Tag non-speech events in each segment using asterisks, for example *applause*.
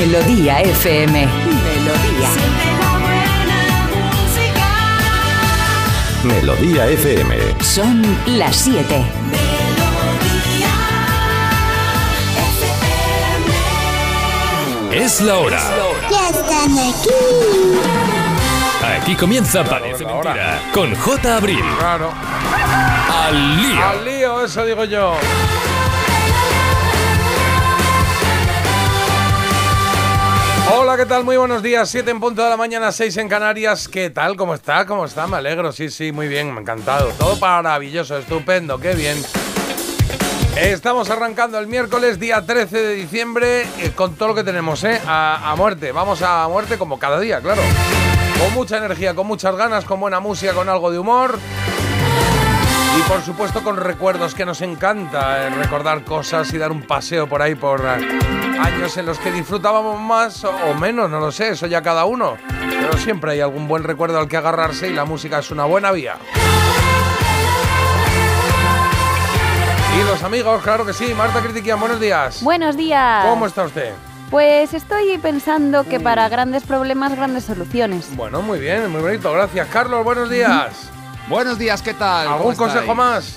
Melodía FM. Melodía. Melodía FM. Son las 7. Es la hora. Ya están aquí. Aquí comienza Parece Mentira con J. Abril. Claro. Al lío. Al lío, eso digo yo. Hola, ¿qué tal? Muy buenos días. 7 en punto de la mañana, 6 en Canarias. ¿Qué tal? ¿Cómo está? ¿Cómo está? Me alegro. Sí, sí, muy bien. Me ha encantado. Todo maravilloso, estupendo. Qué bien. Estamos arrancando el miércoles, día 13 de diciembre, eh, con todo lo que tenemos, ¿eh? A, a muerte. Vamos a muerte como cada día, claro. Con mucha energía, con muchas ganas, con buena música, con algo de humor. Y por supuesto con recuerdos que nos encanta eh, recordar cosas y dar un paseo por ahí por eh, años en los que disfrutábamos más o, o menos, no lo sé, eso ya cada uno. Pero siempre hay algún buen recuerdo al que agarrarse y la música es una buena vía. Y los amigos, claro que sí. Marta Critiquian, buenos días. Buenos días. ¿Cómo está usted? Pues estoy pensando que para grandes problemas, grandes soluciones. Bueno, muy bien, muy bonito, gracias. Carlos, buenos días. Buenos días, ¿qué tal? ¿Algún ¿Cómo consejo más?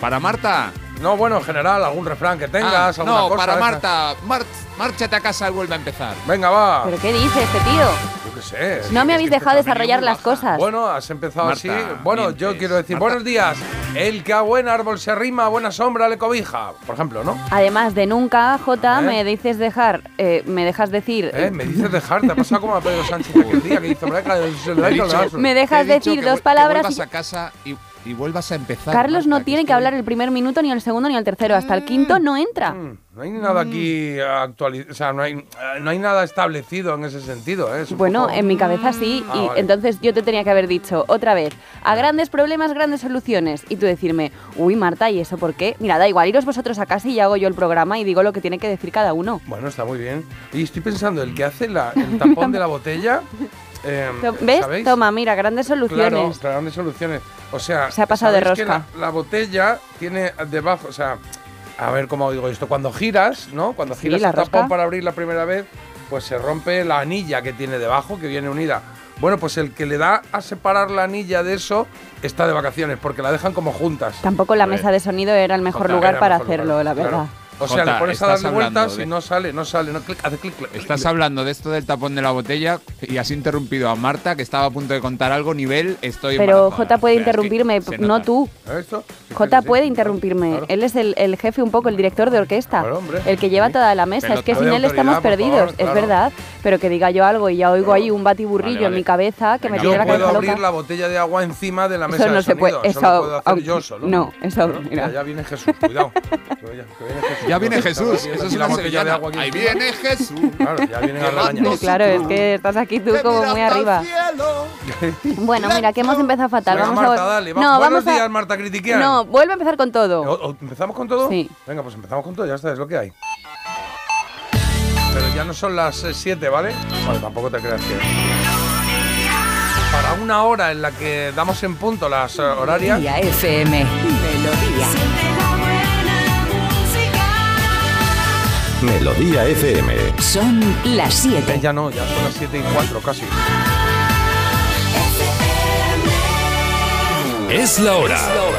¿Para Marta? No, bueno, en general, algún refrán que tengas, Ah, alguna no, cosa. para de esas. Marta. Mar- márchate a casa y vuelve a empezar. Venga, va. ¿Pero qué dice este tío? Yo qué sé. No me habéis dejado desarrollar las cosas. Bueno, has empezado Marta, así. Bueno, mientes. yo quiero decir, Marta. buenos días. El que a buen árbol se arrima, a buena sombra le cobija. Por ejemplo, ¿no? Además de nunca, J, ¿Eh? me dices dejar, eh, me dejas decir, ¿Eh? Me dices dejar, te ha pasado como a Pedro Sánchez aquel día que hizo *laughs* me dejas decir dos palabras. Que vuelvas y- a casa y, y vuelvas a empezar. Carlos no tiene que hablar el primer minuto, ni el segundo, ni el tercero. Hasta el quinto no entra. Mm, No hay nada aquí actualizado, o sea, no hay, eh, no hay nada establecido en ese sentido. ¿eh? Es Bueno, poco- en mi cabeza sí, Ah, y vale. entonces yo te tenía que haber dicho otra vez, a grandes problemas, grandes soluciones, y tú decirme, uy Marta, ¿y eso por qué? Mira, da igual, iros vosotros a casa y hago yo el programa y digo lo que tiene que decir cada uno. Bueno, está muy bien. Y estoy pensando, el que hace la- el tapón *laughs* de la botella. Eh, To- ¿Ves? ¿sabéis? Toma, mira, grandes soluciones. claro, grandes soluciones. O sea, Se ha pasado de ¿sabéis que rosca. La, la botella tiene debajo, o sea, a ver cómo digo esto, cuando giras, ¿no? Cuando giras la el tapón para abrir la primera vez, pues se rompe la anilla que tiene debajo, que viene unida. Bueno, pues el que le da a separar la anilla de eso está de vacaciones, porque la dejan como juntas. Tampoco la mesa de sonido era el mejor lugar para mejor hacerlo, lugar, la claro. O sea, Jota, le pones a darle vueltas de- y no sale, no sale, no clic, hace clic, clic, clic, Estás hablando de esto del tapón de la botella y has interrumpido a Marta, que estaba a punto de contar algo, nivel estoy Pero. J puede O sea, es que interrumpirme, no tú. ¿Has visto? Sí, J puede sí. interrumpirme. Claro. Él es el, el jefe un poco, el director de orquesta. Claro, hombre. el que lleva Sí. toda la mesa. Pero es que sin él estamos perdidos, favor, es claro. verdad. Pero que diga yo algo y ya oigo ahí un batiburrillo Vale, en mi cabeza que me Venga, tiene Yo la puedo cabeza abrir loca. la botella de agua encima de la mesa Eso no se puede, eso- lo puedo hacer yo solo. no, eso, mira. Ya, viene Jesús, cuidado. *laughs* Que viene Jesús. Ya viene Jesús, eso es la una botella de agua aquí Ahí viene Jesús. Claro, ya viene a regañar. Llevando Claro, es que estás aquí tú como muy arriba. *laughs* Bueno, mira, que hemos empezado fatal. Venga, vamos Marta, a... dale. va- No, Buenos vamos a... días, Marta Critiquian. No, vuelve a empezar con todo. O- o- ¿Empezamos con todo? Sí. Venga, pues empezamos con todo, ya está, es lo que hay. Pero ya no son las 7, ¿vale? Vale, tampoco te creas que... Para una hora en la que damos en punto las eh, horarias... Melodía FM. Melodía. Melodía FM. Son las 7. Eh, Ya no, ya son las 7 y 4 casi. Es la hora.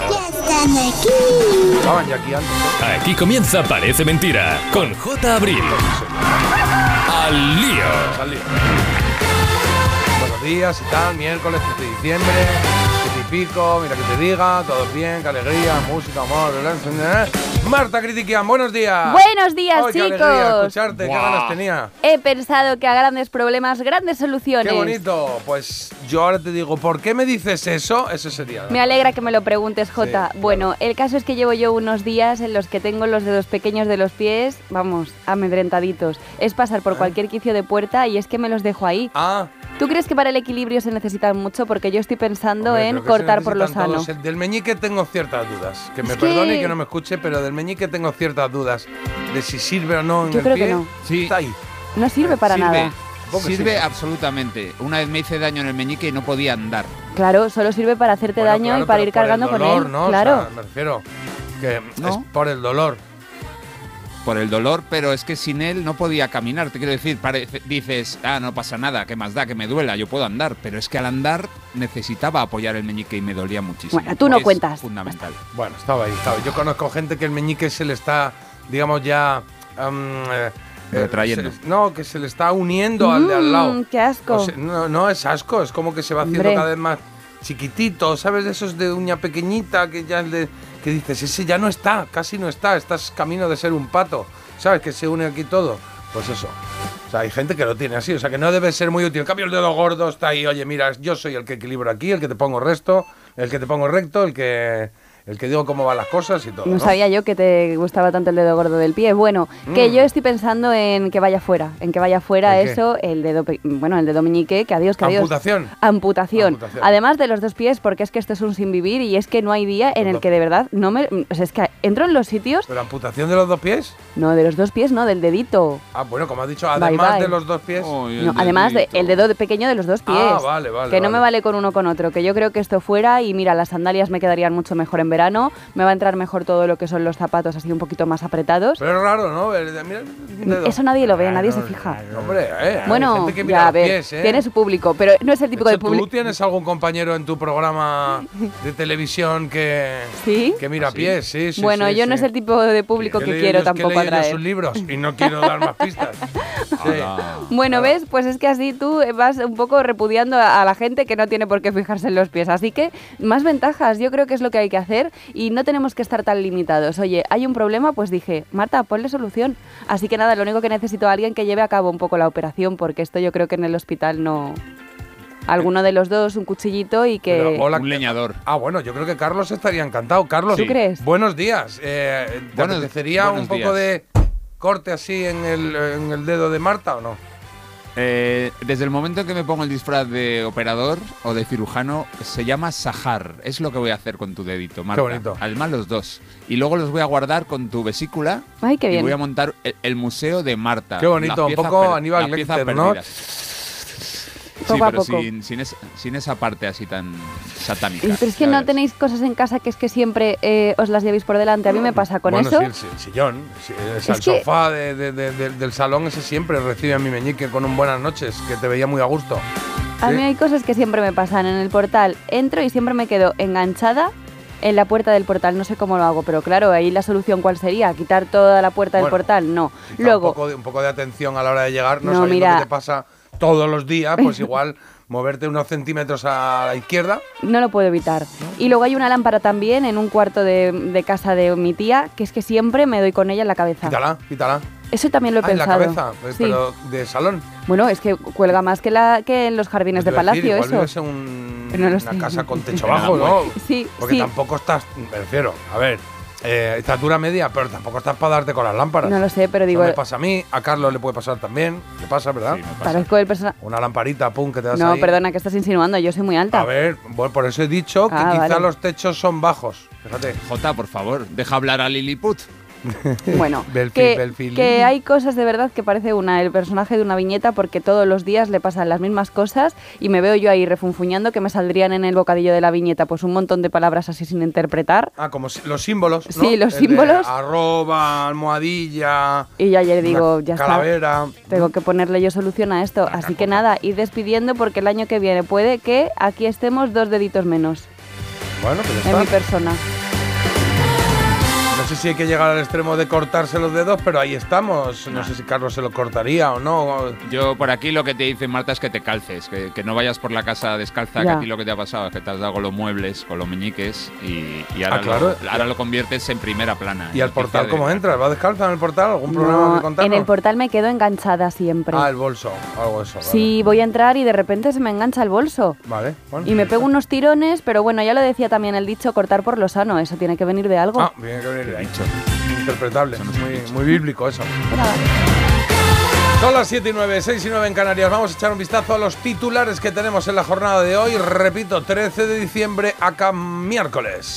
Ya están aquí. Estaban ya aquí antes. Aquí comienza Parece Mentira con J. Abril. Al lío. Salí. Buenos días y tal, miércoles 7 de diciembre, 7 y pico, mira que te diga, todo bien, qué alegría, música, amor. Marta Critiquian, buenos días. Buenos días, Ay, qué chicos. alegría escucharte, qué Buah. ganas tenía. He pensado que a grandes problemas, grandes soluciones. Qué bonito. Pues yo ahora te digo, ¿por qué me dices eso? Eso sería. Me alegra que me lo preguntes, Jota. Sí, bueno, el caso es que llevo yo unos días en los que tengo los dedos pequeños de los pies, vamos, amedrentaditos. Es pasar por cualquier quicio de puerta y es que me los dejo ahí. Ah, ¿Tú crees que para el equilibrio se necesitan mucho? Porque yo estoy pensando hombre, en cortar por lo sano. todos. Del meñique tengo ciertas dudas. Que me que- perdone y que no me escuche, pero del meñique tengo ciertas dudas de si sirve o no en Yo el creo que pie. no. Sí. Está ahí. No sirve para Sirve. nada. Que Sirve sí. absolutamente. Una vez me hice daño en el meñique y no podía andar. Claro, solo sirve para hacerte Bueno, daño claro, y para pero ir por el cargando dolor, con él. ¿no? O Claro. sea, me refiero que ¿No? es por el dolor. Por el dolor, pero es que sin él no podía caminar. Te quiero decir, parece- dices, ah, no pasa nada, ¿qué más da? Que me duela, yo puedo andar. Pero es que al andar necesitaba apoyar el meñique y me dolía muchísimo. Bueno, tú no Es cuentas. Fundamental. Bueno, estaba ahí, estaba. Yo conozco gente que el meñique se le está, digamos, ya. eh, eh, Retrayendo. se- no, que se le está uniendo al de al lado. Mm, qué asco. O sea, no, no es asco, es como que se va haciendo Hombre. cada vez más chiquitito, ¿sabes? De esos de uña pequeñita que ya es de, que dices, ese ya no está, casi no está, estás camino de ser un pato, ¿sabes? Que se une aquí todo. Pues eso. O sea, hay gente que lo tiene así, o sea, que no debe ser muy útil. En cambio, el dedo gordo está ahí, oye, mira, yo soy el que equilibro aquí, el que te pongo resto, el que te pongo recto, el que, el que digo cómo van las cosas y todo. No ¿no? sabía yo que te gustaba tanto el dedo gordo del pie. Bueno, que Mm. yo estoy pensando en que vaya fuera, en que vaya fuera eso, el dedo, bueno, el dedo meñique, que adiós, que adiós. Amputación. Amputación. Amputación. Además de los dos pies, porque es que esto es un sin vivir y es que no hay día en el que de verdad no me, o sea, es que entro en los sitios, ¿Pero amputación de los dos pies? no, de los dos pies, no, del dedito. Ah, bueno, como has dicho, además bye. de los dos pies. El No, además de- dedito. el dedo de- pequeño de los dos pies. Ah, vale, vale, Que no me vale. con uno con otro, que yo creo que esto fuera y mira, las sandalias me quedarían mucho mejor en verano, me va a entrar mejor todo lo que son los zapatos así un poquito más apretados. Pero es raro, ¿no? El de- mira el dedo. Eso nadie lo ve, nadie se fija. Hombre, eh, hay Bueno, gente que mira ya a los ver, pies, ¿eh? tiene su público, pero no es el típico De de hecho, ¿Tú público. tienes algún compañero en tu programa *laughs* de televisión que, ¿Sí? que mira pies? Sí, sí. bueno, sí, yo sí. no es el tipo de público que quiero tampoco atraer. sus libros y no *laughs* quiero dar más pistas. *laughs* Bueno, ¿ves? Pues es que así tú vas un poco repudiando a la gente que no tiene por qué fijarse en los pies. Así que más ventajas, yo creo que es lo que hay que hacer y no tenemos que estar tan limitados. Oye, hay un problema, pues dije, Marta, ponle solución. Así que nada, lo único que necesito es alguien que lleve a cabo un poco la operación, porque esto yo creo que en el hospital no... Alguno de los dos, un cuchillito y que... Pero, hola, Un leñador. Ah, bueno, yo creo que Carlos estaría encantado. Carlos, ¿Tú crees? buenos días. Eh, ¿Te Buenos- apetecería buenos un poco días. de corte así en el, en el dedo de Marta o no? Eh, desde el momento en que me pongo el disfraz de operador o de cirujano, se llama Sahar. Es lo que voy a hacer con tu dedito, Marta. bonito. Además, los dos. Y luego los voy a guardar con tu vesícula. Ay, qué Y bien. voy a montar el, el museo de Marta. Qué bonito, un poco per- Aníbal Lecter, ¿no? perdidas. Poco sí, a pero poco. Sin, sin, es- sin esa parte así tan satánica. Y- Pero es que no tenéis cosas en casa que es que siempre eh, os las llevéis por delante. A mí me pasa con bueno, eso. sí, el, si- el sillón, Es el que- sofá de- de- de- de- del salón, ese siempre recibe a mi meñique con un buenas noches, que te veía muy a gusto. A Sí. mí hay cosas que siempre me pasan. En el portal entro y siempre me quedo enganchada en la puerta del portal. No sé cómo lo hago, pero claro, ahí la solución cuál sería, quitar toda la puerta del portal. No. Luego, un poco, de, un poco de atención a la hora de llegar, no, No, sabiendo mira. que te pasa todos los días, pues *laughs* igual moverte unos centímetros a la izquierda. no lo puedo evitar. Y luego hay una lámpara también en un cuarto de, de casa de mi tía, que es que siempre me doy con ella en la cabeza. Quítala, quítala. Eso también lo he Ah, en la pensado. cabeza, pues, Sí. pero de salón. Bueno, es que cuelga más que, la, que en los jardines de a decir, palacio igual eso. vives en un- No una sé. casa con techo bajo, *laughs* ¿no? Sí, Porque sí. tampoco estás, me refiero, a ver, eh, estatura media, pero tampoco estás para darte con las lámparas. No lo sé, pero Eso digo, me pasa a mí, a Carlos le puede pasar también, le pasa, ¿verdad? Sí, me pasa. parezco el personaje... Una lamparita, pum, que te das No, ahí. perdona, que estás insinuando, yo soy muy alta. A ver, bueno, por eso he dicho que Ah, quizá vale. los techos son bajos. Fíjate. Jota, por favor, deja hablar a Lilliput. *laughs* Bueno, que, que hay cosas de verdad que parece una el personaje de una viñeta porque todos los días le pasan las mismas cosas y me veo yo ahí refunfuñando que me saldrían en el bocadillo de la viñeta pues un montón de palabras así sin interpretar Ah, como si- los símbolos. ¿no? Sí, los El de símbolos. Arroba, almohadilla. y yo ayer digo, ya está. calavera. Tengo que ponerle yo solución a esto. Así que nada, ir despidiendo porque el año que viene puede que aquí estemos dos deditos menos Bueno, pues ya en mi está. persona. No sé si hay que llegar al extremo de cortarse los dedos, pero ahí estamos. No sé si Carlos se lo cortaría o no. Yo por aquí lo que te dice Marta es que te calces, que, que no vayas por la casa descalza, que Ya. aquí lo que te ha pasado es que te has dado con los muebles, con los meñiques y, y ahora, Ah, claro. lo, ahora lo conviertes en primera plana. ¿Y al portal de- cómo entras? ¿Va descalza en el portal? ¿Algún programa No, que contarnos? en el portal me quedo enganchada siempre. Ah, el bolso, algo eso. vale. Sí, voy a entrar y de repente se me engancha el bolso. Vale, bueno. Y me pego unos tirones, pero bueno, ya lo decía también el dicho, cortar por lo sano, eso tiene que venir de algo. Ah, viene que venir de ahí. Dicho. Interpretable. Eso no Muy, muy bíblico eso. Son las 7 y 9, 6 y 9 en Canarias. Vamos a echar un vistazo a los titulares que tenemos en la jornada de hoy. Repito, 13 de diciembre, acá miércoles.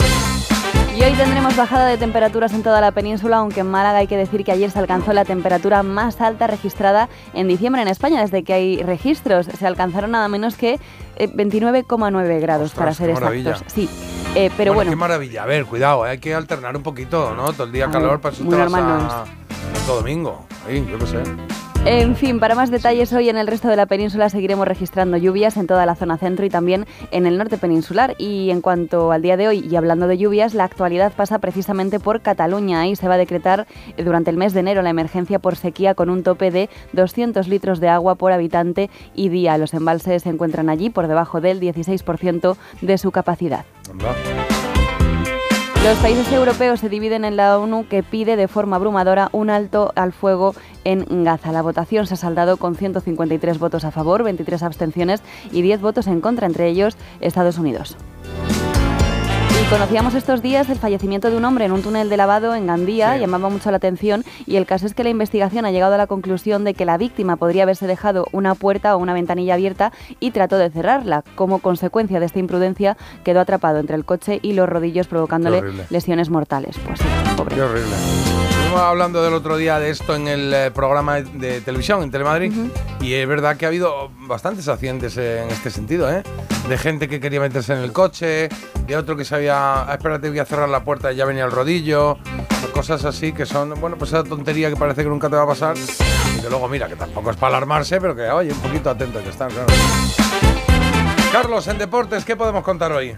Y hoy tendremos bajada de temperaturas en toda la península, aunque en Málaga hay que decir que ayer se alcanzó la temperatura más alta registrada en diciembre en España, desde que hay registros. Se alcanzaron nada menos que eh, 29,9 grados, Ostras, para ser qué exactos. Sí, eh, pero Qué bueno, maravilla. A ver, cuidado, eh, hay que alternar un poquito, ¿no? Todo el día calor, ver, para eso te vas a... no Santo Domingo. Ahí, yo qué sé. En fin, para más detalles, hoy en el resto de la península seguiremos registrando lluvias en toda la zona centro y también en el norte peninsular. Y en cuanto al día de hoy, y hablando de lluvias, la actualidad pasa precisamente por Cataluña. Ahí se va a decretar durante el mes de enero la emergencia por sequía con un tope de 200 litros de agua por habitante y día. Los embalses se encuentran allí por debajo del 16% de su capacidad. Los países europeos se dividen en la ONU que pide de forma abrumadora un alto al fuego en Gaza. La votación se ha saldado con 153 votos a favor, 23 abstenciones y 10 votos en contra, entre ellos Estados Unidos. Conocíamos estos días el fallecimiento de un hombre en un túnel de lavado en Gandía, Sí. llamaba mucho la atención y el caso es que la investigación ha llegado a la conclusión de que la víctima podría haberse dejado una puerta o una ventanilla abierta y trató de cerrarla. Como consecuencia de esta imprudencia quedó atrapado entre el coche y los rodillos provocándole lesiones mortales. Pues sí, pobre. Qué horrible. Estuvimos hablando del otro día de esto en el eh, programa de televisión en Telemadrid y es verdad que ha habido bastantes accidentes eh, en este sentido, ¿eh? De gente que quería meterse en el coche, de otro que sabía, ah, espérate, voy a cerrar la puerta y ya venía el rodillo, cosas así que son, bueno, pues esa tontería que parece que nunca te va a pasar y que luego, mira, que tampoco es para alarmarse, pero que, oye, un poquito atento que estar, claro. Carlos, en deportes, ¿qué podemos contar hoy?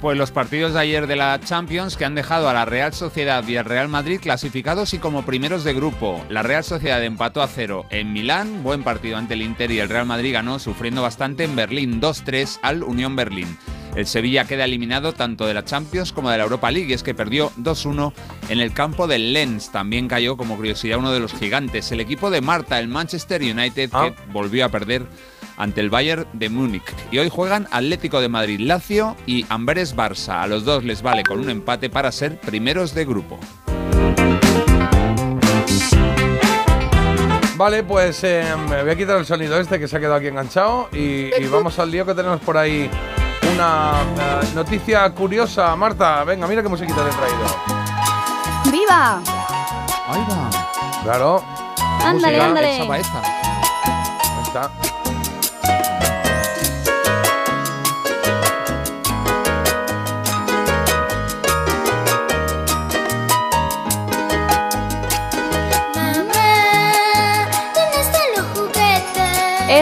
Pues los partidos de ayer de la Champions que han dejado a la Real Sociedad y al Real Madrid clasificados y como primeros de grupo. La Real Sociedad empató a cero en Milán, buen partido ante el Inter y el Real Madrid ganó sufriendo bastante en Berlín, 2-3 al Unión Berlín. El Sevilla queda eliminado tanto de la Champions como de la Europa League, y es que perdió 2-1 en el campo del Lens. También cayó como curiosidad uno de los gigantes, el equipo de Marta, el Manchester United, Ah. que volvió a perder ante el Bayern de Múnich. Y hoy juegan Atlético de Madrid, Lazio y Amberes Barça. A los dos les vale con un empate para ser primeros de grupo. Vale, pues eh, me voy a quitar el sonido este que se ha quedado aquí enganchado y, y vamos al lío que tenemos por ahí. Una eh, noticia curiosa, Marta. Venga, mira qué musiquita te he traído. ¡Viva! Ahí va. Claro, Ándale, ándale. Esa va esta. ahí está.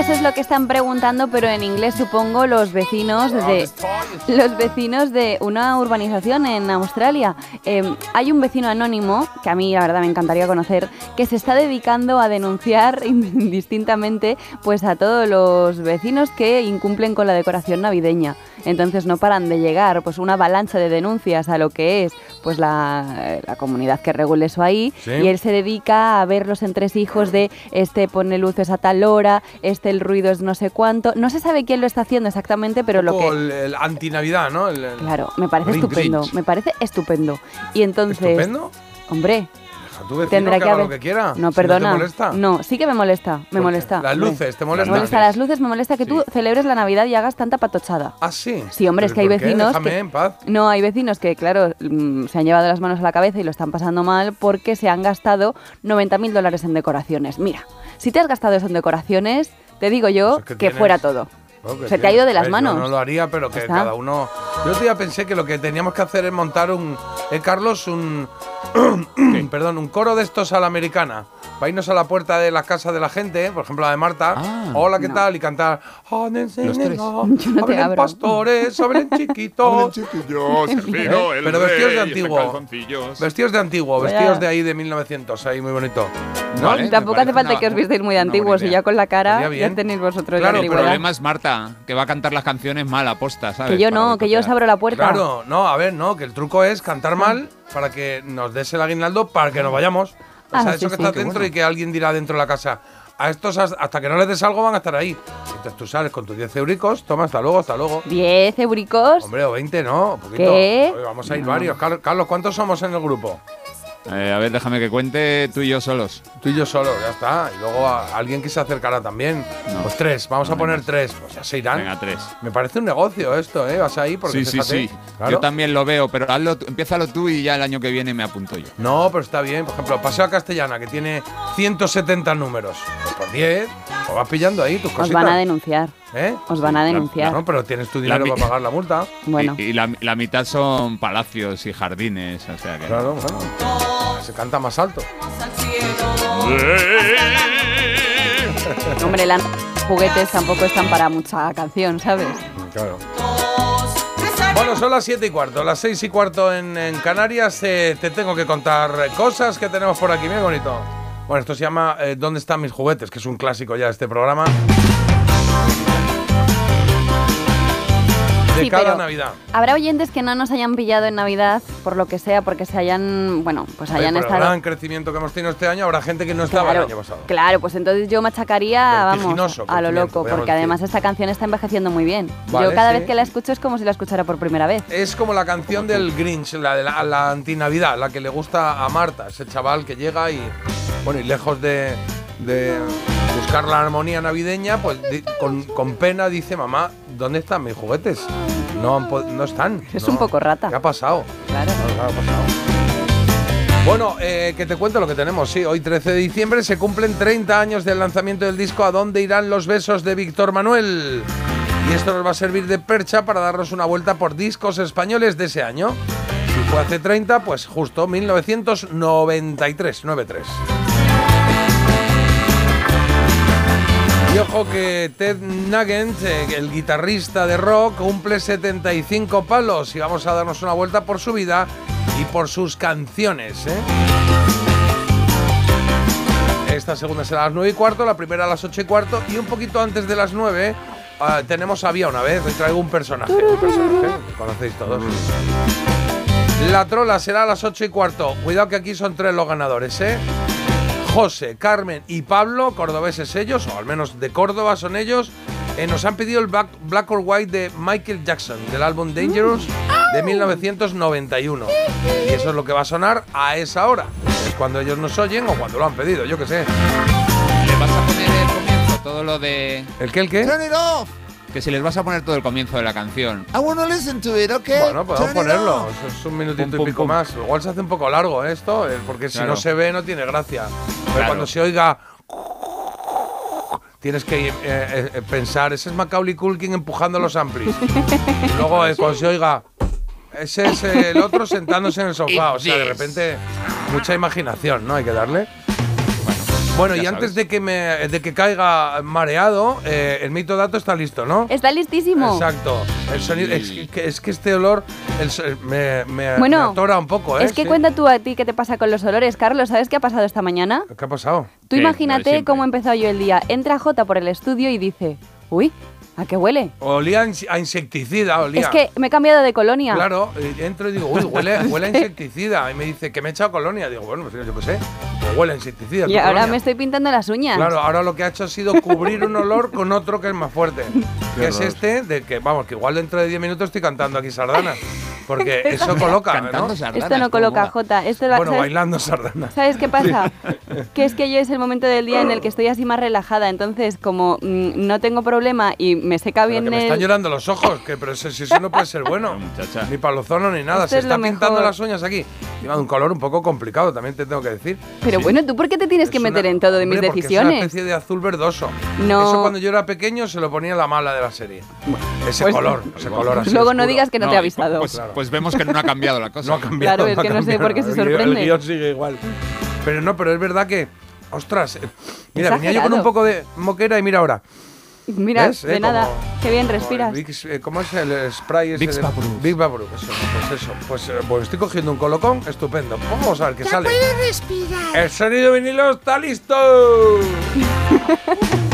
Eso es lo que están preguntando, pero en inglés supongo los vecinos de los vecinos de una urbanización en Australia. Eh, hay un vecino anónimo que a mí la verdad me encantaría conocer que se está dedicando a denunciar *laughs* indistintamente pues a todos los vecinos que incumplen con la decoración navideña. Entonces no paran de llegar pues una avalancha de denuncias a lo que es pues la, la comunidad que regule eso ahí Sí. y él se dedica a ver los entresijos de este pone luces a tal hora, este el ruido es no sé cuánto. No se sabe quién lo está haciendo exactamente, pero lo que el, el anti-Navidad, ¿no? El- el- Claro, me parece estupendo, me parece estupendo. Y entonces, ¿Estupendo? hombre, Tu vecino tendrá que que haga haber lo que quiera. No, si perdona. ¿No te molesta? No, sí que me molesta, me molesta. Las luces, ¿te Me molestan? molesta las luces, me molesta que tú Sí. celebres la Navidad y hagas tanta patochada. Ah, sí. Sí, hombre, es ¿Pero que hay vecinos Déjame que- en paz. No, hay vecinos que, claro, mm, se han llevado las manos a la cabeza y lo están pasando mal porque se han gastado 90.000 dólares en decoraciones. Mira, si te has gastado eso en decoraciones, te digo yo Pues es que fuera todo. Se te ha ido de las manos. Yo no lo haría, pero que está. cada uno. Yo otro día pensé que lo que teníamos que hacer es montar un. Eh, Carlos, un. *clears throat* perdón, un coro de estos a la americana. Para irnos a la puerta de la casa de la gente, por ejemplo la de Marta. Ah. Hola, ¿qué No. tal? Y cantar. "Ah, Los tres. *laughs* Yo no te abro. pastores, hablen *laughs* chiquitos. chiquillos, el vino, el Pero vestidos de antiguo. Vestidos de antiguo, vestidos de ahí de 1900, ahí muy bonito. ¿No? Vale. Tampoco hace falta que os vistáis muy antiguos y ya con la cara ya tenéis vosotros Claro, la El pero antigüedad. problema es Marta, que va a cantar las canciones mal aposta, ¿sabes? Que yo no, que yo os abro la puerta. Claro, no, a ver, no, que el truco es cantar mal para que nos des el aguinaldo para que nos vayamos. O Ah, sea, sí, eso que sí, está dentro bueno. y que alguien dirá dentro de la casa. A estos has- hasta que no les des algo van a estar ahí. Entonces tú sales con tus 10 euricos, toma, hasta luego, hasta luego. 10 euricos. Hombre, o 20, no, un poquito. ¿Qué? Oye, vamos a ir varios. Carlos, ¿cuántos somos en el grupo? Eh, a ver, déjame que cuente tú y yo solos. Tú y yo solo, ya está. Y luego a- alguien que se acercará también. No. Pues tres, vamos No a poner más. tres. Pues ya se irán. Venga, tres. Me parece un negocio esto, ¿eh? Vas ahí porque Sí, sí, sí. claro. Yo también lo veo, pero hazlo, tú- empiézalo tú y ya el año que viene me apunto yo. No, pero está bien. Por ejemplo, Paseo a Castellana, que tiene 170 números. Pues 10, pues vas pillando ahí tus Os cositas. van a denunciar. ¿Eh? Os van a denunciar. Claro, pero tienes tu dinero para pagar la multa. Bueno, Y, y la, la mitad son palacios y jardines, o sea que. Claro, bueno. Se canta más alto. hombre, los juguetes tampoco están para mucha canción, ¿sabes? Claro. Bueno, son las 7 y cuarto, las 6 y cuarto en, en Canarias. eh, te tengo que contar cosas que tenemos por aquí. Qué bonito. Bueno, esto se llama eh, ¿Dónde están mis juguetes? Que es un clásico ya de este programa. De Sí, cada pero Navidad. Habrá oyentes que no nos hayan pillado en Navidad, por lo que sea, porque se hayan, bueno, pues Oye, hayan por el estado... gran crecimiento que hemos tenido este año, habrá gente que no estaba Claro, el año pasado. claro, pues entonces yo machacaría, vamos, a lo loco, porque además decir. esta canción está envejeciendo muy bien. Vale, yo cada sí. vez que la escucho es como si la escuchara por primera vez. Es como la canción del Grinch, la de la, la antinavidad, la que le gusta a Marta, ese chaval que llega y, bueno, y lejos de, de buscar la armonía navideña, pues con, con pena dice, mamá, ¿dónde están mis juguetes? No, no están. Es no. un poco rata. ¿Qué ha pasado? Claro. No, claro, ha pasado. Bueno, eh, que te cuento lo que tenemos. Sí, hoy 13 de diciembre se cumplen 30 años del lanzamiento del disco ¿A dónde irán los besos de Víctor Manuel? Y esto nos va a servir de percha para darnos una vuelta por discos españoles de ese año. Si fue hace 30, pues justo 1993, 93. Y ojo que Ted Nugent, eh, el guitarrista de rock, cumple 75 palos y vamos a darnos una vuelta por su vida y por sus canciones. ¿eh? Esta segunda será a las 9 y cuarto, la primera a las 8 y cuarto y un poquito antes de las 9 ah, tenemos Había una vez, hoy traigo un personaje, un personaje conocéis todos. La trola será a las 8 y cuarto. Cuidado que aquí son tres los ganadores, ¿eh? José, Carmen y Pablo, cordobeses ellos, o al menos de Córdoba son ellos, eh, nos han pedido el Black, Black or White de Michael Jackson, del álbum Dangerous de 1991. Y eso es lo que va a sonar a esa hora. Es cuando ellos nos oyen o cuando lo han pedido, yo qué sé. ¿Le vas a poner el comienzo todo lo de. ¿El qué, el qué? Turn it off. Que si les vas a poner todo el comienzo de la canción. I want to listen to it, okay? Bueno, podemos ponerlo. es un minutito Pum, y pum, pico pum. más. Igual se hace un poco largo ¿eh, esto, eh, porque si Claro. no se ve no tiene gracia. Pero Claro. cuando se oiga... Tienes que eh, eh, eh, pensar, ese es Macaulay Culkin empujando los amplis. y luego eh, cuando se oiga, ese es el otro sentándose en el sofá. O sea, de repente, mucha imaginación, ¿no? Hay que darle. Bueno, y antes sabes. de que, me, de que caiga mareado, eh, el mito dato está listo, ¿no? Está listísimo. Exacto. El sonido, es, que, es que este olor el me, me, Bueno, me atora un poco, ¿eh? Es que Sí. cuenta tú a ti qué te pasa con los olores, Carlos. ¿Sabes qué ha pasado esta mañana? ¿Qué ha pasado? Tú imagínate cómo he empezado yo el día. Entra Jota por el estudio y dice, uy, ¿a qué huele? Olía a inse- a insecticida, olía. Es que me he cambiado de colonia. Claro, entro y digo, uy, huele, *laughs* huele a insecticida. Y me dice que me he echado colonia. Digo, bueno, pues yo qué sé. Pues huele a insecticida. Y ahora colonia. me estoy pintando las uñas. Claro, ahora lo que ha hecho ha sido cubrir un olor con otro que es más fuerte. *laughs* que es este, de que, vamos, que igual dentro de 10 minutos estoy cantando aquí sardanas. Porque *laughs* eso coloca, ¿no? sardanas, Esto no coloca. Jota. Esto Bueno, ¿sabes? bailando sardanas. ¿Sabes qué pasa? Que es que yo es el momento del día en el que estoy así más relajada. Entonces, como mm, no tengo problema y me seca Pero bien que me el- están llorando los ojos, que pero eso, si eso no puede ser bueno. *laughs* Muchacha. Ni zonos ni nada. Esto Se es está pintando mejor. las uñas aquí. Lleva un color un poco complicado, también te tengo que decir. Pero bueno, ¿tú por qué te tienes que Es meter una- en todo de mis Hombre, Es decisiones? una especie de azul verdoso. No. Eso cuando yo era pequeño se lo ponía la mala de la serie. ese pues- color, ese color así. Luego no oscuro. digas que no, te he avisado. Pues, Claro. pues vemos que no ha cambiado la cosa. No ha cambiado. Claro, es no que no sé por qué se sorprende. El guion sigue igual. Pero no, pero es verdad que. Ostras, eh, mira, venía yo con Exagerado. un poco de moquera y mira ahora. Mira, ¿Ves? de Eh, nada. como- Qué bien respiras. Vicks, eh, ¿Cómo es el spray ese? Vicks de- Vaporub. Vicks Vaporub, eso, pues eso. Pues, eh, pues estoy cogiendo un colocón estupendo. Vamos a ver qué sale. El sonido vinilo está listo. *laughs*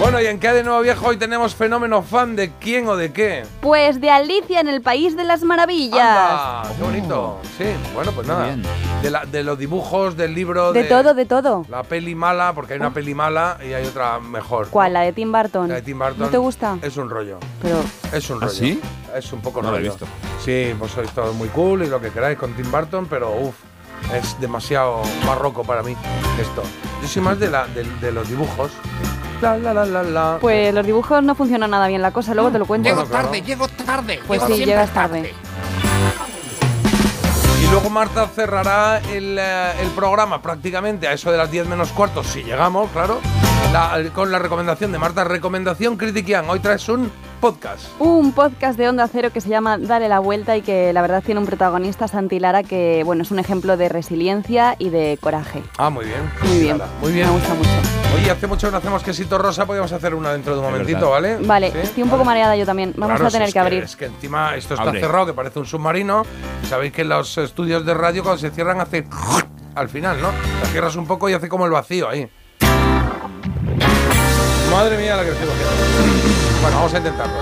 bueno, y en qué de nuevo viejo hoy tenemos fenómeno fan de quién o de qué. Pues de Alicia en el País de las Maravillas. ¡Anda! ¡Qué bonito! Sí, bueno, pues nada. De, la- de los dibujos, del libro. De todo, de todo. La peli mala, porque hay una peli mala y hay otra mejor. ¿Cuál? La de Tim Burton. La de Tim Burton. ¿No te gusta? Es un rollo. Pero Es un ¿Ah, rollo. sí? Es un poco No lo he rollo. visto. Sí, pues sois todos muy cool y lo que queráis con Tim Burton, pero uff, es demasiado barroco para mí esto. Yo soy más de, la, de, de los dibujos. La, la, la, la, la. pues los dibujos no funcionan nada bien la cosa, luego te lo cuento. Bueno, claro. llego tarde. Pues llego sí, siempre llegas tarde. Y luego Marta cerrará el, eh, el programa prácticamente a eso de las 10 menos cuartos, si llegamos, claro, la- con la recomendación de Marta. Recomendación Critiquian. Hoy traes un podcast. Un podcast de Onda Cero que se llama Dale la Vuelta y que la verdad tiene un protagonista, Santi Lara, que bueno, es un ejemplo de resiliencia y de coraje. Ah, muy bien. Muy bien. Muy bien. Me gusta mucho. Oye, hace mucho que no hacemos quesito rosa, podríamos hacer una dentro de un momentito. ¿vale? Vale, ¿Sí? estoy un poco mareada yo también. Vamos Claro, a tener si es que abrir. Es que encima esto está Abre. cerrado, que parece un submarino. Y sabéis que los estudios de radio cuando se cierran hace al final, ¿no? La cierras un poco y hace como el vacío ahí. Madre mía la que estoy cogiendo. Bueno, vamos a intentarlo.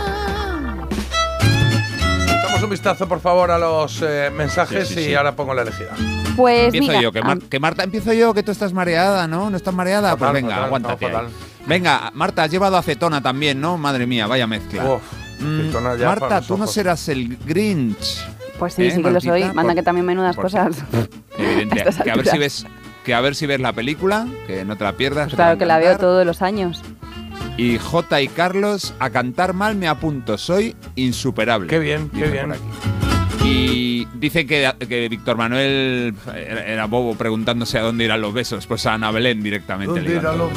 Echamos un vistazo, por favor, a los eh, mensajes Sí, sí, y sí. ahora pongo la elegida. Pues Empiezo mira, yo, que, Mar- que Marta, empiezo yo, que tú estás mareada, ¿no? ¿No estás mareada? Fatal, pues venga, fatal, aguántate. no. Venga, Marta, has llevado acetona también, ¿no? Madre mía, vaya mezcla. Uf, Mm, ya Marta, tú no serás el Grinch. pues sí, ¿Eh, sí que lo soy. Manda Por- que también menudas por- cosas. *laughs* Evidente. *laughs* Que a ver si ves que a ver si ves la película, que no te la pierdas. Pues claro que la veo todos los años. Y J y Carlos, a cantar mal me apunto, soy insuperable. Qué bien, qué Dice bien. Y dice que, que Víctor Manuel era, era bobo preguntándose a dónde irán los besos. Pues a Ana Belén directamente. le iban todos.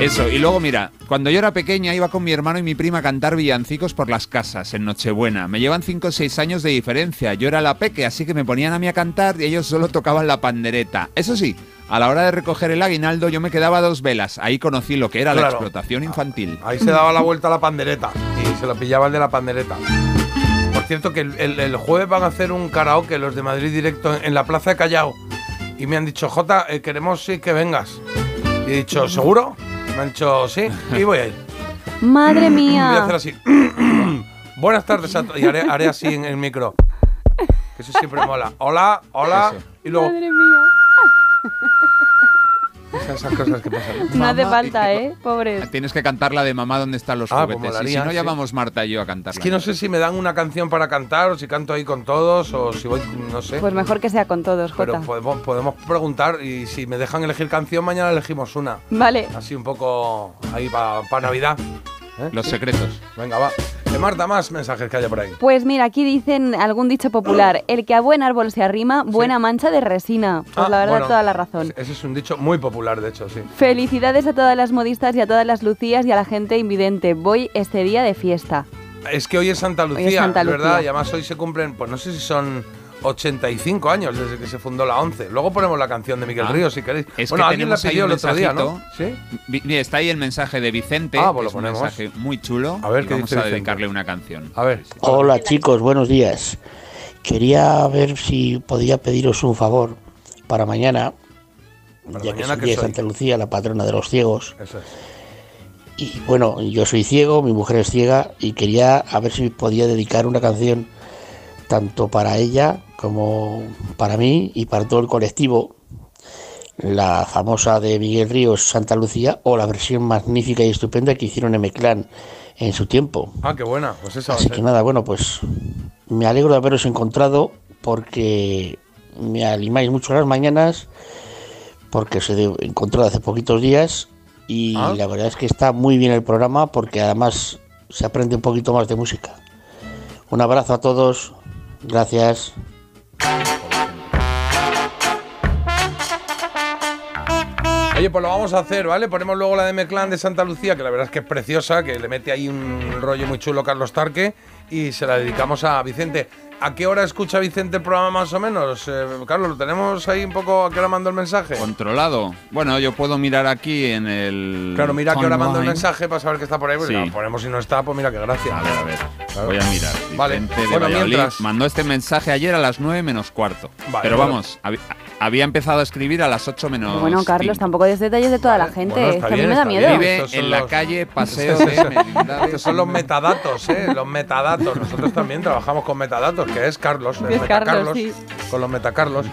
Eso, y luego mira, cuando yo era pequeña iba con mi hermano y mi prima a cantar villancicos por las casas en Nochebuena. Me llevan 5 o 6 años de diferencia. Yo era la peque, así que me ponían a mí a cantar y ellos solo tocaban la pandereta. Eso sí, a la hora de recoger el aguinaldo yo me quedaba a dos velas. Ahí conocí lo que era la explotación infantil. Ahí se daba la vuelta a la pandereta y se lo pillaba el de la pandereta. Por cierto, que el, el- el jueves van a hacer un karaoke los de Madrid Directo en, en la Plaza de Callao. Y me han dicho, Jota, eh, queremos sí, que vengas. Y he dicho, ¿seguro? Me han dicho, sí, y voy a ir. Madre Voy a hacer mía. así. *coughs* Buenas tardes a todos. Y haré, haré así en el micro. Que eso siempre mola. Hola, hola. Eso. Y luego, Madre mía. Esas cosas que pasan. No hace falta, ¿eh? Pobres. Tienes que cantar la de mamá dónde están los Ah, pues juguetes. y si no, ya sí. vamos Marta y yo a cantarla. Es que no sé si me dan una canción para cantar o si canto ahí con todos o si voy, no sé. Pues mejor que sea con todos, Pero Jota. podemos, podemos preguntar y si me dejan elegir canción, mañana elegimos una. Vale. Así un poco ahí para Navidad. ¿eh? Los secretos. Venga, va. Eh, Marta, más mensajes que haya por ahí. Pues mira, aquí dicen algún dicho popular, el que a buen árbol se arrima, buena mancha de resina. Pues Ah, la verdad, bueno, toda la razón. Ese es un dicho muy popular, de hecho, sí. Felicidades a todas las modistas y a todas las lucías y a la gente invidente. Voy este día de fiesta. Es que hoy es Santa Lucía, Hoy es Santa ¿verdad? Lucía. Y además hoy se cumplen, pues no sé si son 85 años desde que se fundó la 11. Luego ponemos la canción de Miguel Ah, Ríos, si queréis. es bueno, que alguien la pidió el otro día, ¿no? ¿Sí? Está ahí el mensaje de Vicente. Ah, pues que lo es un ponemos. mensaje muy chulo. A ver, y ¿qué vamos dice a Vicente? dedicarle una canción. A ver. Hola chicos, buenos días. Quería ver si podía pediros un favor para mañana, Para ya que es mañana, el ¿qué día de soy? Santa Lucía, la patrona de los ciegos. Eso es. Y bueno, yo soy ciego, mi mujer es ciega y quería a ver si podía dedicar una canción tanto para ella como para mí y para todo el colectivo. La famosa de Miguel Ríos, Santa Lucía, o la versión magnífica y estupenda que hicieron en Meclán en su tiempo. Ah, qué buena. Pues esa Así que nada, bueno, pues me alegro de haberos encontrado porque me animáis mucho las mañanas porque os he encontrado hace poquitos días y Ah. la verdad es que está muy bien el programa porque además se aprende un poquito más de música. Un abrazo a todos, gracias. Oye, pues lo vamos a hacer, ¿vale? Ponemos luego la de Meclán de Santa Lucía, que la verdad es que es preciosa, que le mete ahí un rollo muy chulo Carlos Tarque, y se la dedicamos a Vicente. ¿A qué hora escucha Vicente el programa más o menos? Eh, Carlos, ¿lo tenemos ahí un poco a qué hora mandó el mensaje? Controlado. Bueno, yo puedo mirar aquí en el. Claro, mira a qué hora mandó el mensaje para saber que está por ahí, porque Sí. ponemos si no está, pues mira qué gracia. A ver, a ver. Claro. Voy a mirar. Vale. Vicente de Bueno, Valladolid mientras- mandó este mensaje ayer a las 9 menos cuarto. Vale, Pero bueno. vamos, hab- había empezado a escribir a las 8 menos. bueno, Carlos, tampoco des detalles de toda la gente. Bueno, es a mí me da miedo. bien. Vive en la los- calle *laughs* Paseo de. Estos son los metadatos, ¿eh? Los metadatos. Nosotros también trabajamos con metadatos, que es Carlos. Es Carlos, sí. Con los metacarlos.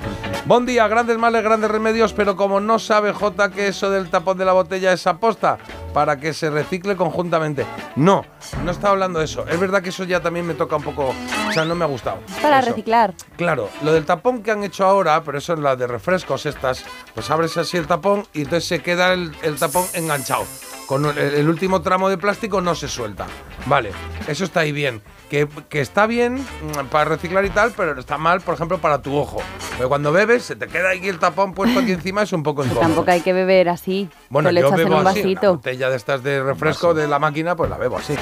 Buen día, grandes males, grandes remedios, pero como no sabe J que eso del tapón de la botella es aposta para que se recicle conjuntamente. No, no estaba hablando de eso. Es verdad que eso ya también me toca un poco. O sea, no me ha gustado. Para Eso. reciclar. Claro, lo del tapón que han hecho ahora, pero eso es la de refrescos estas, pues abres así el tapón y entonces se queda el, el tapón enganchado. Con el, el último tramo de plástico no se suelta. Vale, eso está ahí bien. Que, que está bien mm, para reciclar y tal, pero está mal, por ejemplo, para tu ojo. Porque cuando bebes, se te queda aquí el tapón puesto aquí encima, es un poco incómodo. tampoco hay que beber así. Bueno, yo en un así, una vasito. botella de estas de refresco de la máquina, pues la bebo así.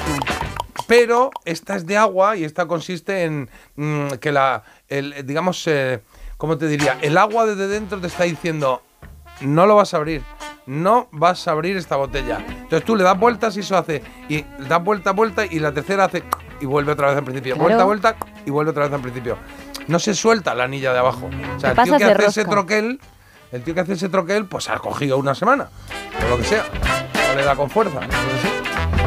Pero esta es de agua y esta consiste en mm, que la, el, digamos, eh, ¿cómo te diría? El agua desde dentro te está diciendo, no lo vas a abrir, no vas a abrir esta botella. Entonces tú le das vueltas y eso hace, y das vuelta, vuelta y la tercera hace y vuelve otra vez al principio. Claro. Vuelta, vuelta y vuelve otra vez al principio. No se suelta la anilla de abajo. O sea, el tío que hace ese troquel, el tío que hace ese troquel, pues ha cogido una semana, o lo que sea. No le da con fuerza.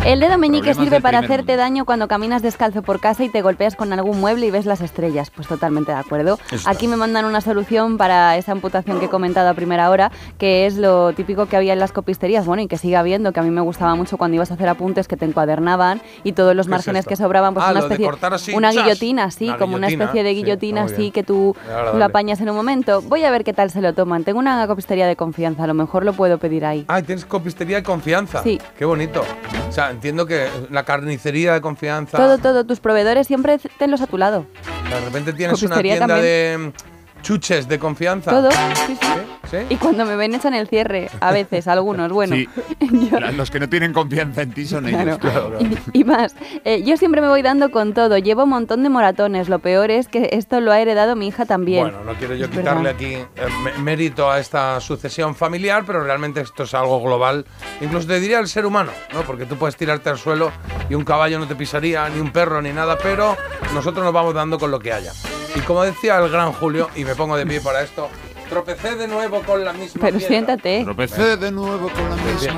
El dedo meñique sirve para primer hacerte daño cuando caminas descalzo por casa y te golpeas con algún mueble y ves las estrellas. Pues totalmente de acuerdo. Aquí me mandan una solución para esa amputación que he comentado a primera hora, que es lo típico que había en las copisterías, bueno, y que sigue habiendo, que a mí me gustaba mucho cuando ibas a hacer apuntes que te encuadernaban y todos los ¿Qué es márgenes que sobraban, pues Ah, una especie, cortar así, una ¡chas! guillotina, sí, Una como una especie de sí, guillotina, muy así que tú lo apañas en un momento. Voy a ver qué tal se lo toman. Tengo una copistería de confianza, a lo mejor lo puedo pedir ahí. Ah, tienes copistería de confianza. Sí. Qué bonito. O sea, entiendo que la carnicería de confianza. Todo, todo, tus proveedores siempre tenlos a tu lado. De repente tienes una tienda también. de chuches de confianza. Todo, sí, sí. ¿Sí? ¿Sí? Y cuando me ven echan el cierre, a veces, *laughs* algunos, bueno. Sí. *laughs* Yo- Los que no tienen confianza en ti son ellos. Claro. Y, y más, eh, yo siempre me voy dando con todo, llevo un montón de moratones, lo peor es que esto lo ha heredado mi hija también. Bueno, no quiero yo Es quitarle verdad. aquí eh, mé- mérito a esta sucesión familiar, pero realmente esto es algo global. Incluso te diría el ser humano, ¿no? Porque tú puedes tirarte al suelo y un caballo no te pisaría, ni un perro, ni nada, pero nosotros nos vamos dando con lo que haya. Y como decía el gran Julio, y me pongo de pie para esto, tropecé de nuevo con la misma Pero piedra. siéntate. Tropecé de nuevo con la misma.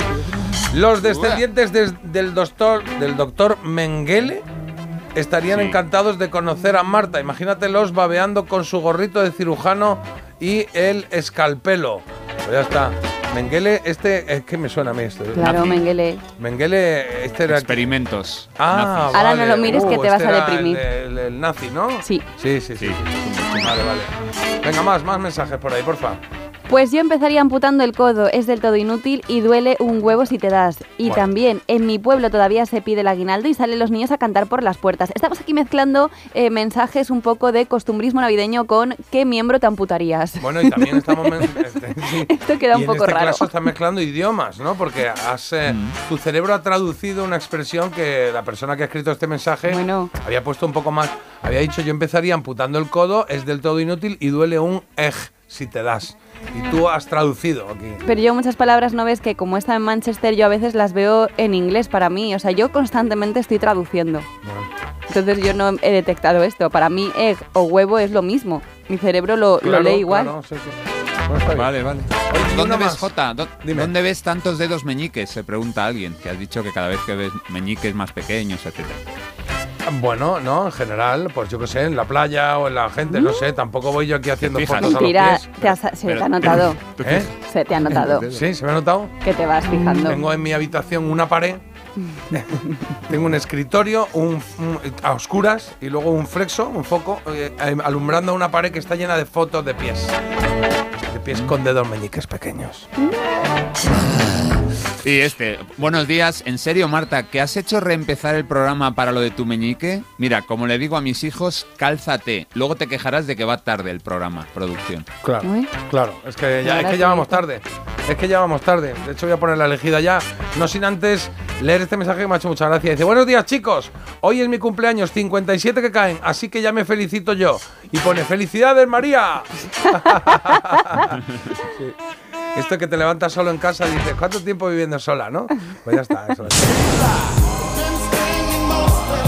Los descendientes des- del doctor, del doctor Mengele estarían Sí. encantados de conocer a Marta. Imagínatelos babeando con su gorrito de cirujano y el escalpelo. Pues ya está. Mengele, este es que me suena a mí esto. Claro, Nazi. Mengele. Mengele, este era. Experimentos. Ah, nazis. Ahora no vale. lo mires que Uh, te vas este a era deprimir. El, el- el nazi, ¿no? Sí. Sí, sí, sí. Sí. sí. Vale, vale. Venga, más, más mensajes por ahí, porfa. Pues yo empezaría amputando el codo, es del todo inútil y duele un huevo si te das. Y Bueno. también en mi pueblo todavía se pide el aguinaldo y salen los niños a cantar por las puertas. Estamos aquí mezclando eh, mensajes un poco de costumbrismo navideño con qué miembro te amputarías. Bueno, y también *laughs* estamos. este, sí. Esto queda Y un poco en este raro. caso estás mezclando idiomas, ¿no? Porque has, eh, tu cerebro ha traducido una expresión que la persona que ha escrito este mensaje Bueno. había puesto un poco más. Había dicho, yo empezaría amputando el codo, es del todo inútil y duele un ej si te das. Y tú has traducido aquí. Pero yo muchas palabras no ves que como está en Manchester yo a veces las veo en inglés para mí. O sea, yo constantemente estoy traduciendo. Bueno, Entonces yo no he detectado esto. Para mí egg o huevo es lo mismo. Mi cerebro lo, lo claro, lee igual. claro, sí, sí. Bueno. Vale, vale. Oye, ¿Dónde ves. Jota? ¿Dó- Dime. ¿Dónde ves tantos dedos meñiques? Se pregunta alguien, que has dicho que cada vez que ves meñiques más pequeños, etcétera. Bueno, no, en general, pues yo qué sé, en la playa o en la gente, no sé, tampoco voy yo aquí haciendo fijas? fotos a los Mentira, pies. te has- se te ha notado. ¿Eh? Se te ha notado. ¿Sí? ¿Se me ha notado? Que te vas fijando. Tengo en mi habitación una pared, *laughs* tengo un escritorio un, un- a oscuras y luego un flexo, un foco, eh, eh, alumbrando una pared que está llena de fotos de pies. De pies con dedos meñiques pequeños. Y este, buenos días. ¿En serio, Marta, que has hecho reempezar el programa para lo de tu meñique? Mira, como le digo a mis hijos, cálzate. Luego te quejarás de que va tarde el programa, producción. Claro, claro, es que ya, es que ya vamos tarde. Es que ya vamos tarde. De hecho, voy a poner la elegida ya. No sin antes leer este mensaje que me ha hecho mucha gracia. Dice: Buenos días, chicos. Hoy es mi cumpleaños, 57 que caen, así que ya me felicito yo. Y pone: ¡Felicidades, María! *laughs* Sí. Esto que te levantas solo en casa y dices: ¿Cuánto tiempo viviendo sola, no? Pues ya está, eso es.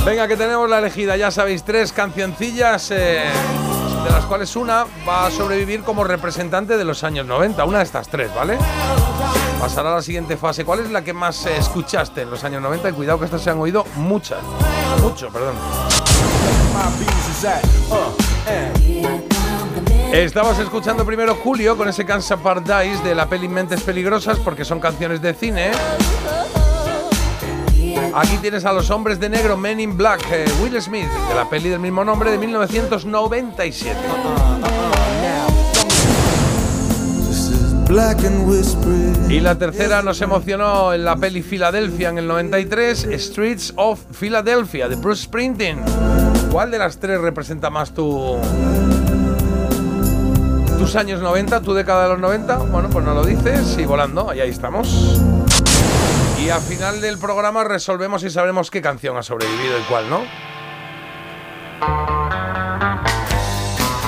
Venga, que tenemos la elegida, ya sabéis, tres cancioncillas, eh, de las cuales una va a sobrevivir como representante de los años 90, una de estas tres, ¿vale? Pasará a la siguiente fase. ¿Cuál es la que más eh, escuchaste en los años 90? Y cuidado que estas se han oído muchas. Mucho, perdón. Estabas escuchando primero Julio con ese Cansa Paradise de la peli Mentes Peligrosas porque son canciones de cine. Aquí tienes a los hombres de negro, Men in Black, eh, Will Smith, de la peli del mismo nombre de 1997. black and whispering. Y la tercera nos emocionó en la peli Filadelfia en el 93, Streets of Philadelphia, de Bruce Springsteen. ¿Cuál de las tres representa más tu, tus años 90, tu década de los 90? Bueno, pues no lo dices y volando, ahí, estamos. Y al final del programa resolvemos y sabremos qué canción ha sobrevivido y cuál no.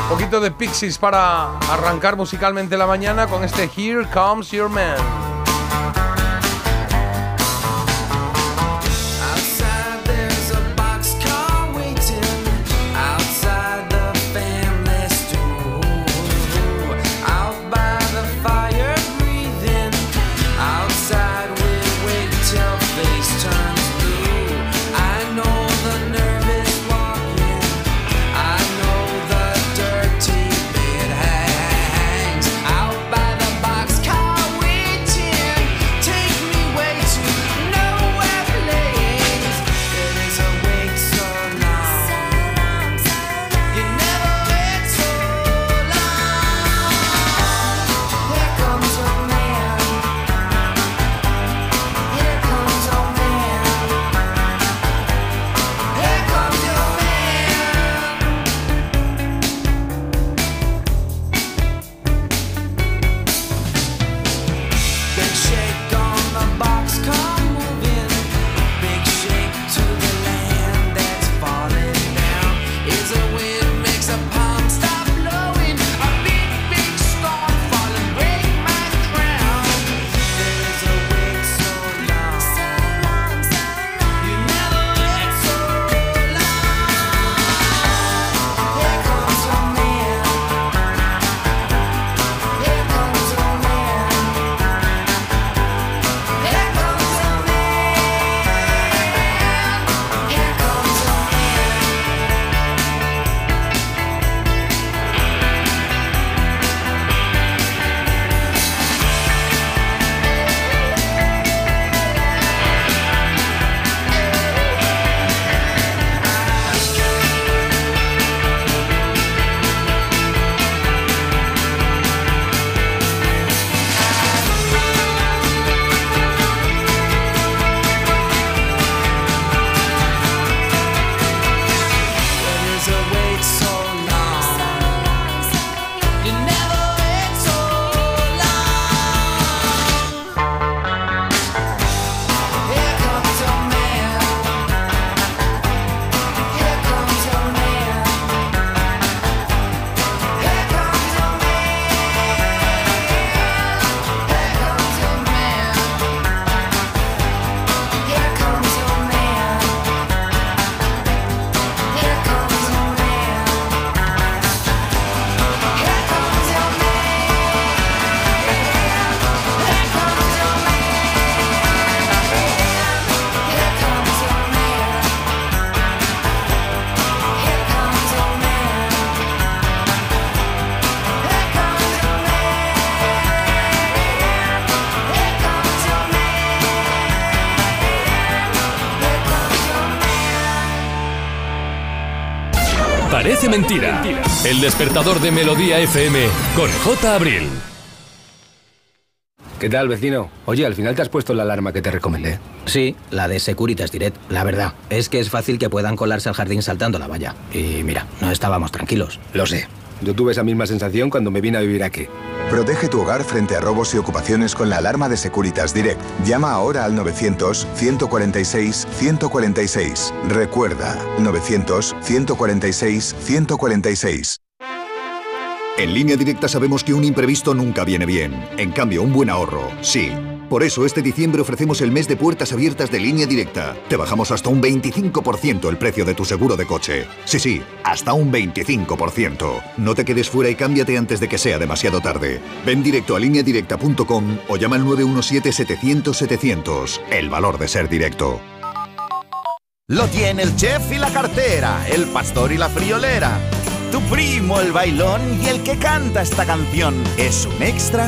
Un poquito de Pixies para arrancar musicalmente la mañana con este Here Comes Your Man. Mentira. El despertador de Melodía FM con J. Abril. ¿Qué tal, vecino? Oye, al final te has puesto la alarma que te recomendé. Sí, la de Securitas Direct. La verdad, es que es fácil que puedan colarse al jardín saltando la valla. Y mira, no estábamos tranquilos. Lo sé. Yo tuve esa misma sensación cuando me vine a vivir aquí. Protege tu hogar frente a robos y ocupaciones con la alarma de Securitas Direct. Llama ahora al 900-146-146. Recuerda, 900-146-146. En línea directa sabemos que un imprevisto nunca viene bien. En cambio, un buen ahorro, sí. Por eso este diciembre ofrecemos el mes de puertas abiertas de línea directa. Te bajamos hasta un 25% el precio de tu seguro de coche. Sí, sí, hasta un 25%. No te quedes fuera y cámbiate antes de que sea demasiado tarde. Ven directo a lineadirecta.com o llama al 917-700-700. El valor de ser directo. Lo tiene el chef y la cartera, el pastor y la friolera. Tu primo el bailón y el que canta esta canción es un extra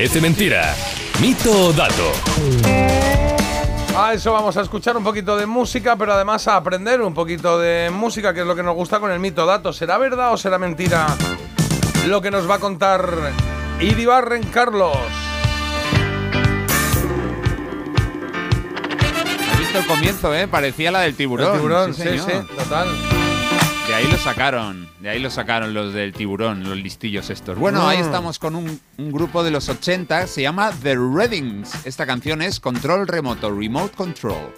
Parece Mentira. Mito o dato. A eso vamos a escuchar un poquito de música, pero además a aprender un poquito de música, que es lo que nos gusta con el mito dato. ¿Será verdad o será mentira lo que nos va a contar Iribarren Carlos? ¿Has visto el comienzo, eh? Parecía la del tiburón. El tiburón, sí, señor. sí, total. De ahí lo sacaron, de ahí lo sacaron los del tiburón, los listillos estos. Bueno, ahí Mm. estamos con un, un grupo de los 80, se llama The Reddings. Esta canción es Control Remoto, Remote Control.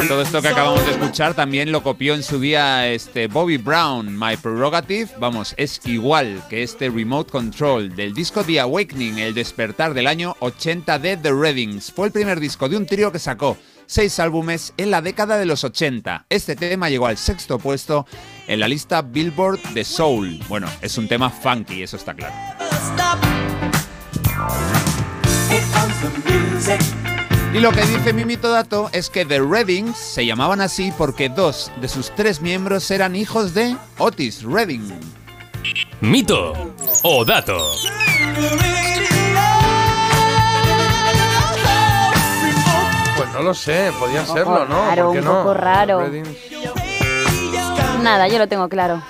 Y todo esto que acabamos de escuchar también lo copió en su día este Bobby Brown, My Prerogative. Vamos, es igual que este Remote Control del disco The Awakening, el despertar del año 80 de The Reddings. Fue el primer disco de un trío que sacó seis álbumes en la década de los 80. Este tema llegó al sexto puesto en la lista Billboard de Soul. Bueno, es un tema funky, eso está claro. Y lo que dice mi mito dato es que The Reddings se llamaban así porque dos de sus tres miembros eran hijos de Otis Redding. Mito o dato. Pues no lo sé, podía serlo, ¿no? raro, ¿Por qué un no? poco raro. Nada, yo lo tengo claro.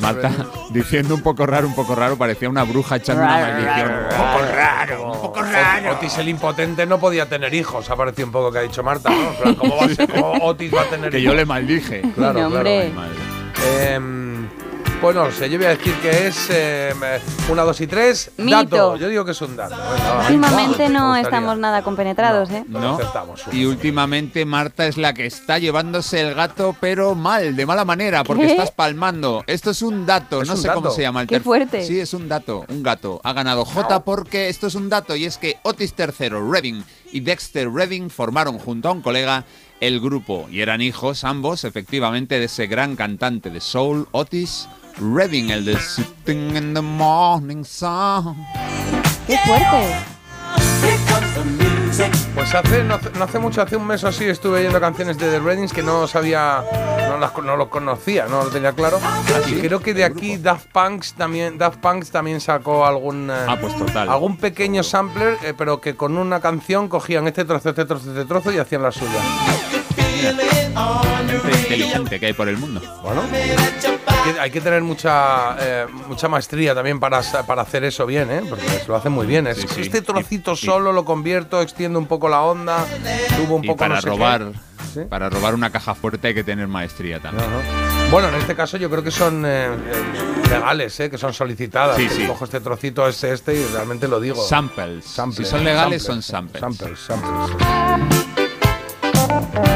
Marta, diciendo un poco raro, un poco raro, parecía una bruja echando una maldición. Un poco raro, un poco raro. Otis el impotente no podía tener hijos, ha parecido un poco que ha dicho Marta, ¿no? ¿Cómo, va a ser- *laughs* cómo Otis va a tener Que hijos? yo le maldije. Claro, No, claro. Ay, madre. Em, pues no lo sé, yo voy a decir que es em, una, dos y tres. Mito. Dato. Yo digo que es un dato. Venga. Últimamente Me no estamos nada compenetrados, ¿eh? ¿No? Acertamos uno. Y últimamente Marta es la que está llevándose el gato, pero mal, de mala manera, porque ¿Qué? estás palmando. Esto es un dato, Es no un sé cómo se llama el Qué fuerte. Sí, es un dato, un gato. Ha ganado J porque esto es un dato y es que Otis III Redding y Dexter Redding formaron junto a un colega el grupo y eran hijos ambos, efectivamente, de ese gran cantante de soul, Otis Redding, el de Sitting in the Morning Sun. ¡Qué fuerte! Pues hace no, hace no hace mucho, hace un mes o así, estuve oyendo canciones de The Reddings que no sabía, no, las, no lo conocía, no lo tenía claro. y creo que de aquí Daft Punk también, Daft Punk también sacó algún, eh, Ah, pues total. algún pequeño sampler, eh, pero que con una canción cogían este trozo, este trozo, este trozo y hacían la suya. Gente inteligente que hay por el mundo. Bueno, que, hay que tener mucha eh, mucha maestría también para, para hacer eso bien, ¿eh? Porque lo hacen muy bien. Es, Sí, sí. Este trocito Y- y- solo lo convierto, extiendo un poco la onda, subo un Y poco para no sé qué. robar, ¿Sí? para robar una caja fuerte hay que tener maestría también. Ajá. Bueno, en este caso yo creo que son eh, legales, ¿eh? que son solicitadas. Sí. Cojo este trocito, es este, y realmente lo digo. Samples. Samples, Si son legales, samples, son samples. Samples, samples.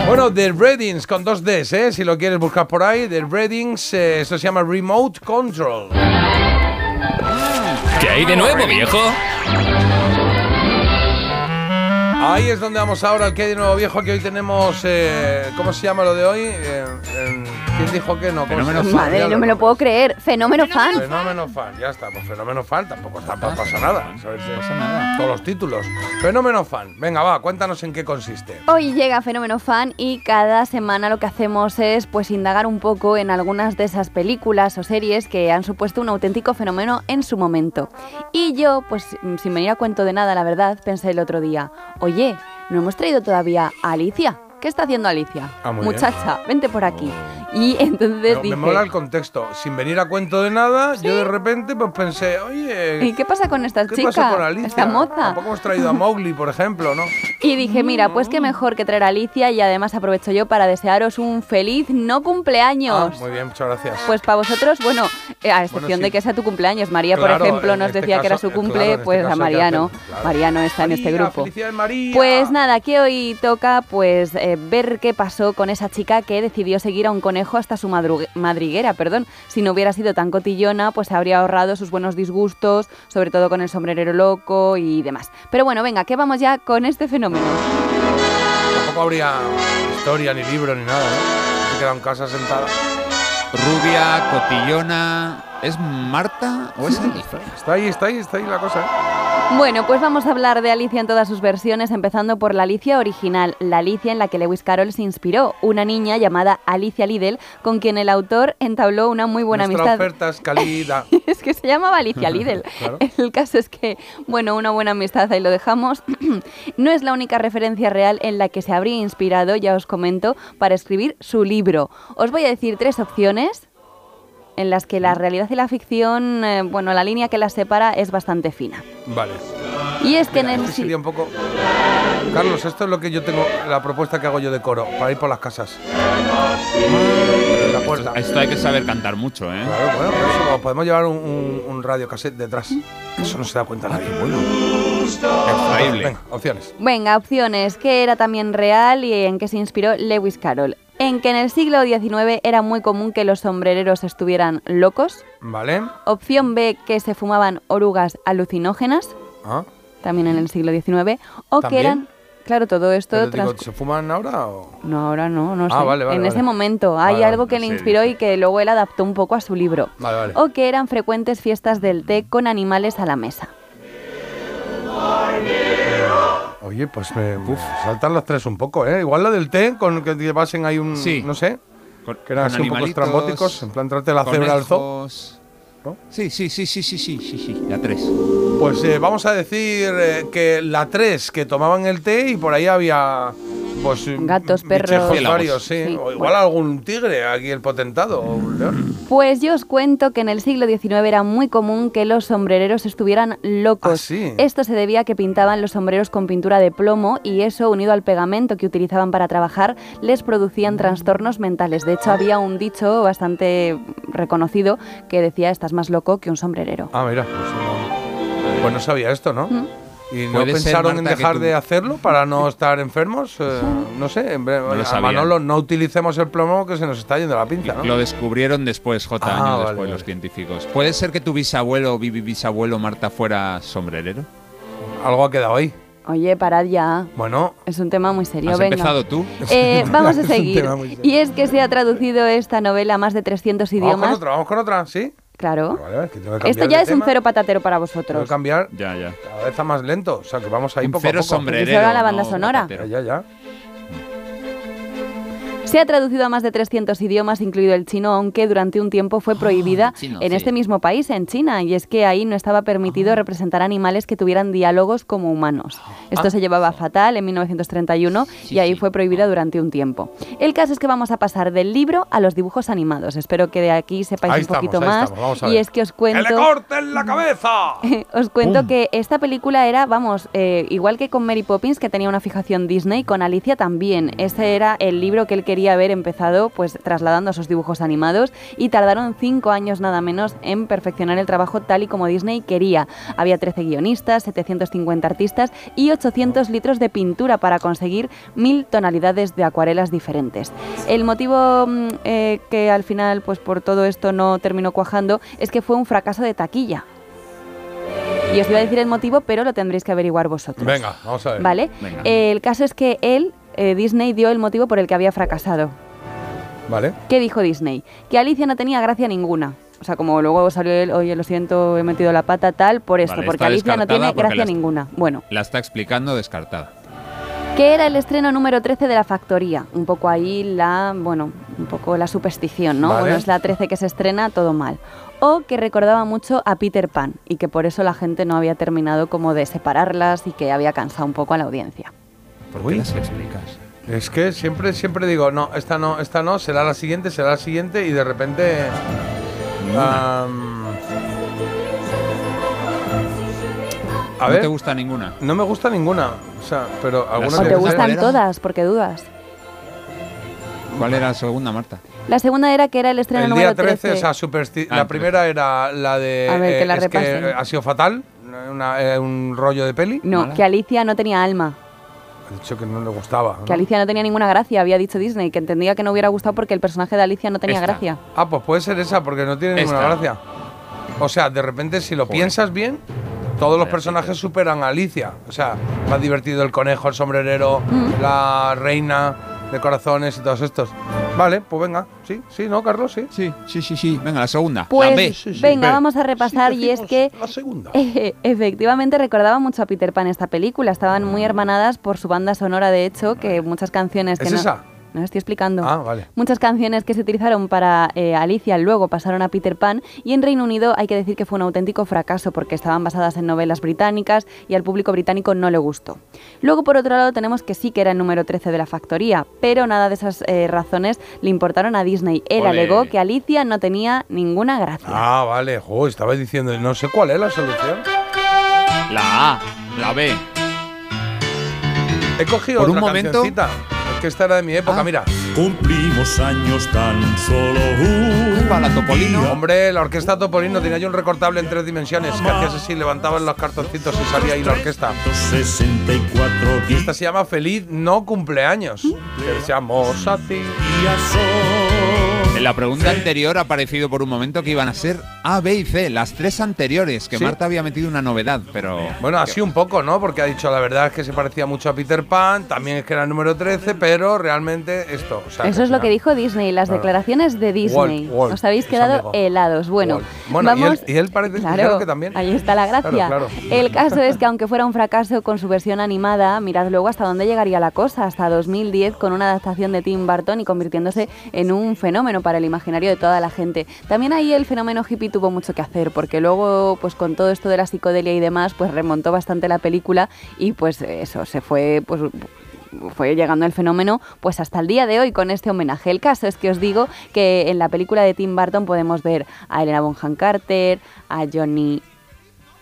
Bueno, The Readings con dos Ds, ¿eh? si lo quieres buscar por ahí. The Readings, eh, esto se llama Remote Control. ¿Qué hay de nuevo, viejo? Ahí es donde vamos ahora, el que hay de nuevo viejo, que hoy tenemos, eh, ¿cómo se llama lo de hoy? Eh, eh, ¿Quién dijo que no? Madre, no me lo puedo creer. Fenómeno fan. Fenómeno fan, ya está, pues fenómeno fan, tampoco está, no pasa nada. ¿sabes? No pasa nada. Todos los títulos. Fenómeno fan, venga, va, cuéntanos en qué consiste. Hoy llega Fenómeno Fan y cada semana lo que hacemos es pues indagar un poco en algunas de esas películas o series que han supuesto un auténtico fenómeno en su momento. Y yo, pues sin venir a cuento de nada, la verdad, pensé el otro día, oye, ¿no hemos traído todavía a Alicia? ¿Qué está haciendo Alicia? Ah, muy bien. Muchacha, vente por aquí. Y entonces dije, me mola el contexto. Sin venir a cuento de nada, yo de repente pues pensé, oye, ¿y qué pasa con esta ¿qué chica? pasó con Alicia? Esta moza. Tampoco hemos traído a Mowgli, por ejemplo, ¿no? Y dije, mira, pues qué mejor que traer a Alicia y además aprovecho yo para desearos un feliz no cumpleaños. Ah, muy bien, muchas gracias. Pues para vosotros, bueno, eh, a excepción Bueno, sí. de que sea tu cumpleaños. María, Claro, por ejemplo, nos este decía que era su eh, cumple, claro, este pues a Mariano. claro. Mariano está en este grupo. María. Pues nada, que hoy toca pues eh, ver qué pasó con esa chica que decidió seguir a un conejo hasta su madriguera, perdón. Si no hubiera sido tan cotillona, pues se habría ahorrado sus buenos disgustos, sobre todo con el sombrerero loco y demás. Pero bueno, venga, que vamos ya con este fenómeno. Tampoco habría historia, ni libro, ni nada, ¿no? Se queda en casa sentada. Rubia, cotillona. ¿Es Marta o es Alicia? *laughs* Está ahí, está ahí, está ahí la cosa. ¿eh? Bueno, pues vamos a hablar de Alicia en todas sus versiones, empezando por la Alicia original, la Alicia en la que Lewis Carroll se inspiró, una niña llamada Alicia Liddell, con quien el autor entabló una muy buena Nuestra amistad. oferta es calidad. *laughs* Es que se llamaba Alicia *laughs* Liddell. Claro. El caso es que, bueno, una buena amistad, ahí lo dejamos. *clears throat* no es la única referencia real en la que se habría inspirado, ya os comento, para escribir su libro. Os voy a decir tres opciones en las que la realidad y la ficción, eh, bueno, la línea que las separa es bastante fina. Vale. Y es que en Mira, el... este si- sería un poco. Carlos, esto es lo que yo tengo, la propuesta que hago yo de coro, para ir por las casas. La puerta. Esto hay que saber cantar mucho, ¿eh? Claro, bueno, por eso podemos llevar un, un, un radio cassette detrás. Eso no se da cuenta nadie. Bueno. Extraíble. Venga, opciones. Venga, opciones. ¿Qué era también real y en qué se inspiró Lewis Carroll? En que en el siglo XIX era muy común que los sombrereros estuvieran locos. Vale. Opción B, que se fumaban orugas alucinógenas, Ah, también en el siglo XIX. O que eran... Claro, todo esto... pero digo, trans- ¿se fuman ahora o...? No, ahora no, no sé. Ah, vale, vale, en vale. ese momento hay algo que le sí, inspiró y que luego él adaptó un poco a su libro. Vale, vale. O que eran frecuentes fiestas del té con animales a la mesa. Oye, pues me uf, saltan las tres un poco, ¿eh? Igual la del té, con que llevasen ahí un... Sí. No sé, Con- que eran así un poco estrambóticos, en plan trate la cebra al zoo. ¿no? Sí, sí, sí, sí, sí, sí, sí, sí, la tres. Pues eh, vamos a decir eh, que la 3 que tomaban el té y por ahí había Pues mm, Gatos, bichejos perros. varios, sí. Sí. O igual algún tigre aquí el potentado o un león. Pues yo os cuento que en el siglo XIX era muy común que los sombrereros estuvieran locos. Ah, sí. Esto se debía a que pintaban los sombreros con pintura de plomo y eso, unido al pegamento que utilizaban para trabajar, les producían trastornos mentales. De hecho, había un dicho bastante reconocido que decía, estás más loco que un sombrerero. Ah, mira. Pues no, pues no sabía esto, ¿no? Mm. ¿Y no pensaron en dejar tú- de hacerlo para no estar enfermos? Eh, no sé, en breve, lo a. Manolo, no utilicemos el plomo que se nos está yendo la pinza, ¿no? Lo descubrieron después, J, Ah, años vale, después, vale. los científicos. ¿Puede ser que tu bisabuelo, bisabuelo Marta, fuera sombrerero? Algo ha quedado ahí. Oye, parad ya. Bueno, Es un tema muy serio. ¿Has venga. empezado tú? Eh, vamos a *laughs* seguir. Y es que se ha traducido esta novela a más de 300 vamos con idiomas. otra, vamos con otra, ¿sí? Claro. Vale, vale, que tengo que Esto ya es un cero patatero para Tengo que vosotros. cambiar Ya, ya. cada vez a más lento. O sea, que vamos ahí Un poco cero a poco. sombrerero. Y ahora la banda no sonora. patatero. Ya, ya, ya. Se ha traducido a más de 300 idiomas, incluido el chino, aunque durante un tiempo fue prohibida chino, en sí. este mismo país, en China, y es que ahí no estaba permitido representar animales que tuvieran diálogos como humanos. Esto se llevaba fatal en 1931 y ahí fue prohibida durante un tiempo. El caso es que vamos a pasar del libro a los dibujos animados. Espero que de aquí sepáis Ahí un poquito estamos, más. estamos, y es que os ¡Que cuento... le corten la cabeza! *laughs* Os cuento que esta película era, vamos, eh, igual que con Mary Poppins, que tenía una fijación Disney, con Alicia también. Ese era el libro que él quería haber empezado, pues trasladando a sus dibujos animados, y tardaron cinco años nada menos en perfeccionar el trabajo tal y como Disney quería. Había 13 guionistas, 750 artistas y 800 litros de pintura para conseguir mil tonalidades de acuarelas diferentes. El motivo mm, eh, que al final, pues por todo esto no terminó cuajando, es que fue un fracaso de taquilla. Y os iba a decir el motivo, pero lo tendréis que averiguar vosotros. Venga, vamos a ver. ¿Vale? Venga. Eh, el caso es que él, eh, Disney, dio el motivo por el que había fracasado. Vale. ¿Qué dijo Disney? Que Alicia no tenía gracia ninguna. O sea, como luego salió él, oye, lo siento, he metido la pata, tal, por esto, Vale, porque Alicia no tiene gracia ninguna. Bueno, La está explicando descartada. que era el estreno número 13 de La Factoría. Un poco ahí la, bueno, un poco la superstición, ¿no? Vale. Bueno, es la 13 que se estrena, todo mal. O que recordaba mucho a Peter Pan y que por eso la gente no había terminado como de separarlas y que había cansado un poco a la audiencia. ¿Por Uy. qué las explicas? Es que siempre, siempre digo, no, esta no, esta no, será la siguiente, será la siguiente, y de repente. a ¿No ver, te gusta ninguna? no me gusta ninguna. O sea, pero alguna O te gustan era? todas, porque dudas. ¿Cuál era la segunda, Marta? La segunda era que era el estreno El número día 13, 13. o sea, supersti- Ah, la primera era la de. A ver, que la es repasen. ha sido fatal, una- eh, un rollo de peli. No, Mala. que Alicia no tenía alma. Ha dicho que no le gustaba. ¿no? Que Alicia no tenía ninguna gracia, había dicho Disney, que entendía que no hubiera gustado porque el personaje de Alicia no tenía Esta. gracia. Ah, pues puede ser esa, porque no tiene ninguna gracia. O sea, de repente, si lo Joder. piensas bien, todos los personajes superan a Alicia. O sea, más divertido el conejo, el sombrerero, Mm. la reina de corazones y todos estos. Vale, pues venga. Sí, sí, ¿no, Carlos? Sí. Sí, sí, sí, sí. Venga, la segunda. Pues la B. sí, sí. venga, B. vamos a repasar Sí, y es que La segunda. *laughs* eh, efectivamente recordaba mucho a Peter Pan esta película, estaban muy hermanadas por su banda sonora, de hecho, que muchas canciones que ¿Es no, esa? No estoy explicando. Ah, vale. Muchas canciones que se utilizaron para eh, Alicia luego pasaron a Peter Pan y en Reino Unido hay que decir que fue un auténtico fracaso porque estaban basadas en novelas británicas y al público británico no le gustó. Luego por otro lado tenemos que sí que era el número 13 de la factoría, pero nada de esas eh, razones le importaron a Disney. Él Ole. alegó que Alicia no tenía ninguna gracia. Ah, vale. Jo, estaba diciendo, no sé cuál es la solución. La A. La B. He cogido Por otra un momento- cancioncita. Que esta era de mi época, Ah. mira. Cumplimos años tan solo un va la Topolino. Hombre, la orquesta Topolino tenía yo un recortable en tres dimensiones que hacías así, levantabas los cartoncitos y salía ahí la orquesta. 64 Y esta se llama Feliz No Cumpleaños. Que deseamos a ti. En la pregunta anterior ha aparecido por un momento que iban a ser A, B y C, las tres anteriores, que Sí. Marta había metido una novedad, pero... Bueno, así un poco, ¿no? Porque ha dicho la verdad es que se parecía mucho a Peter Pan, también es que era el número 13, pero realmente esto. o sea, Eso es lo que dijo Disney, las Claro. declaraciones de Disney. Walt, Walt, Os habéis quedado helados. Bueno. Bueno, y vamos. él- y él parece- creo que también. Ahí está la gracia. Claro, claro. El caso es que aunque fuera un fracaso con su versión animada, mirad luego hasta dónde llegaría la cosa, hasta 2010 con una adaptación de Tim Burton y convirtiéndose en un fenómeno para el imaginario de toda la gente. También ahí el fenómeno hippie tuvo mucho que hacer, porque luego, pues con todo esto de la psicodelia y demás, pues remontó bastante la película y pues eso, se fue pues fue llegando el fenómeno pues hasta el día de hoy con este homenaje. El caso es que os digo que en la película de Tim Burton podemos ver a Elena Bonham Carter, a Johnny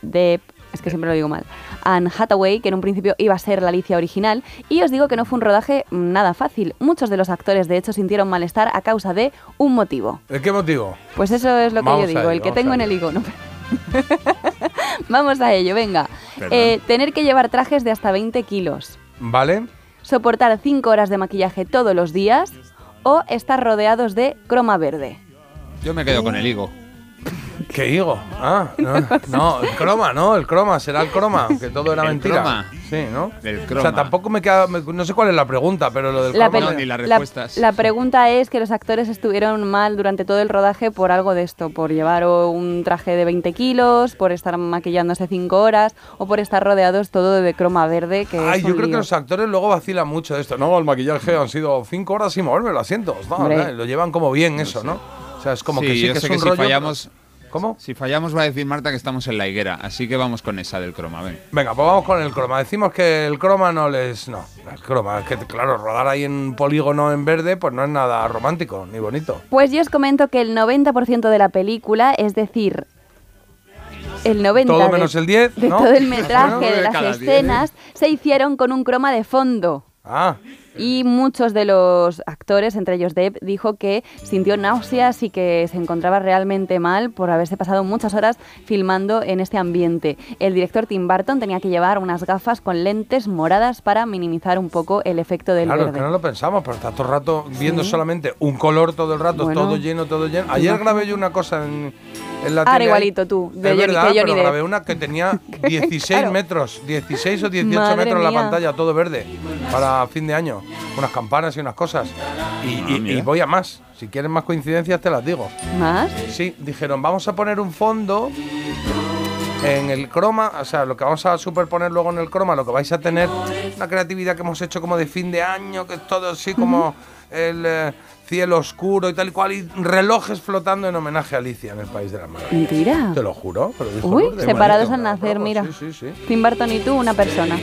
Depp, es que siempre lo digo mal, Anne Hathaway, que en un principio iba a ser la Alicia original, y os digo que no fue un rodaje nada fácil. Muchos de los actores, de hecho, sintieron malestar a causa de un motivo. ¿De qué motivo? Pues eso es lo que Vamos yo digo, ello, el que tengo en el higo. no, *laughs* vamos a ello, venga. Eh, tener que llevar trajes de hasta 20 kilos, ¿Vale? soportar 5 horas de maquillaje todos los días o estar rodeados de croma verde. Yo me quedo con el higo. ¿Qué higo? Ah, *laughs* no, no, el croma, no, el croma, será el croma, que todo era El mentira. croma. Sí, ¿no? Del O sea, croma. tampoco me queda, me- no sé cuál es la pregunta, pero lo del La, croma... pel- me- la- la pregunta es que los actores estuvieron mal durante todo el rodaje por algo de esto, por llevar o un traje de 20 kilos, por estar maquillándose 5 horas o por estar rodeados todo de croma verde. Que Ay, es yo creo que los actores luego vacilan mucho de esto. No, el maquillaje han sido cinco horas sin moverme los asientos. No, no, lo llevan como bien eso, ¿no? O sea, es como Sí, que sí, yo que sé es que un si rollo. fallamos, ¿Cómo? Si fallamos va a decir Marta que estamos en la higuera, así que vamos con esa del croma, ven. Venga, pues vamos con el croma. Decimos que el croma no les. No, el croma. Es que, claro, rodar ahí en un polígono en verde, pues no es nada romántico ni bonito. Pues yo os comento que el 90% de la película, es decir, el 90% Todo de- menos el 10, de ¿no? todo el metraje *laughs* de de las escenas se hicieron con un croma de fondo. Ah, Y muchos de los actores, entre ellos Depp, dijo que sintió náuseas y que se encontraba realmente mal por haberse pasado muchas horas filmando en este ambiente. El director Tim Burton tenía que llevar unas gafas con lentes moradas para minimizar un poco el efecto del claro, es verde. que no lo pensamos, pero el rato viendo Sí. solamente un color todo el rato, Bueno. todo lleno, todo lleno. Ayer grabé yo una cosa en, en la Ahora igualito tú, de es Johnny- verdad, que Johnny pero grabé una que tenía *laughs* 16 Claro. metros, 16 o 18 Madre metros la mía. pantalla, todo verde, para fin de año. Unas campanas y unas cosas. Y, y- voy a más. Si quieres más coincidencias, te las digo. ¿Más? Sí, dijeron, vamos a poner un fondo en el croma, o sea, lo que vamos a superponer luego en el croma, lo que vais a tener, una creatividad que hemos hecho como de fin de año, que es todo así como el eh, cielo oscuro y tal y cual, y relojes flotando en homenaje a Alicia en el País de las Maravillas. Mentira. Te lo juro, pero Uy, separados al nacer, mira. Sí, sí, sí. Tim Burton y tú, una persona.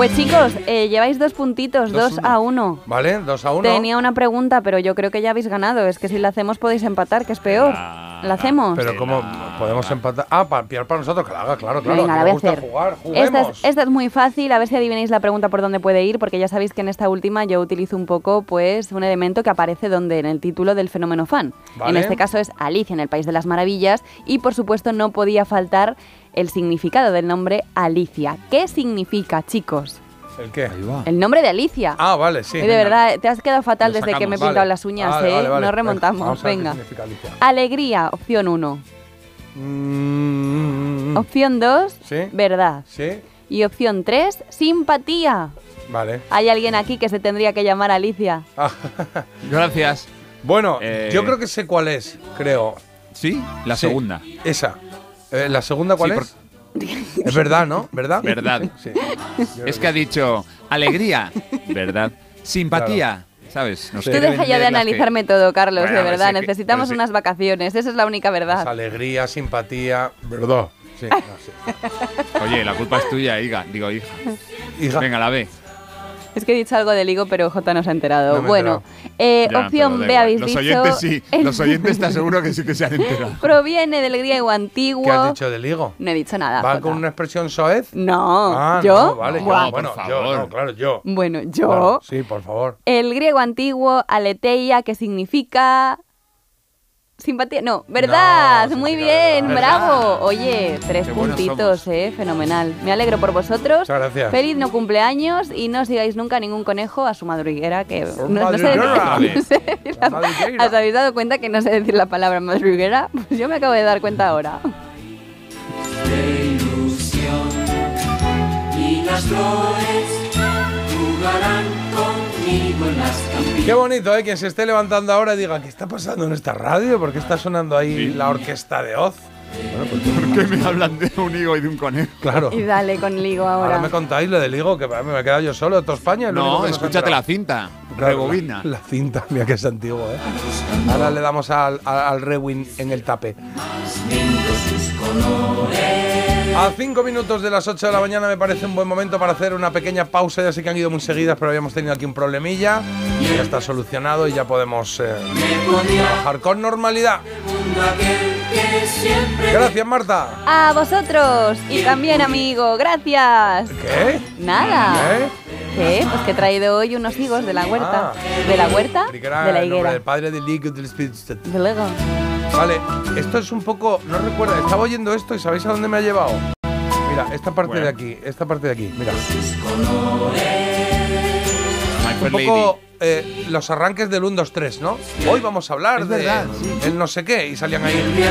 Pues chicos, eh, lleváis dos puntitos, Dos, dos, uno. a uno. ¿Vale? Dos a uno. Tenía una pregunta, pero yo creo que ya habéis ganado. Es que si la hacemos podéis empatar, que es peor. ¿La hacemos? Pero ¿cómo podemos empatar? Ah, para pillar para nosotros, que la haga, claro, claro. Venga, la me voy a gusta hacer. jugar, Esta es, esta es muy fácil, a ver si adivináis la pregunta por dónde puede ir, porque ya sabéis que en esta última yo utilizo un poco pues un elemento que aparece donde en el título del fenómeno fan. Vale. En este caso es Alicia en el País de las Maravillas y por supuesto no podía faltar el significado del nombre Alicia. ¿Qué significa, chicos? ¿El qué? El nombre de Alicia. Ah, vale, sí. Y de verdad, te has quedado fatal Lo desde que me he pintado Vale. las uñas, Vale, ¿eh? vale, vale. No remontamos. Vamos a ver qué Venga. significa Alicia. Alegría, opción 1. Mm, Opción 2, Sí. verdad. Sí, Y opción 3, simpatía. vale. Hay alguien aquí que se tendría que llamar Alicia. *laughs* Gracias. Bueno, Eh, yo creo que sé cuál es, creo. ¿Sí? La Sí, segunda. Esa. Eh, ¿La segunda cuál Sí, es? Es verdad, ¿no? ¿Verdad? Verdad. Sí. Es que ha dicho alegría, ¿verdad? Simpatía, ¿sabes? Nos Tú deja ya de que- analizarme todo, Carlos, Bueno, de verdad. sí que- Necesitamos sí. unas vacaciones. Esa es la única Pues verdad. alegría, simpatía, verdad. Sí, *laughs* no, sí. Oye, la culpa es tuya, hija. Digo, hija. Hija. Venga, la B. Es que he dicho algo del higo, pero J no se ha enterado. No bueno, eh, Ya, opción B habéis Los dicho. oyentes sí. *laughs* Los oyentes te aseguro que sí que se han enterado. *laughs* Proviene del griego antiguo. ¿Qué has dicho del higo? No he dicho nada. ¿Va Jota. con una expresión soez? No, Ah, yo. no, vale, yo, bueno, por yo, favor. no, claro, yo. Bueno, yo. Claro, sí, por favor. El griego antiguo, aleteia, que significa. Simpatía. No, verdad. No, Muy bien, verdad. bravo. Oye, tres Qué puntitos, eh. Fenomenal. Me alegro por vosotros. Muchas gracias. Feliz no cumpleaños y no sigáis nunca ningún conejo a su madriguera. Que no, no sé *laughs* no sé la- Madriguera. ¿Os habéis dado cuenta que no sé decir la palabra madriguera? *laughs* Pues yo me acabo de dar cuenta ahora. Y las flores jugarán campiñas. Qué bonito, ¿eh? Quien se esté levantando ahora y diga, ¿qué está pasando en esta radio? ¿Por qué está sonando ahí la orquesta de Oz? Bueno, pues ¿Por qué me hablan de un higo y de un conejo? claro. Y dale con ligo Ahora ahora. me contáis lo del higo, que me he quedado yo solo, de toda España. el único No, escúchate la cinta. Claro, Rebobina. La, la cinta, mira que es antiguo, ¿eh? Ahora le damos al, al, al rewind en el tape. Lindos sus colores. A cinco minutos de las 8 de la mañana me parece un buen momento para hacer una pequeña pausa. Ya sé que han ido muy seguidas, pero habíamos tenido aquí un problemilla. Ya está solucionado y ya podemos eh, trabajar con normalidad. Gracias, Marta. A vosotros y también, amigo. Gracias. ¿Qué? Nada. ¿Eh? ¿Qué? Pues que he traído hoy unos higos de la huerta. Ah. ¿De la huerta? De la higuera. del Padre, del Hijo y del Espíritu Santo. De luego. Vale, esto es un poco. No recuerda, estaba oyendo esto y ¿sabéis a dónde me ha llevado? Mira, esta parte Bueno. de aquí, esta parte de aquí, mira. Un poco eh, los arranques del 1, 2, 3, ¿no? Hoy vamos a hablar Es de verdad, el no sé qué. Y salían ahí.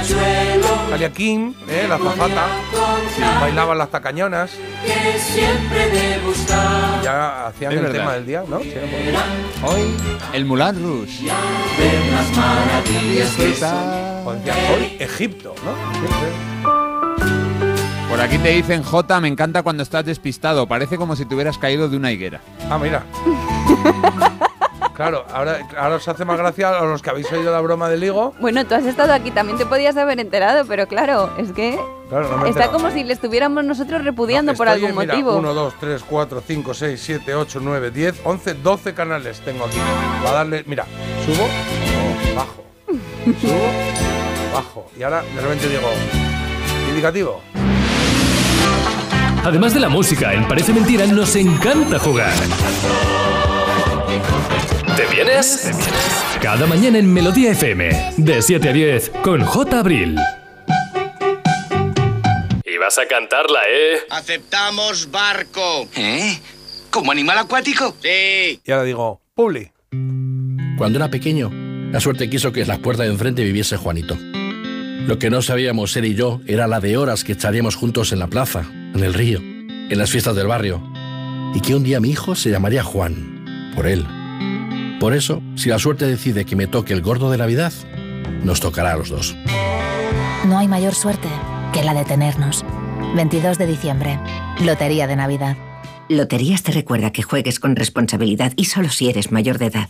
Salía Kim, eh, la zafata. Bailaban las tacañonas. Ya hacían Es el verdad. tema del día, ¿no? Sí, Hoy, el Mulan Rush. O hoy Egipto, ¿no? Por aquí te dicen, J, me encanta cuando estás despistado. Parece como si te hubieras caído de una higuera. Ah, mira. *laughs* Claro, ahora, ahora os hace más gracia a los que habéis oído la broma del higo. Bueno, tú has estado aquí, también te podías haber enterado, pero claro, es que Claro, no me está enterado. como si le estuviéramos nosotros repudiando por Estoy algún en, mira, motivo. 1, 2, 3, 4, 5, 6, 7, 8, 9, 10, 11, 12 canales tengo aquí. Va a darle, mira, subo, bajo, subo, bajo. Y ahora de repente digo, indicativo. Además de la música, en Parece Mentira nos encanta jugar. ¿Te vienes? Cada mañana en Melodía FM, de 7 a 10, con J. Abril. Y vas a cantarla, ¿eh? Aceptamos barco. ¿Eh? ¿Como animal acuático? Sí. Y ahora digo, Publi. Cuando era pequeño, la suerte quiso que en las puertas de enfrente viviese Juanito. Lo que no sabíamos él y yo era la de horas que echaríamos juntos en la plaza, en el río, en las fiestas del barrio. Y que un día mi hijo se llamaría Juan, por él. Por eso, si la suerte decide que me toque el gordo de Navidad, nos tocará a los dos. No hay mayor suerte que la de tenernos. 22 de diciembre, Lotería de Navidad. Loterías te recuerda que juegues con responsabilidad y solo si eres mayor de edad.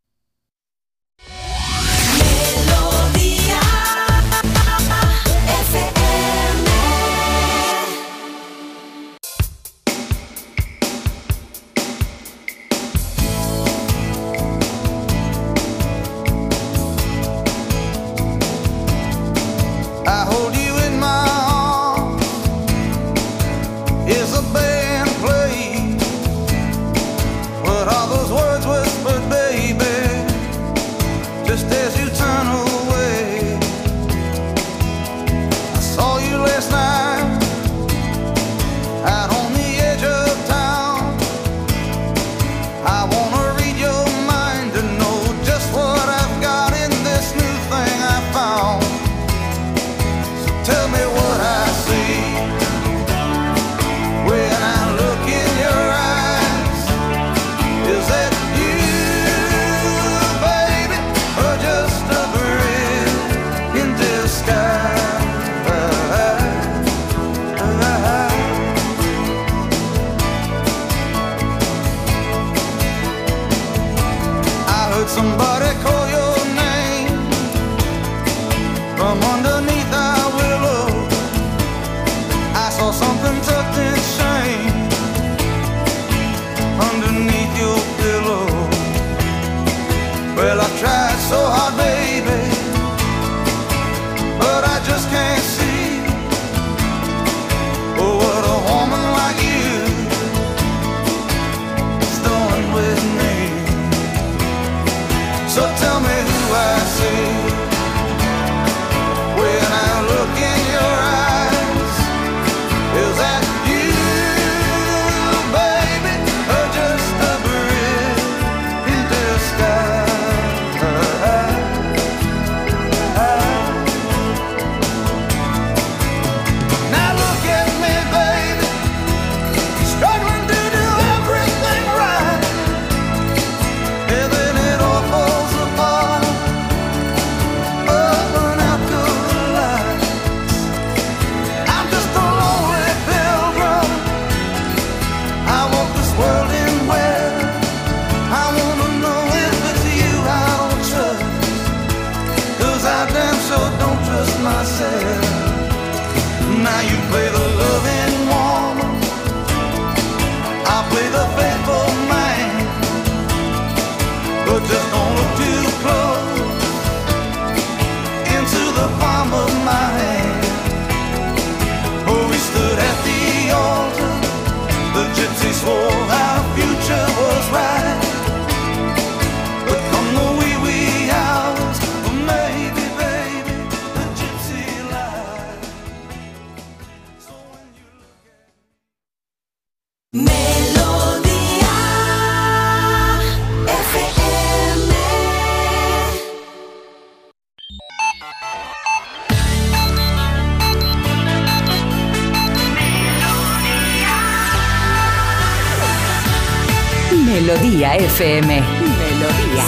FM. Melodía.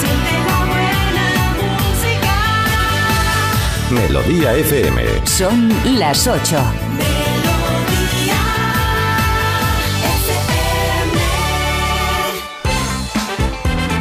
Melodía FM. Son las 8.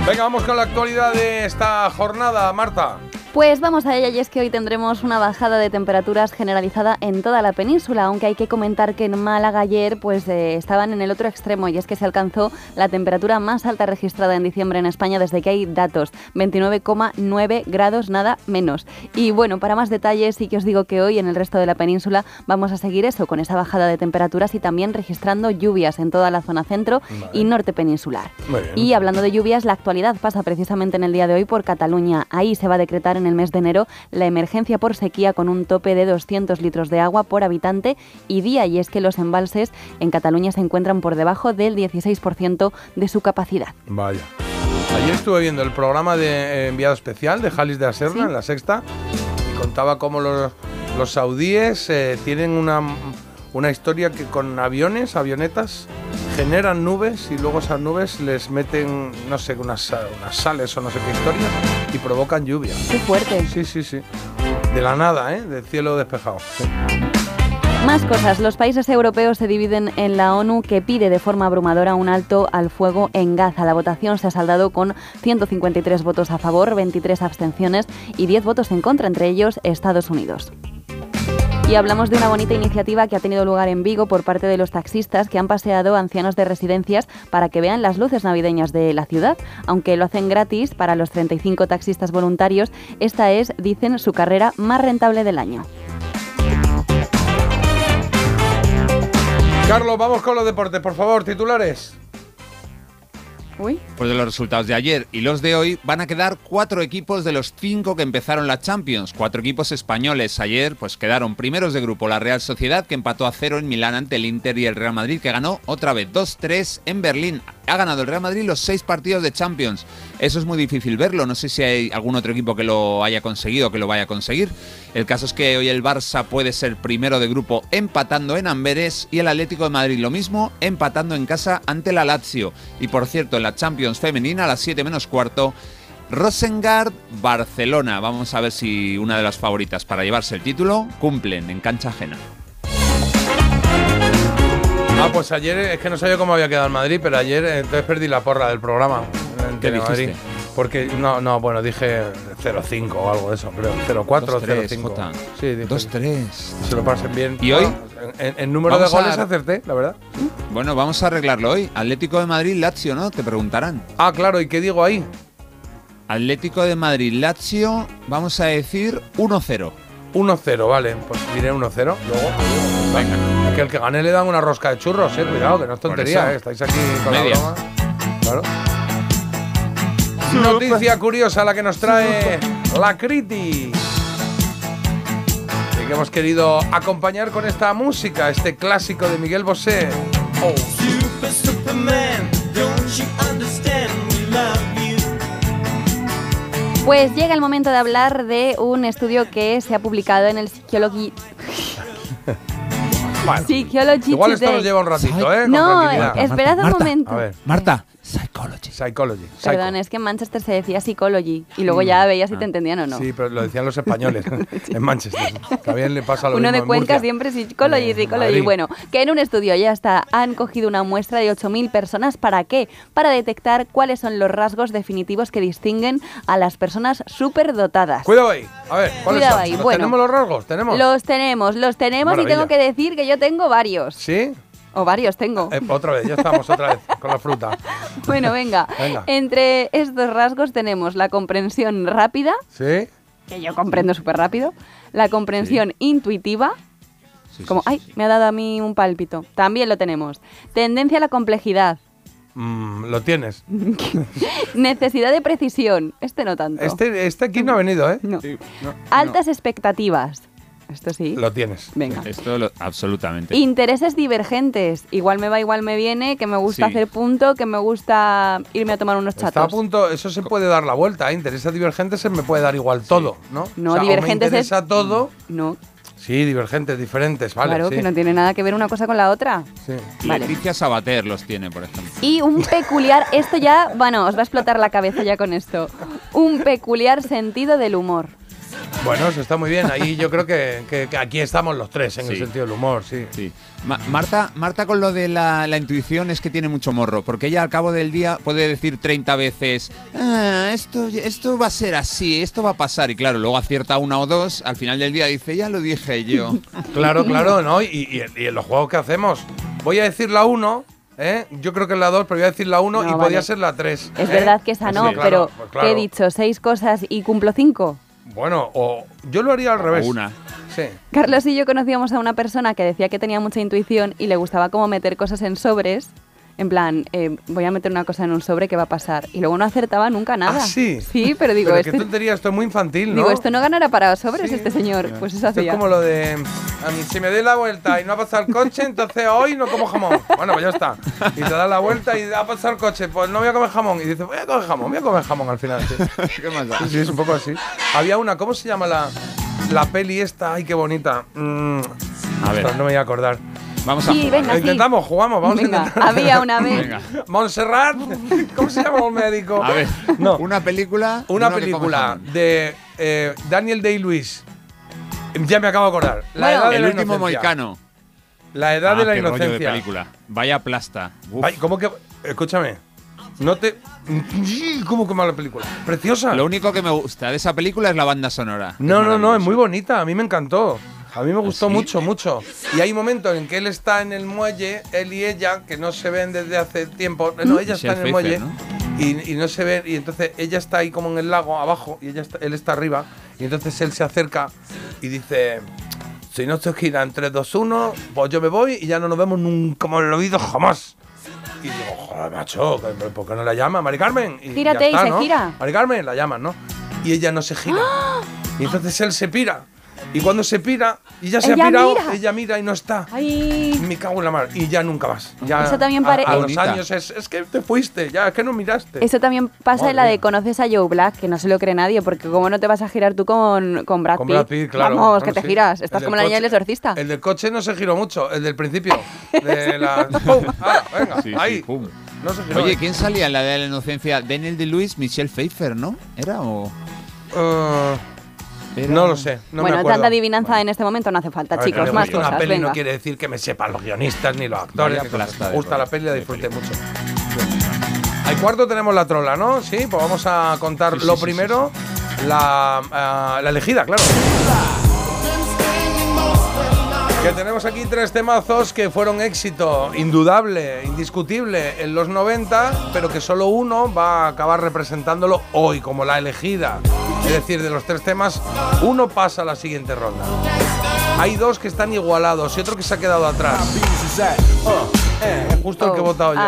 Venga, vamos con la actualidad de esta jornada, Marta. Pues vamos a ella y es que hoy tendremos una bajada de temperaturas generalizada en toda la península, aunque hay que comentar que en Málaga ayer pues eh, estaban en el otro extremo y es que se alcanzó la temperatura más alta registrada en diciembre en España desde que hay datos, 29,9 grados nada menos. Y bueno, para más detalles sí que os digo que hoy en el resto de la península vamos a seguir eso, con esa bajada de temperaturas y también registrando lluvias en toda la zona centro y norte peninsular. Y hablando de lluvias, la actualidad pasa precisamente en el día de hoy por Cataluña. Ahí se va a decretar en el mes de enero la emergencia por sequía con un tope de 200 litros de agua por habitante y día. Y es que los embalses en Cataluña se encuentran por debajo del 16% de su capacidad. Vaya. Ayer estuve viendo el programa de eh, enviado especial de Jalis de Aserna en la sexta y contaba cómo los, los saudíes eh, tienen una, una historia que con aviones, avionetas, generan nubes y luego esas nubes les meten, no sé, unas, unas sales o no sé qué historias y provocan lluvia. Qué fuerte. Sí, sí, sí. De la nada, ¿eh? Del cielo despejado. Sí. Más cosas. Los países europeos se dividen en la ONU que pide de forma abrumadora un alto al fuego en Gaza. La votación se ha saldado con 153 votos a favor, 23 abstenciones y 10 votos en contra, entre ellos Estados Unidos. Y hablamos de una bonita iniciativa que ha tenido lugar en Vigo por parte de los taxistas que han paseado ancianos de residencias para que vean las luces navideñas de la ciudad. Aunque lo hacen gratis para los 35 taxistas voluntarios, esta es, dicen, su carrera más rentable del año. Carlos, vamos con los deportes, por favor, titulares. Uy. Pues de los resultados de ayer y los de hoy van a quedar cuatro equipos de los cinco que empezaron la Champions. Cuatro equipos españoles. Ayer pues quedaron primeros de grupo la Real Sociedad que empató a cero en Milán ante el Inter y el Real Madrid que ganó otra vez 2-3 en Berlín. Ha ganado el Real Madrid los seis partidos de Champions. Eso es muy difícil verlo. No sé si hay algún otro equipo que lo haya conseguido o que lo vaya a conseguir. El caso es que hoy el Barça puede ser primero de grupo empatando en Amberes y el Atlético de Madrid lo mismo empatando en casa ante la Lazio. Y por cierto, en la Champions femenina a las 7 menos cuarto, Rosengard Barcelona. Vamos a ver si una de las favoritas para llevarse el título cumplen en cancha ajena. Ah, pues ayer es que no sabía cómo había quedado el Madrid, pero ayer eh, entonces perdí la porra del programa. ¿Qué dijiste? Porque, no, no, bueno, dije 0-5 o algo de eso, creo. 0-4 o 2-3, 0-5. Jota. Sí, dije. 2-3. Se lo pasen bien. ¿Y hoy? En, en número de Vamos a- goles acerté, la verdad. Bueno, vamos a arreglarlo hoy. Atlético de Madrid, Lazio, ¿no? Te preguntarán. Ah, claro, ¿y qué digo ahí? Atlético de Madrid, Lazio, vamos a decir 1-0. 1-0, vale. Pues diré 1-0. Luego, venga. Que el que gane le dan una rosca de churros, eh. Cuidado, que no es tontería, eh. Estáis aquí con Media. la broma. Claro. Noticia curiosa la que nos trae la Criti. Y que hemos querido acompañar con esta música, este clásico de Miguel Bosé. Oh. Super, Superman, don't you understand? We love you. Pues llega el momento de hablar de un estudio que se ha publicado en el Psychology. Bueno, Psychology igual esto nos lleva un ratito, ¿eh? No, esperad un momento. A ver. Marta, Psychology. Psychology. Perdón, es que en Manchester se decía psychology y luego ya veías si te entendían o no. Mm. Sí, pero lo decían los españoles *laughs* en Manchester. También le pasa lo Uno mismo de en Cuenca siempre psicology, Eh, psicology. Madrid. Bueno, que en un estudio ya está, han cogido una muestra de 8.000 personas. ¿Para qué? Para detectar cuáles son los rasgos definitivos que distinguen a las personas superdotadas. Cuidado ahí. A ver, ¿cuáles Cuidado son? ahí, ¿Los bueno. ¿Tenemos los rasgos? ¿Tenemos? Los tenemos, los tenemos y Maravilla. tengo que decir que yo tengo varios. ¿Sí? O varios tengo. Eh, otra vez, ya estamos otra vez con la fruta. *laughs* Bueno, venga. Venga. Entre estos rasgos tenemos la comprensión rápida, ¿Sí? que yo comprendo súper rápido, la comprensión intuitiva, como, ay, me ha dado a mí un pálpito, también lo tenemos. Tendencia a la complejidad, Mm, lo tienes. *laughs* necesidad de precisión, este no tanto. Este, este aquí no ha venido, ¿eh? No. Altas expectativas, esto sí. Lo tienes. Venga. Esto lo- absolutamente. Intereses divergentes, igual me va, igual me viene, que me gusta Sí. hacer punto, que me gusta irme a tomar unos chatos. Está a punto, eso se puede dar la vuelta, ¿eh? Interesa divergente se me puede dar igual todo, ¿no? No, o me divergentes es- interesa todo. No, Sí, divergentes, diferentes, vale. claro, sí. que no tiene nada que ver una cosa con la otra. Sí. Vale. Leticia Sabater los tiene, por ejemplo. Y un peculiar, esto ya, bueno, os va a explotar la cabeza ya con esto. Un peculiar sentido del humor. Bueno, eso está muy bien. Ahí yo creo que, que- que aquí estamos los tres en el Sí. sentido del humor, sí. Sí. Ma- Marta, Marta con lo de la, la intuición es que tiene mucho morro, porque ella al cabo del día puede decir 30 veces, "Ah, esto, esto va a ser así, esto va a pasar, y claro, luego acierta una o dos, al final del día dice, ya lo dije yo. *laughs* Claro, claro, ¿no? Y, y- y en los juegos que hacemos, voy a decir la 1, ¿eh? Yo creo que es la 2, pero voy a decir la 1 No, y vale. podría ser la 3. Es verdad que esa no, Sí, claro, pero pues claro. ¿qué he dicho? ¿Seis cosas y cumplo cinco? Bueno, o yo lo haría al revés. una. Sí. Carlos y yo conocíamos a una persona que decía que tenía mucha intuición y le gustaba como meter cosas en sobres. En plan, eh, voy a meter una cosa en un sobre que va a pasar. Y luego no acertaba nunca nada. ¿Ah, sí? Sí, pero digo, Pero este, qué tontería, esto es muy infantil, ¿no? digo, esto no ganará para sobres este señor. Pues eso Esto es hacía. como lo de, a mí si me doy la vuelta y no ha pasado el coche, entonces hoy no como jamón. Bueno, pues ya está. Y te das la vuelta y ha pasado el coche, pues no voy a comer jamón. Y dices, voy a comer jamón, voy a comer jamón al final. Sí, *laughs* ¿Qué más da? sí, sí, es un poco así. Había una, ¿cómo se llama la, la peli esta? Ay, qué bonita. Mm, A ver. no me voy a acordar. Vamos a Sí, jugar. venga, sí. intentamos, jugamos, vamos Venga, a intentar. había una vez. Venga. Montserrat, ¿cómo se llama el médico? A ver, No. una película. Una película de eh, Daniel Day-Lewis. Ya me acabo de acordar. La Bueno, edad de El la último inocencia. moicano. La edad Ah, de la qué rollo de inocencia. película. Vaya plasta. Ay, ¿Cómo que.? Escúchame. No te. ¿Cómo que mala película? Preciosa. Lo único que me gusta de esa película es la banda sonora. No, no, no, es muy bonita. A mí me encantó. A mí me gustó ¿sí? mucho, mucho. Y hay momentos en que él está en el muelle, él y ella, que no se ven desde hace tiempo. No, ella está en el muelle. Y, y no se ve. Y entonces ella está ahí como en el lago, abajo, y ella está- él está arriba. Y entonces él se acerca y dice. Si no se gira en 3, 2, 1, pues yo me voy y ya no nos vemos nunca más en la vida jamás. Y digo, joder, macho, ¿por qué no la llama? Mari Carmen. Y Gírate ya está, y se ¿no? gira. Mari Carmen, la llaman, ¿no? Y ella no se gira. *gasps* Y entonces él se pira. Y cuando se pira, y ya se Ella ha pirado, mira. ella mira y no está. Ay, Me cago en la mar. Y ya nunca más. Ya Eso también a- pare- A, los años es, es que te fuiste, ya, es que no miraste. eso también pasa en la de conoces a Joe Black, que no se lo cree nadie, porque como no te vas a girar tú con, con Brad Con Pitt. Brad Pitt, claro. Vamos, Bueno, que te sí. giras. Estás como la niña del exorcista. El del coche no se giró mucho, el del principio. *laughs* De la. *laughs* ¡Pum! ¡Hala, venga, Sí, sí, ahí. pum. No se giró. Oye. ¿quién salía en la de la inocencia? Daniel de Luis, Michelle Pfeiffer, ¿no? ¿Era o.? Eh, Era- no lo sé. No bueno, me acuerdo. tanta adivinanza en este momento no hace falta, ver, chicos. Más guste una cosas, peli venga. no quiere decir que me sepan los guionistas ni los actores. Cosas. me gusta la peli, la disfruté mucho. Al cuarto tenemos la trola, ¿no? Sí, pues vamos a contar Sí, sí, lo sí, primero, La, ah, la elegida, claro. Que tenemos aquí tres temazos que fueron éxito indudable, indiscutible en los 90, pero que solo uno va a acabar representándolo hoy como la elegida. Es decir, de los tres temas, uno pasa a la siguiente ronda. Hay dos que están igualados y otro que se ha quedado atrás. Justo el que he votado yo.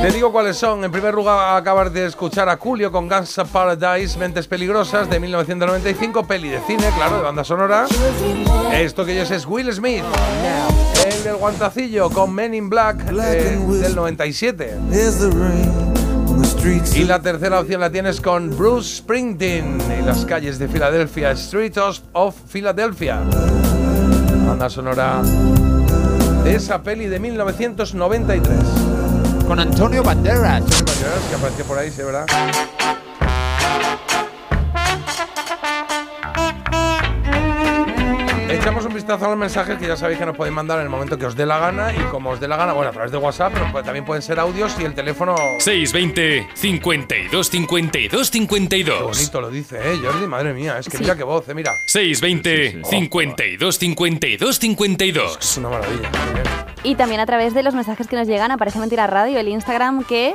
Te digo cuáles son. En primer lugar, acabas de escuchar a Julio con Guns of Paradise, Mentes Peligrosas, de 1995, peli de cine, claro, de banda sonora. Esto que ellos es Will Smith. El del guantacillo con Men in Black, eh, del 97. Y la tercera opción la tienes con Bruce Springsteen y las calles de Filadelfia, Streets of Philadelphia. Banda sonora de esa peli de 1993. Con Antonio Banderas. Banderas, que apareció por ahí, sí, ¿verdad? Echamos un vistazo a los mensajes que ya sabéis que nos podéis mandar en el momento que os dé la gana y como os dé la gana, bueno, a través de WhatsApp, pero pues también pueden ser audios y el teléfono. 620 52 52 Qué 52. bonito lo dice, ¿eh, Jordi? Madre mía, es que Sí. mira qué voz, eh, mira. 620 52 52 52. Es una maravilla. muy bien. Y también a través de los mensajes que nos llegan, aparece Mentira Radio, el Instagram que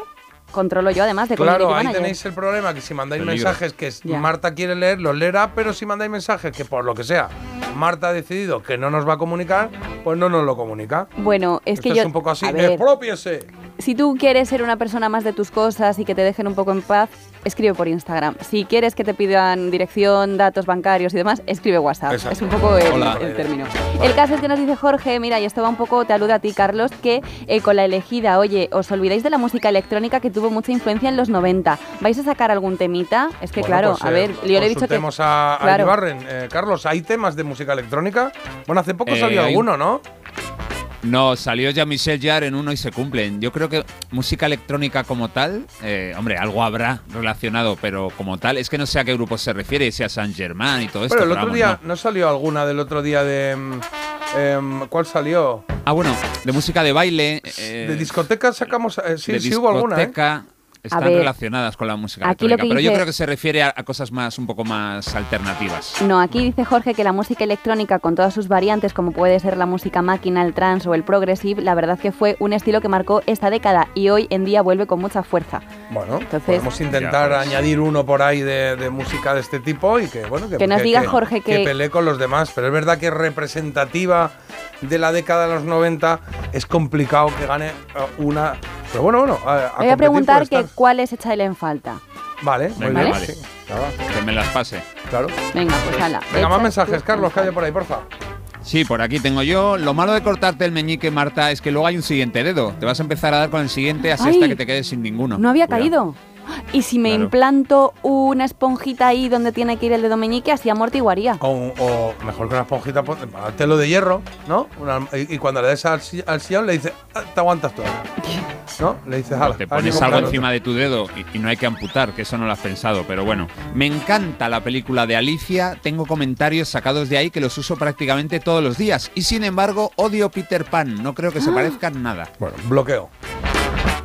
controlo yo además de Claro, Community ahí Manager. tenéis el problema que si mandáis Peligro. mensajes que Ya. Marta quiere leer, los leerá, pero si mandáis mensajes que por lo que sea Marta ha decidido que no nos va a comunicar, pues no nos lo comunica. Bueno, es Esto que yo... es un poco así, a ver, expropiese. si tú quieres ser una persona más de tus cosas y que te dejen un poco en paz, escribe por Instagram. Si quieres que te pidan dirección, datos bancarios y demás, escribe WhatsApp. Exacto. Es un poco el, Hola. el término. El caso es que nos dice Jorge, mira, y esto va un poco, te alude a ti, Carlos, que eh, con la elegida, oye, os olvidáis de la música electrónica que tuvo mucha influencia en los 90. ¿Vais a sacar algún temita? Es que Bueno, claro, pues, a eh, ver, yo le he dicho que... consultemos a, a Claro. Iribarren. Eh, Carlos, ¿hay temas de música electrónica? Bueno, hace poco Eh, salió hay- alguno, ¿no? No, salió ya Michelle Jarre en uno y se cumplen. Yo creo que música electrónica como tal, eh, hombre, algo habrá relacionado, pero como tal, es que no sé a qué grupo se refiere, si a Saint Germain y todo esto. Pero el pero otro vamos, día, no. no. salió alguna del otro día de... mm, em, ¿Cuál salió? Ah, bueno, de música de baile. eh, de discoteca sacamos... eh, sí, de sí hubo alguna, ¿eh? discoteca, Están ver, relacionadas con la música aquí lo electrónica, que pero yo dice- creo que se refiere a, a cosas más un poco más alternativas. No, aquí dice Jorge que la música electrónica con todas sus variantes, como puede ser la música máquina, el trance o el progressive, la verdad que fue un estilo que marcó esta década y hoy en día vuelve con mucha fuerza. Bueno, Entonces- podemos intentar Ya, pues. añadir uno por ahí de, de música de este tipo y que, bueno, que, Que nos diga Jorge que- pelee con los demás. Pero es verdad que representativa de la década de los 90 es complicado que gane eh, una. Pero bueno, bueno. A, a Voy a preguntar que estar. cuál es echarle en falta. Vale, muy Venga, bien. vale. sí, claro, Que me las pase. claro. Venga, pues ala. Venga, más mensajes, Carlos, que haya por ahí, porfa. Sí, por aquí tengo yo. Lo malo de cortarte el meñique, Marta, es que luego hay un siguiente dedo. Te vas a empezar a dar con el siguiente así Ay, hasta que te quedes sin ninguno. No había Cuidado. caído. Y si me Claro. implanto una esponjita ahí donde tiene que ir el dedo meñique, así amortiguaría. O, o mejor que una esponjita, pon- telo de hierro, ¿no? Una- y, y cuando le des al, si- al sillón le dices, "Ah, te aguantas todo. *laughs* ¿No? Le dices, "Hala, te pones algo encima de tu dedo y, y no hay que amputar, que eso no lo has pensado, pero bueno. Me encanta la película de Alicia, tengo comentarios sacados de ahí que los uso prácticamente todos los días y sin embargo odio Peter Pan, no creo que se parezcan nada. Bueno, bloqueo.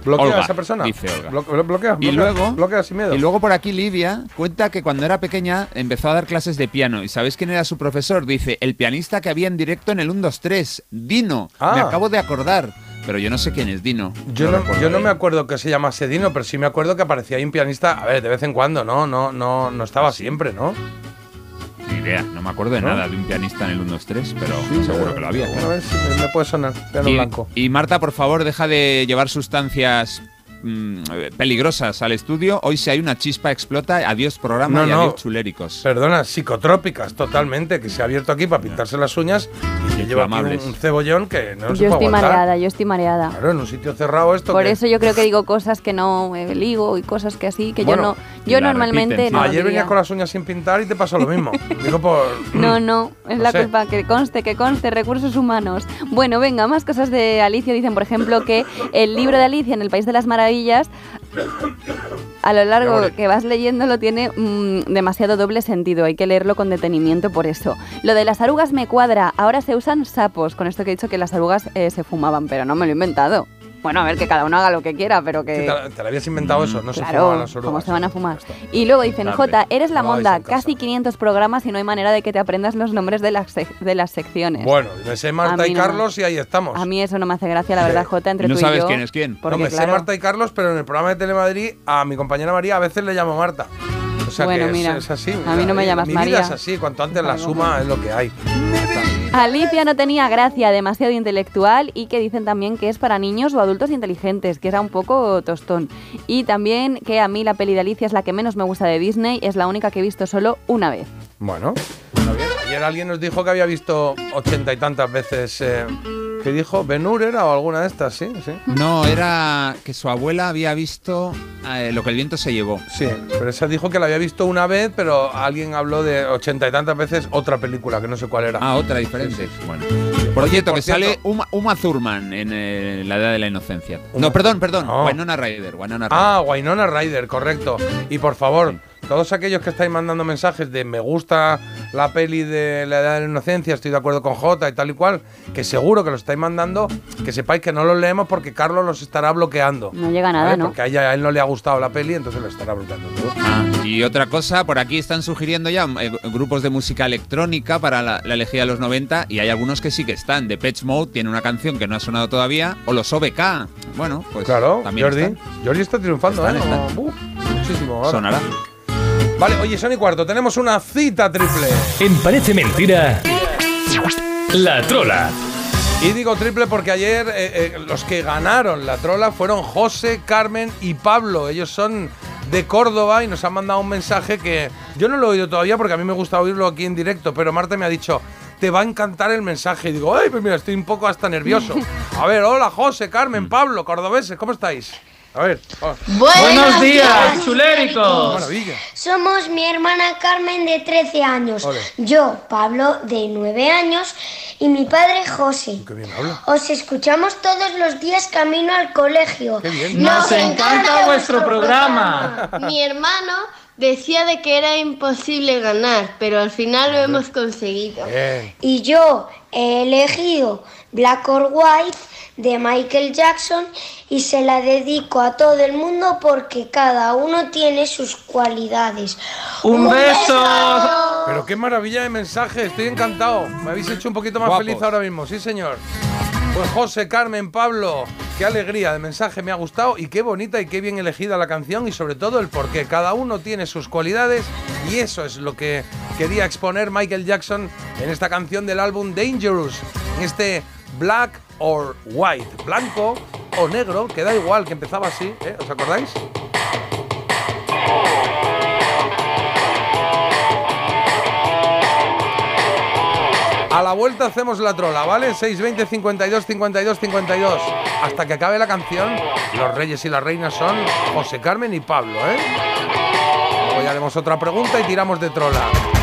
¿Bloquea Olga, a esa persona? dice Olga. Blo- blo- bloquea, Y bloquea, luego, bloquea sin miedo. y luego por aquí Lidia cuenta que cuando era pequeña empezó a dar clases de piano. ¿Y sabéis quién era su profesor? Dice, el pianista que había en directo en el 1, 2, 3, Dino. Ah. Me acabo de acordar. Pero yo no sé quién es Dino. Yo no, recuerdo yo no me acuerdo que se llamase Dino, pero sí me acuerdo que aparecía ahí un pianista, a ver, de vez en cuando, ¿no? No, no, no estaba siempre, ¿no? Ni idea, no me acuerdo de ¿No? nada de un pianista en el 1, 2, 3, pero seguro que lo había. Una vez me, me puede sonar, piano Y, blanco. y Marta, por favor, deja de llevar sustancias mm, peligrosas al estudio. Hoy si hay una chispa explota, adiós programa No, y no. adiós chuléricos. Perdona, psicotrópicas totalmente, que se ha abierto aquí para pintarse las uñas llevo aquí un, cebollón que no se yo puede estoy aguantar. mareada, yo estoy mareada. Claro, en un sitio cerrado esto Por que- eso yo creo que digo cosas que no eh, ligo y cosas que así, que Bueno, yo no. Yo normalmente repiten, no. Ayer venías con las uñas sin pintar y te pasó lo mismo. *laughs* Digo por... No, no, es No la sé. culpa, que conste, que conste, recursos humanos. Bueno, venga, más cosas de Alicia. Dicen, por ejemplo, que el libro de Alicia en el País de las Maravillas, a lo largo que vas leyéndolo, tiene mm, demasiado doble sentido. Hay que leerlo con detenimiento por eso. Lo de las arugas me cuadra. Ahora se usan sapos. Con esto que he dicho que las arugas eh, se fumaban, pero no me lo he inventado. Bueno, a ver, que cada uno haga lo que quiera, pero que... Sí, te, te lo habías inventado eso, no se fumaban las ¿cómo orugas. se van a fumar? Y luego dicen. Jota, eres la No monda, casi 500 programas y no hay manera de que te aprendas los nombres de las, sec- de las secciones. Bueno, me sé Marta y no. Carlos y ahí estamos. A mí eso no me hace gracia, la verdad, Jota, entre ¿Y no tú sabes y yo. quién es quién? Porque, no, me sé Marta y Carlos, pero en el programa de Telemadrid a mi compañera María a veces le llamo Marta. O sea Bueno, que mira, es, así. a mí no me Mi llamas vida María. es así, cuanto antes la suma es lo que hay. Alicia no tenía gracia, demasiado intelectual y que dicen también que es para niños o adultos inteligentes, que era un poco tostón. Y también que a mí la peli de Alicia es la que menos me gusta de Disney, es la única que he visto solo una vez. Bueno, está bien. Ayer alguien nos dijo que había visto ochenta y tantas veces eh, ¿Qué dijo? ¿Benur era o alguna de estas? Sí, sí. No, era que su abuela había visto eh, lo que el viento se llevó. Sí, pero esa dijo que la había visto una vez, pero alguien habló de ochenta y tantas veces otra película, que no sé cuál era. Ah, otra diferente. Bueno. Por cierto, que sale Uma, Uma Thurman en eh, La Edad de la Inocencia. No, perdón, perdón. No. Winona Ryder. Winona Ryder. Ah, Winona Ryder, correcto. Y por favor, todos aquellos que estáis mandando mensajes de me gusta la peli de la edad de la inocencia, estoy de acuerdo con J y tal y cual, que seguro que lo estáis mandando, que sepáis que no los leemos porque Carlos los estará bloqueando. No llega nada, ¿vale? ¿no? Porque a, ella- a él no le ha gustado la peli, entonces lo estará bloqueando todo. Ah, y otra cosa, por aquí están sugiriendo ya eh, grupos de música electrónica para la, la elegida de los 90 y hay algunos que sí que están. Depeche Mode tiene una canción que no ha sonado todavía, o los OBK. Bueno, pues Claro, también Jordi. están. Jordi está triunfando, Están, ¿eh? están. Como, uf, muchísimo. ahora. Sonará. Vale, oye, son y cuarto, tenemos una cita triple. En Parece Mentira, La Trola. Y digo triple porque ayer eh, eh, los que ganaron la trola fueron José, Carmen y Pablo. Ellos son de Córdoba y nos han mandado un mensaje que yo no lo he oído todavía porque a mí me gusta oírlo aquí en directo, pero Marta me ha dicho, te va a encantar el mensaje. Y digo, ay, pues mira, estoy un poco hasta nervioso. *laughs* A ver, hola José, Carmen, Pablo, cordobeses, ¿cómo estáis? A ver. oh. Buenos días, chuléricos. Somos mi hermana Carmen de 13 años, Ole. yo, Pablo, de 9 años y mi padre José. Qué bien habla. Os escuchamos todos los días camino al colegio. Qué bien. Nos encanta vuestro programa. Mi hermano decía de que era imposible ganar, pero al final lo hemos conseguido. Bien. Y yo he elegido Black or White de Michael Jackson y se la dedico a todo el mundo porque cada uno tiene sus cualidades. ¡Un beso! Pero qué maravilla de mensaje, estoy encantado. Me habéis hecho un poquito más Guapos. feliz ahora mismo, sí señor. Pues José, Carmen, Pablo, qué alegría de mensaje me ha gustado y qué bonita y qué bien elegida la canción y sobre todo el porqué. Cada uno tiene sus cualidades y eso es lo que quería exponer Michael Jackson en esta canción del álbum Dangerous, en este Black or White, blanco o negro, que da igual, que empezaba así, ¿eh? ¿os acordáis? A la vuelta hacemos la trola, ¿vale? 620 52 52 52. Hasta que acabe la canción, los reyes y las reinas son José Carmen y Pablo, ¿eh? Luego ya haremos otra pregunta y tiramos de trola.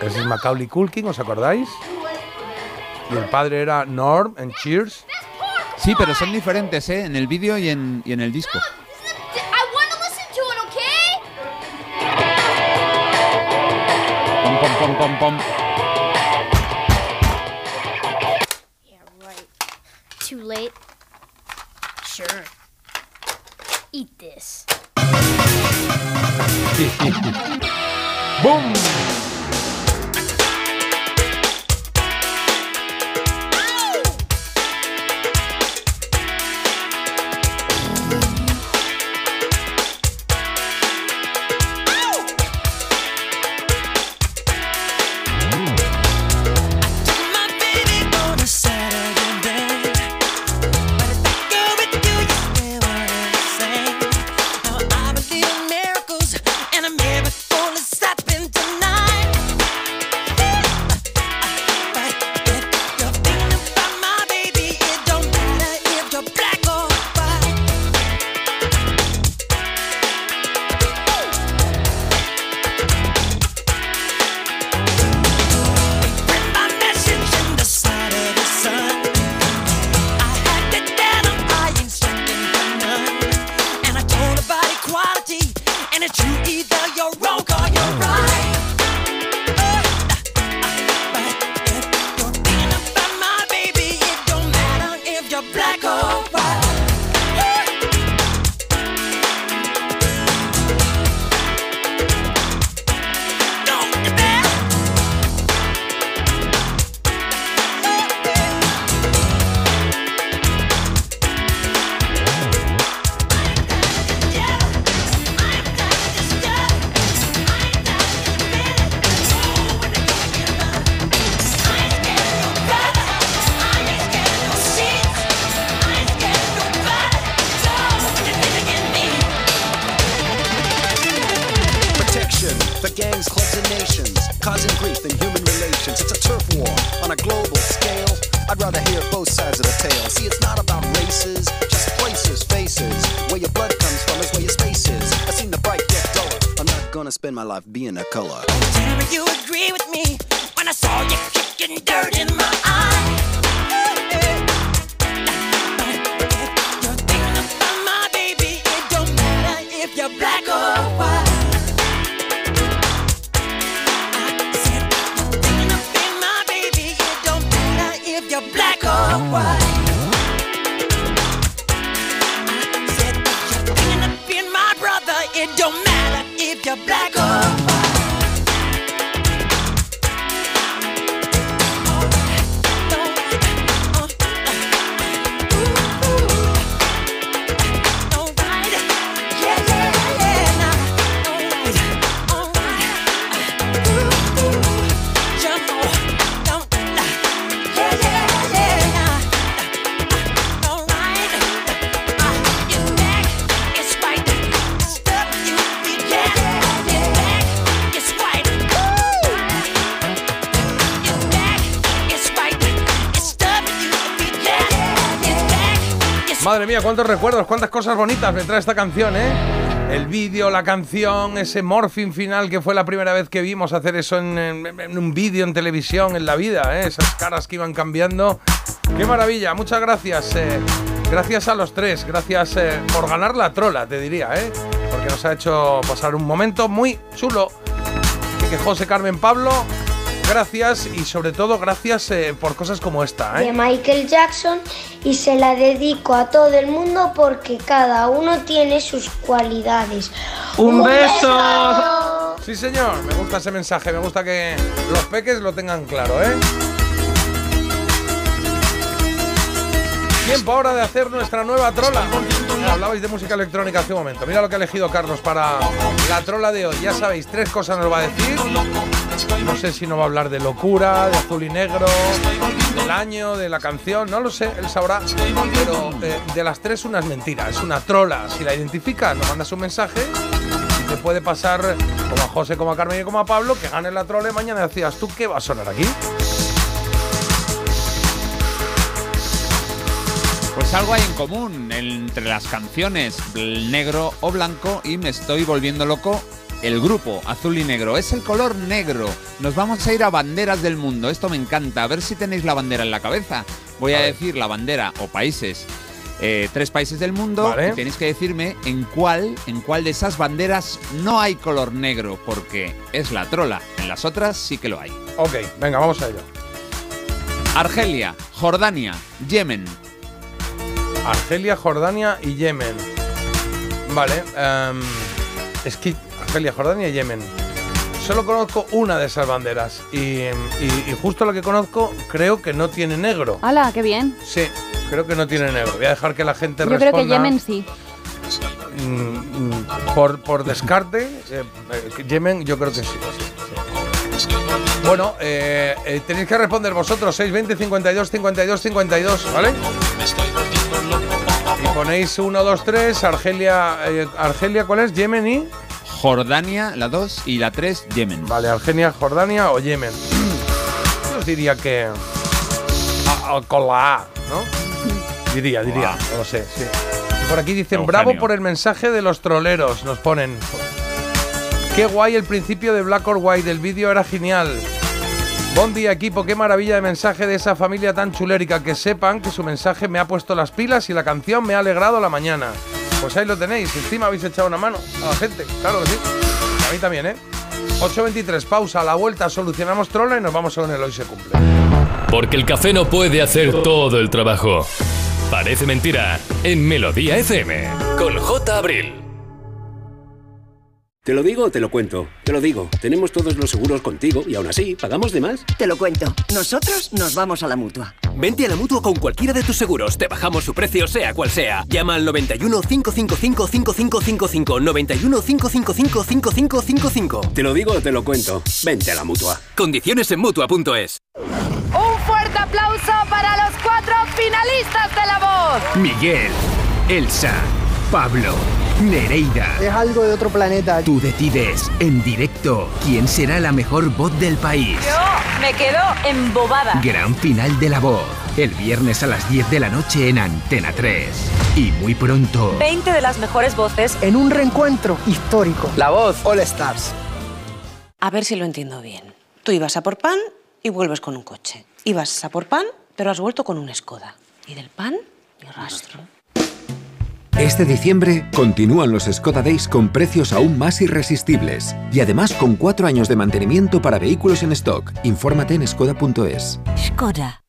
Ese es Macaulay Culkin, ¿os acordáis? Y el padre era Norm en Cheers. Sí, pero son diferentes, ¿eh? En el vídeo y en, y en el disco. Pom, pom, pom, pom, pom. Too late? Sure. Eat this. *laughs* ¡Bum! Cuántos recuerdos, cuántas cosas bonitas me trae esta canción, ¿eh? El vídeo, la canción, ese morphing final que fue la primera vez que vimos hacer eso en, en- en un vídeo en televisión en la vida, ¿eh? Esas caras que iban cambiando. ¡Qué maravilla! Muchas gracias. eh, gracias a los tres. Gracias eh, por ganar la trola, te diría, ¿eh? Porque nos ha hecho pasar un momento muy chulo. Así que José Carmen Pablo, gracias y sobre todo gracias eh, por cosas como esta, ¿eh? de Michael Jackson y se la dedico a todo el mundo porque cada uno tiene sus cualidades. ¡Un beso! Sí, señor, me gusta ese mensaje, me gusta que los peques lo tengan claro, ¿eh? Tiempo ahora de hacer nuestra nueva trola. Hablabais de música electrónica hace un momento. Mira lo que ha elegido Carlos para la trola de hoy. Ya sabéis, tres cosas nos va a decir. No sé si nos va a hablar de locura, de azul y negro, del año, de la canción, no lo sé, él sabrá. Pero eh, de las tres una es mentira, es una trola. Si la identificas, nos mandas un mensaje y te puede pasar como a José, como a Carmen y como a Pablo, que gane la trola y mañana decías, ¿tú qué va a sonar aquí? Pues algo hay en común entre las canciones negro o blanco y me estoy volviendo loco. El grupo azul y negro es el color negro. Nos vamos a ir a banderas del mundo. Esto me encanta. A ver si tenéis la bandera en la cabeza. Voy a, decir la bandera o países. eh, tres países del mundo Vale. y tenéis que decirme en cuál, en cuál de esas banderas no hay color negro, porque es la trola. En las otras sí que lo hay. Ok, venga, vamos a ello. Argelia, Jordania, Yemen. Argelia, Jordania y Yemen. Vale, em, es que Argelia, Jordania y Yemen. Solo conozco una de esas banderas y, y- y justo la que conozco creo que no tiene negro. ¡Hala, qué bien! Sí, creo que no tiene negro. Voy a dejar que la gente Yo creo responda. que Yemen sí. Mm, mm, por, por descarte, eh, eh, Yemen yo creo que sí. Bueno, eh, tenéis que responder vosotros, 620 52 52 52, ¿vale? Y ponéis 1, 2, 3, Argelia, eh, Argelia, ¿cuál es? Yemen y... Jordania, la 2 y la 3, Yemen. Vale, Argelia, Jordania o Yemen. Yo os diría que... a- a- con la A, ¿no? Diría, diría, no lo sé, sí. Y por aquí dicen, Eugenio. bravo por el mensaje de los troleros, nos ponen. Qué guay el principio de Black or White, el vídeo era genial. Buen día equipo, qué maravilla de mensaje de esa familia tan chulérica. Que sepan que su mensaje me ha puesto las pilas y la canción me ha alegrado la mañana. Pues ahí lo tenéis, encima habéis echado una mano a la gente, claro que sí. A mí también, ¿eh? 8.23, pausa, a la vuelta solucionamos trola y nos vamos con el hoy se cumple. Porque el café no puede hacer todo el trabajo. Parece mentira en Melodía FM con J. Abril. ¿Te lo digo o te lo cuento? Te lo digo. Tenemos todos los seguros contigo y aún así, ¿pagamos de más? Te lo cuento. Nosotros nos vamos a la mutua. Vente a la mutua con cualquiera de tus seguros. Te bajamos su precio, sea cual sea. Llama al 91 555 5555. 91 555 5555. Te lo digo o te lo cuento. Vente a la mutua. Condiciones en mutua.es. Un fuerte aplauso para los cuatro finalistas de la voz. Miguel, Elsa, Pablo, Nereida. Es algo de otro planeta. Tú decides en directo quién será la mejor voz del país. Me quedo embobada. Gran final de La Voz. El viernes a las 10 de la noche en Antena 3. Y muy pronto. 20 de las mejores voces. En un reencuentro histórico. La Voz All Stars. A ver si lo entiendo bien. Tú ibas a por pan y vuelves con un coche. Ibas a por pan, pero has vuelto con un Skoda. Y del pan, ni rastro. Este diciembre continúan los Skoda Days con precios aún más irresistibles y además con cuatro años de mantenimiento para vehículos en stock. Infórmate en skoda.es. Skoda.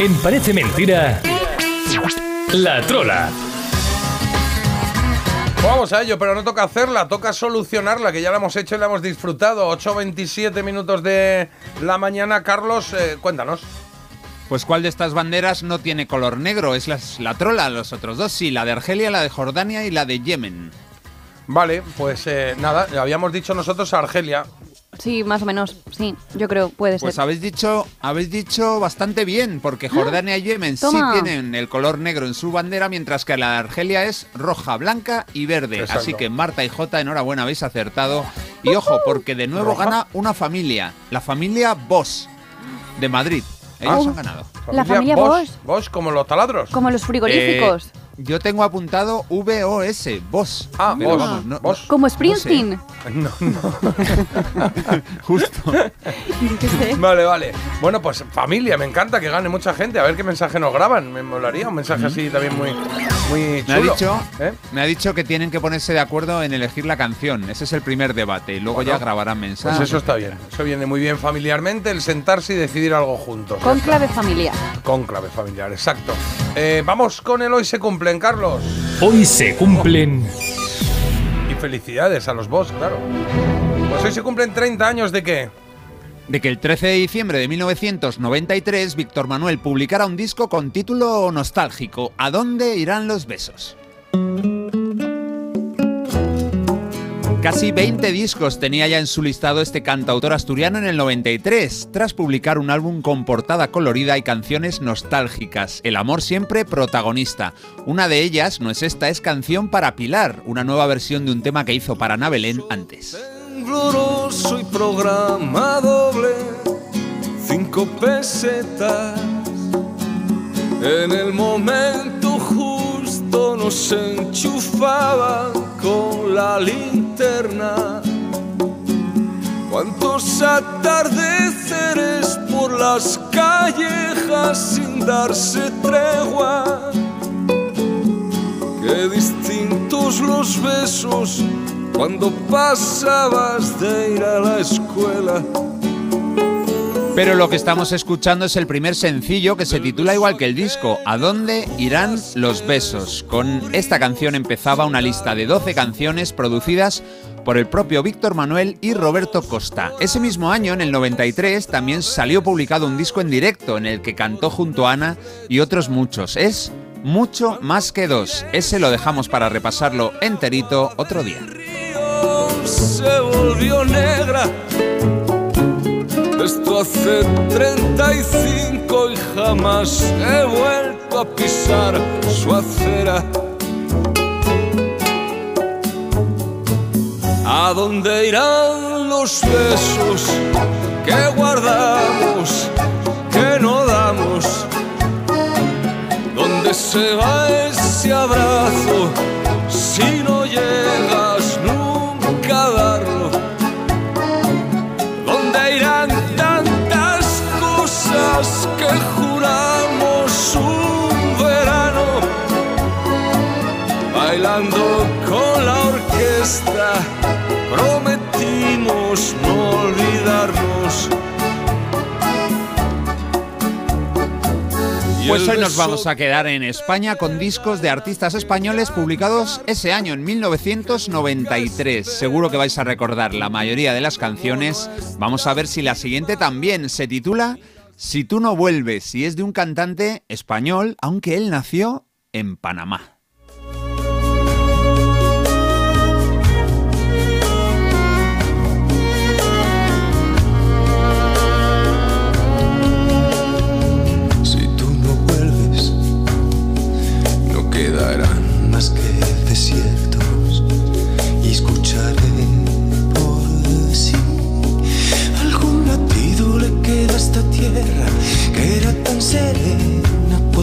En Parece Mentira, La Trola. Vamos a ello, pero no toca hacerla, toca solucionarla, que ya la hemos hecho y la hemos disfrutado. 8.27 minutos de la mañana. Carlos, eh, cuéntanos. Pues cuál de estas banderas no tiene color negro? Es la trola, los otros dos sí, la de Argelia, la de Jordania y la de Yemen. Vale, pues eh, nada, habíamos dicho nosotros Argelia. Sí, más o menos. Sí, yo creo, puede Pues ser. habéis dicho, habéis dicho bastante bien, porque Jordania y Yemen Toma. sí tienen el color negro en su bandera, mientras que la de Argelia es roja, blanca y verde. Exacto. Así que Marta y Jota, enhorabuena, habéis acertado. Y ojo, porque de nuevo ¿Roja? gana una familia, la familia Bosch, de Madrid. Ellos Ah. han ganado. La familia Bosch. Bosch, como los taladros. Como los frigoríficos. Eh, yo tengo apuntado VOS, Bosch. Ah, Pero Bosch, vamos, no- Bosch. Como no sé. Springsteen. No, no. *laughs* Justo. *laughs* Vale, vale. Bueno, pues familia, me encanta que gane mucha gente. A ver qué mensaje nos graban. Me molaría un mensaje así también muy, muy Me ha, chulo. dicho, ¿Eh? me ha dicho que tienen que ponerse de acuerdo en elegir la canción. Ese es el primer debate. Y luego Bueno, ya grabarán mensajes. Pues eso está bien. Eso viene muy bien familiarmente, el sentarse y decidir algo juntos. Con clave familiar. Con clave familiar, exacto. Eh, vamos con el hoy se cumplen, Carlos. Hoy se cumplen Y felicidades a los Boss, claro. Pues hoy se cumplen 30 años de qué? De que el 13 de diciembre de 1993 Víctor Manuel publicara un disco con título nostálgico ¿A dónde irán los besos? Casi 20 discos tenía ya en su listado este cantautor asturiano en el 93, tras publicar un álbum con portada colorida y canciones nostálgicas. El amor siempre protagonista. Una de ellas, no es esta, es Canción para Pilar, una nueva versión de un tema que hizo para Ana antes. Gloroso y programa doble, cinco pesetas. En el momento justo nos enchufaban con la Cuántos atardeceres por las callejas sin darse tregua. Qué distintos los besos cuando pasabas de ir a la escuela. Pero lo que estamos escuchando es el primer sencillo que se titula igual que el disco, ¿A dónde irán los besos? Con esta canción empezaba una lista de 12 canciones producidas por el propio Víctor Manuel y Roberto Costa. Ese mismo año, en el 93, también salió publicado un disco en directo en el que cantó junto a Ana y otros muchos. Es mucho más que dos. Ese lo dejamos para repasarlo enterito otro día. se volvió negra. Esto hace 35 y jamás he vuelto a pisar su acera. ¿A dónde irán los besos que guardamos, que no damos? ¿Dónde se va ese abrazo si no llegas Con la orquesta, prometimos no olvidarnos. Pues hoy nos vamos a quedar en España con discos de artistas españoles publicados ese año, en 1993. Seguro que vais a recordar la mayoría de las canciones. Vamos a ver si la siguiente también se titula Si tú no vuelves y es de un cantante español, aunque él nació en Panamá. Quedarán más que desiertos y escucharé por sí. Algún latido le queda a esta tierra que era tan serena.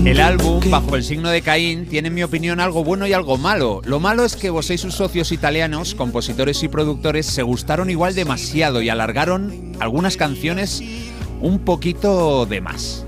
El álbum, bajo el signo de Caín, tiene en mi opinión algo bueno y algo malo. Lo malo es que vos y sus socios italianos, compositores y productores, se gustaron igual demasiado y alargaron algunas canciones un poquito de más.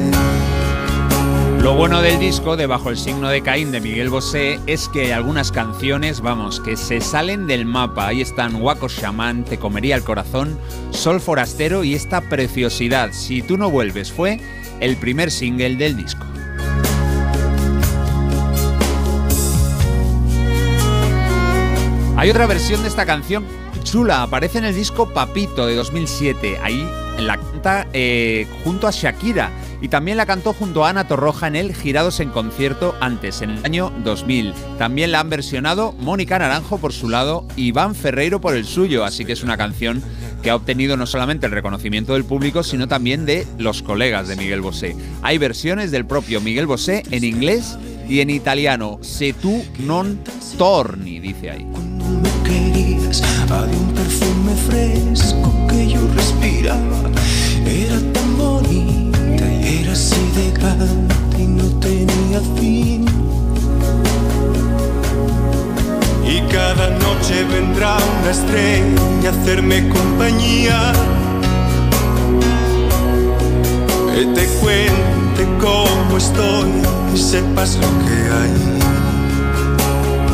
Lo bueno del disco de Bajo el signo de Caín de Miguel Bosé es que algunas canciones, vamos, que se salen del mapa. Ahí están Waco Shaman, Te comería el corazón, Sol Forastero y esta preciosidad, Si tú no vuelves, fue el primer single del disco. Hay otra versión de esta canción chula, aparece en el disco Papito de 2007. Ahí la canta eh, junto a Shakira y también la cantó junto a Ana Torroja en el Girados en concierto antes, en el año 2000. También la han versionado Mónica Naranjo por su lado y Iván Ferreiro por el suyo, así que es una canción que ha obtenido no solamente el reconocimiento del público, sino también de los colegas de Miguel Bosé. Hay versiones del propio Miguel Bosé en inglés y en italiano. Se tu non torni, dice ahí. querías Había un perfume fresco que yo respiraba Y cada noche vendrá una estrella a hacerme compañía. Que te cuente cómo estoy y sepas lo que hay.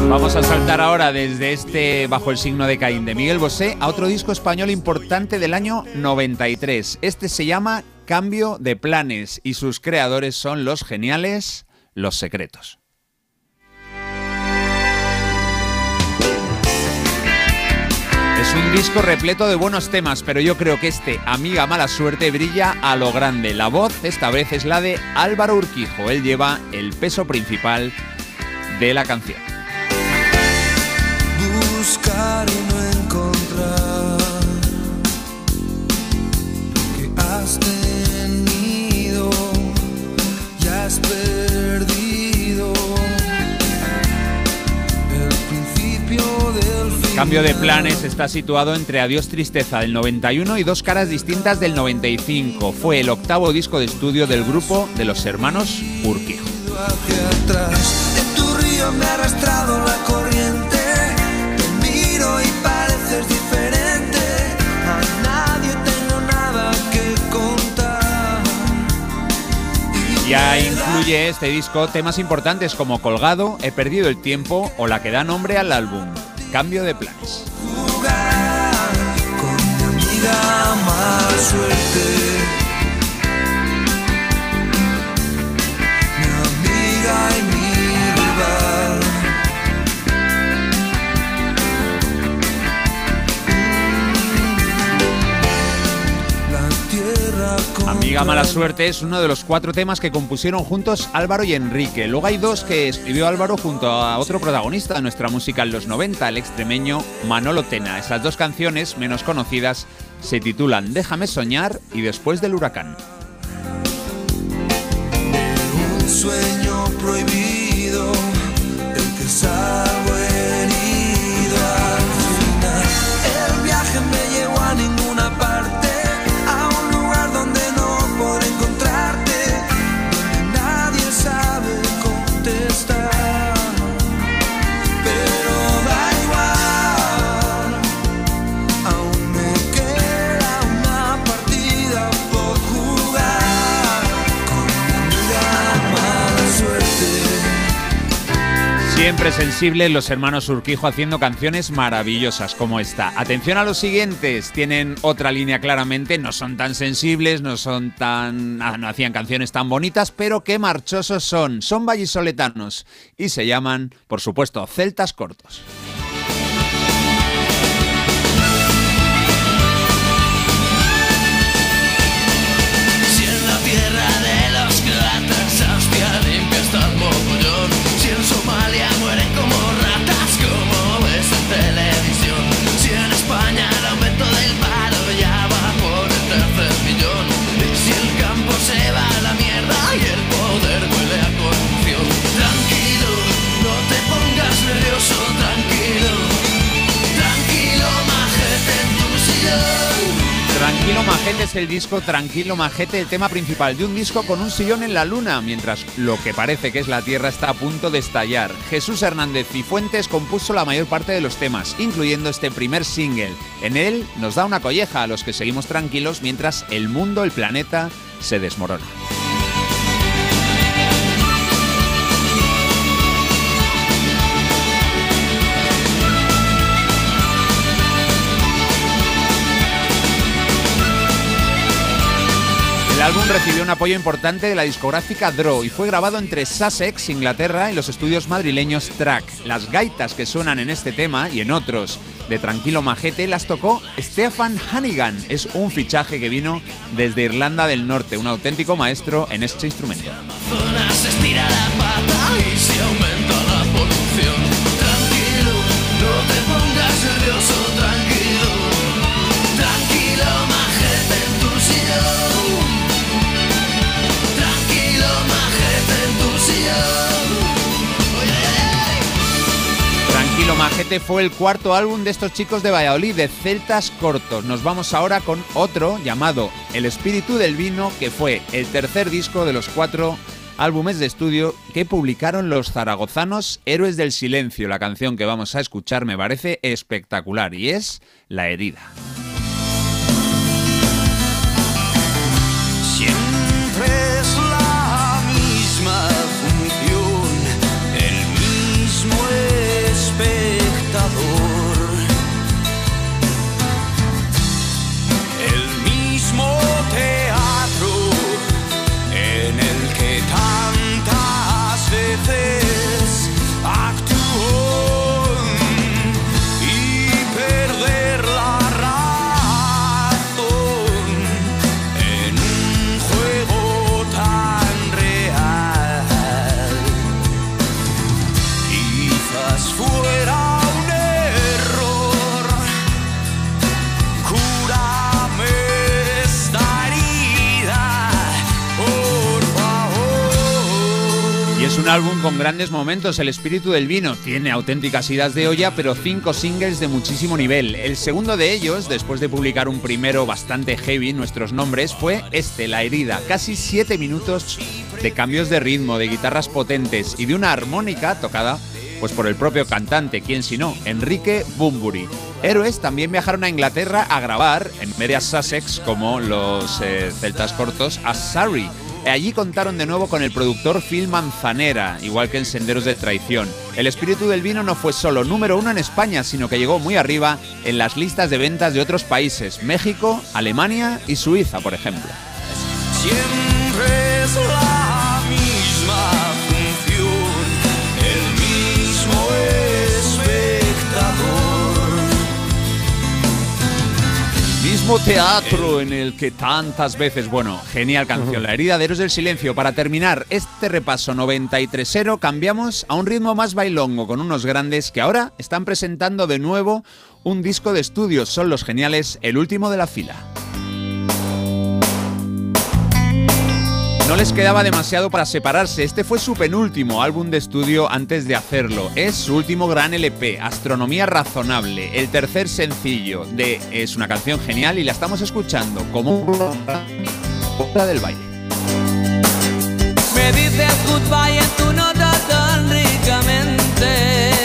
Vamos a saltar ahora desde este Bajo el signo de Caín de Miguel Bosé a otro disco español importante del año 93. Este se llama Cambio de Planes y sus creadores son los geniales Los Secretos. Es un disco repleto de buenos temas, pero yo creo que este Amiga Mala Suerte brilla a lo grande. La voz esta vez es la de Álvaro Urquijo. Él lleva el peso principal de la canción. Cambio de planes está situado entre Adiós Tristeza del 91 y Dos Caras Distintas del 95. Fue el octavo disco de estudio del grupo de los hermanos Urquijo. Ya incluye este disco temas importantes como Colgado, He perdido el tiempo o la que da nombre al álbum, Cambio de planes. Amiga, mala suerte. Amiga Mala Suerte es uno de los cuatro temas que compusieron juntos Álvaro y Enrique. Luego hay dos que escribió Álvaro junto a otro protagonista de nuestra música en los 90, el extremeño Manolo Tena. Esas dos canciones, menos conocidas, se titulan Déjame soñar y Después del huracán. Siempre los hermanos Urquijo haciendo canciones maravillosas como esta. Atención a los siguientes, tienen otra línea claramente, no son tan sensibles, no son tan... ah, no hacían canciones tan bonitas, pero qué marchosos son. Son vallisoletanos y se llaman, por supuesto, Celtas Cortos. Tranquilo Majete es el disco Tranquilo Majete, el tema principal de un disco con un sillón en la luna, mientras lo que parece que es la Tierra está a punto de estallar. Jesús Hernández y Fuentes compuso la mayor parte de los temas, incluyendo este primer single. En él nos da una colleja a los que seguimos tranquilos mientras el mundo, el planeta, se desmorona. Recibió un apoyo importante de la discográfica Draw y fue grabado entre Sussex, Inglaterra, y los estudios madrileños Track. Las gaitas que suenan en este tema y en otros de Tranquilo Majete las tocó Stefan Hannigan. Es un fichaje que vino desde Irlanda del Norte, un auténtico maestro en este instrumento. Majete fue el cuarto álbum de estos chicos de Valladolid, de Celtas Cortos. Nos vamos ahora con otro llamado El Espíritu del Vino, que fue el tercer disco de los cuatro álbumes de estudio que publicaron los zaragozanos Héroes del Silencio. La canción que vamos a escuchar me parece espectacular y es La herida. Un álbum con grandes momentos. El espíritu del vino tiene auténticas idas de olla, pero cinco singles de muchísimo nivel. El segundo de ellos, después de publicar un primero bastante heavy, nuestros nombres, fue este, La herida. Casi siete minutos de cambios de ritmo, de guitarras potentes y de una armónica tocada pues por el propio cantante, quién si no, Enrique Bunbury. Héroes también viajaron a Inglaterra a grabar en medias Sussex como los eh, celtas cortos a Surrey. Allí contaron de nuevo con el productor Phil Manzanera, igual que en Senderos de Traición. El espíritu del vino no fue solo número uno en España, sino que llegó muy arriba en las listas de ventas de otros países, México, Alemania y Suiza, por ejemplo. Siempre es la misma función. Mismo teatro en el que tantas veces, bueno, genial canción, La herida de Héroes del Silencio. Para terminar este repaso 93ero, cambiamos a un ritmo más bailongo con unos grandes que ahora están presentando de nuevo un disco de estudios. Son los geniales El último de la fila. No les quedaba demasiado para separarse. Este fue su penúltimo álbum de estudio antes de hacerlo. Es su último gran LP, Astronomía Razonable, el tercer sencillo de es una canción genial y la estamos escuchando como la del baile. Me dices goodbye en tu nota tan ricamente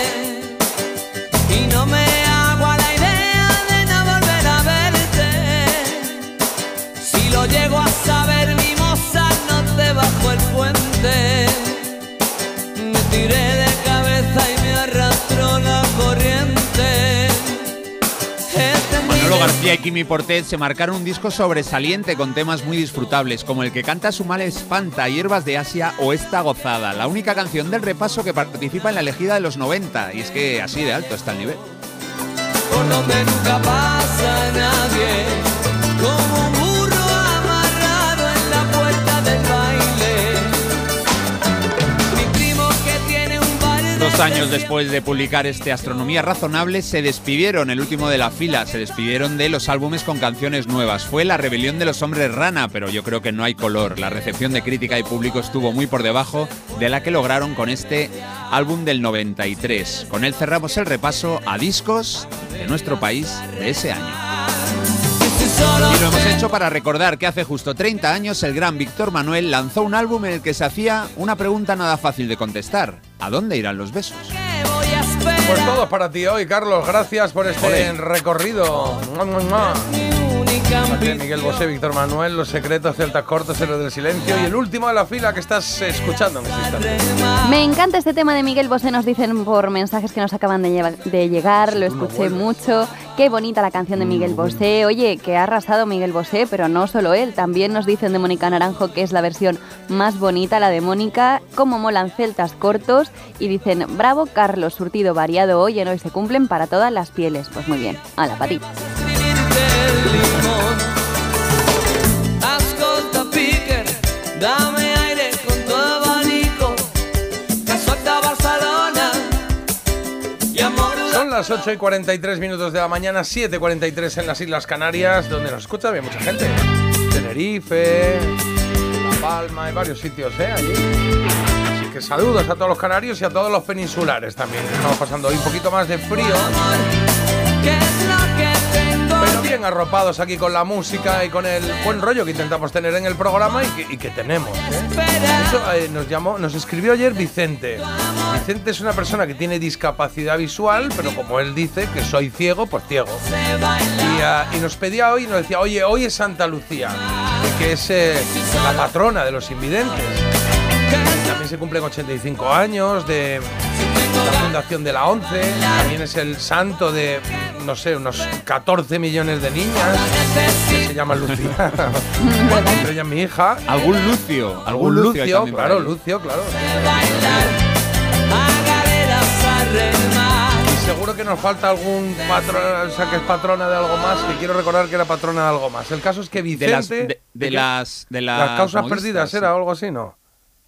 García y Kimi Portet se marcaron un disco sobresaliente con temas muy disfrutables, como el que canta Su mal espanta, Hierbas de Asia o Esta gozada, la única canción del repaso que participa en la elegida de los 90, y es que así de alto está el nivel. por donde nunca pasa nadie, como Dos años después de publicar este Astronomía Razonable, se despidieron, el último de la fila, se despidieron de los álbumes con canciones nuevas. Fue la rebelión de los hombres rana, pero yo creo que no hay color. La recepción de crítica y público estuvo muy por debajo de la que lograron con este álbum del 93. Con él cerramos el repaso a discos de nuestro país de ese año. Y lo hemos hecho para recordar que hace justo 30 años el gran Víctor Manuel lanzó un álbum en el que se hacía una pregunta nada fácil de contestar. ¿A dónde irán los besos? Pues todo para ti hoy, Carlos. Gracias por este recorrido. Mua, mua, mua. Miguel Bosé, Víctor Manuel, Los Secretos, Celtas Cortos, Héroes del Silencio y el último de la fila que estás escuchando en este. Me encanta este tema de Miguel Bosé, nos dicen por mensajes que nos acaban de, de llegar, lo escuché mucho. Qué bonita la canción de Miguel Bosé. Oye, que ha arrasado Miguel Bosé, pero no solo él, también nos dicen de Mónica Naranjo que es la versión más bonita, la de Mónica, cómo molan celtas cortos y dicen, bravo Carlos, surtido variado hoy en hoy se cumplen para todas las pieles. Pues muy bien, a la patita. Dame aire con tu abanico. Que suelta Barcelona y amor. Son las 8 y 43 minutos de la mañana, 7 y 43 en las Islas Canarias, donde nos escucha bien mucha gente. Tenerife, La Palma, hay varios sitios, ¿eh? Allí. Así que saludos a todos los canarios y a todos los peninsulares también. Estamos pasando hoy un poquito más de frío. Bien arropados aquí con la música y con el buen rollo que intentamos tener en el programa y que, tenemos. ¿eh? Eh, nos llamó, nos escribió ayer Vicente. Vicente es una persona que tiene discapacidad visual, pero como él dice que soy ciego, pues ciego. Y, ah, nos pedía hoy, nos decía, oye, hoy es Santa Lucía, que es eh, la patrona de los invidentes. También se cumplen 85 años de la fundación de la ONCE. También es el santo de, no sé, unos 14 millones de niñas que se llaman Lucía. *laughs* Entre ellas mi hija. Algún Lucio, Algún algún Lucio Lucio, claro. Lucio, claro. Y seguro que nos falta algún patrón, o sea, que es patrona de algo más, que quiero recordar que era patrona de algo más. El caso es que De Vicente... las, de, de ¿de las, de las, Las causas perdidas era o algo así, ¿no?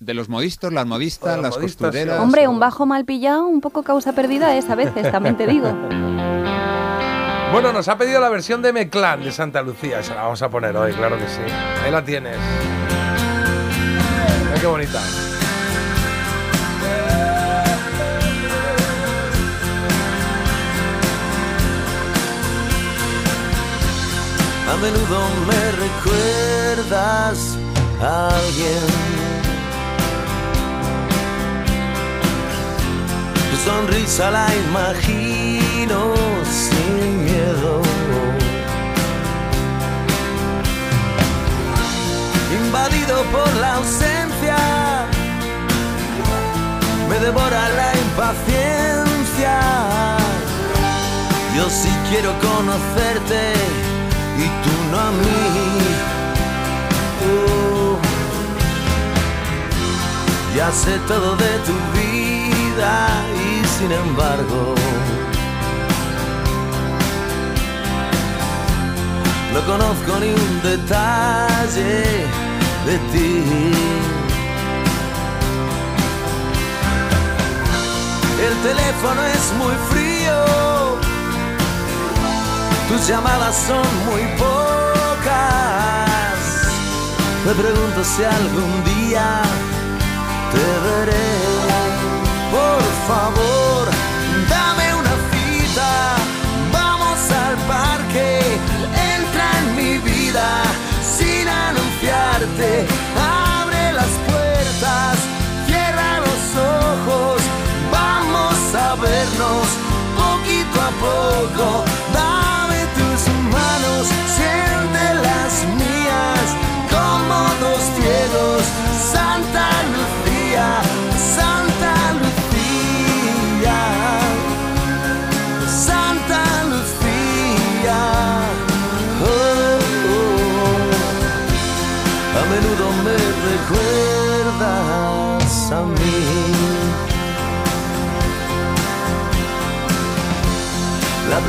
de los modistos, las modistas, las, modistas, costureras. Hombre, un bajo mal pillado, un poco causa perdida es a veces, también te digo. *laughs* Bueno, nos ha pedido la versión de Meclán de Santa Lucía. Se la vamos a poner hoy, claro que sí. Ahí la tienes. Qué bonita. A menudo me recuerdas a alguien Tu sonrisa la imagino sin miedo. Invadido por la ausencia, me devora la impaciencia. Yo sí quiero conocerte y tú no a mí. Oh. Ya sé todo de tu vida sin embargo no conozco ni un detalle de ti. El teléfono es muy frío, tus llamadas son muy pocas. Me pregunto si algún día te veré. Por favor, Abre las puertas, cierra los ojos, vamos a vernos poquito a poco.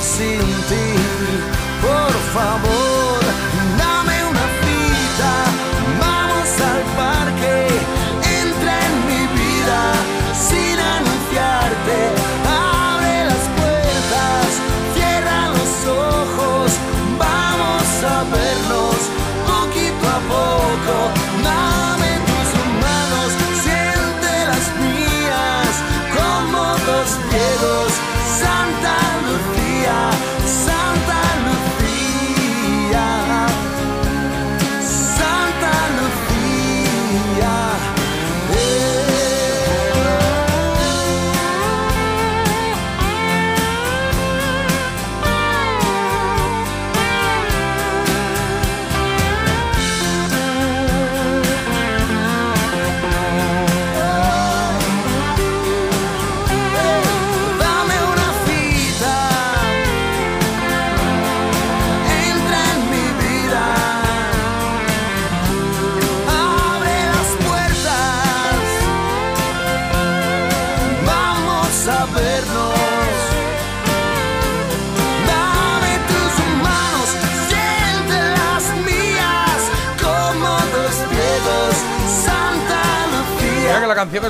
sin ti. Por favor,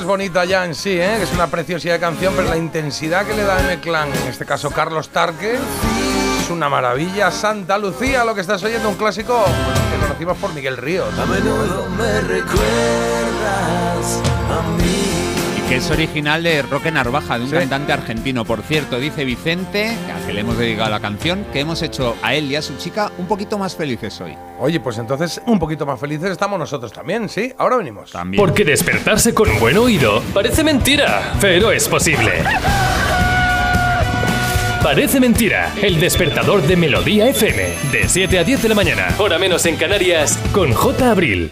bonita ya en sí, ¿eh? es una preciosidad de canción, pero la intensidad que le da M-Clan, en este caso Carlos Tarque, es una maravilla. Santa Lucía, lo que estás oyendo, un clásico que conocimos por Miguel Ríos. A menudo me recuerdas a mí. Que es original de Roque Narvaja, de un cantante argentino. Por cierto, dice Vicente, a que le hemos dedicado la canción, que hemos hecho a él y a su chica un poquito más felices hoy. Oye, pues entonces un poquito más felices estamos nosotros también, ¿sí? Ahora venimos. También. Porque despertarse con un buen oído parece mentira, pero es posible. Parece mentira, el despertador de Melodía FM, de 7 a 10 de la mañana, hora menos en Canarias, con J. Abril.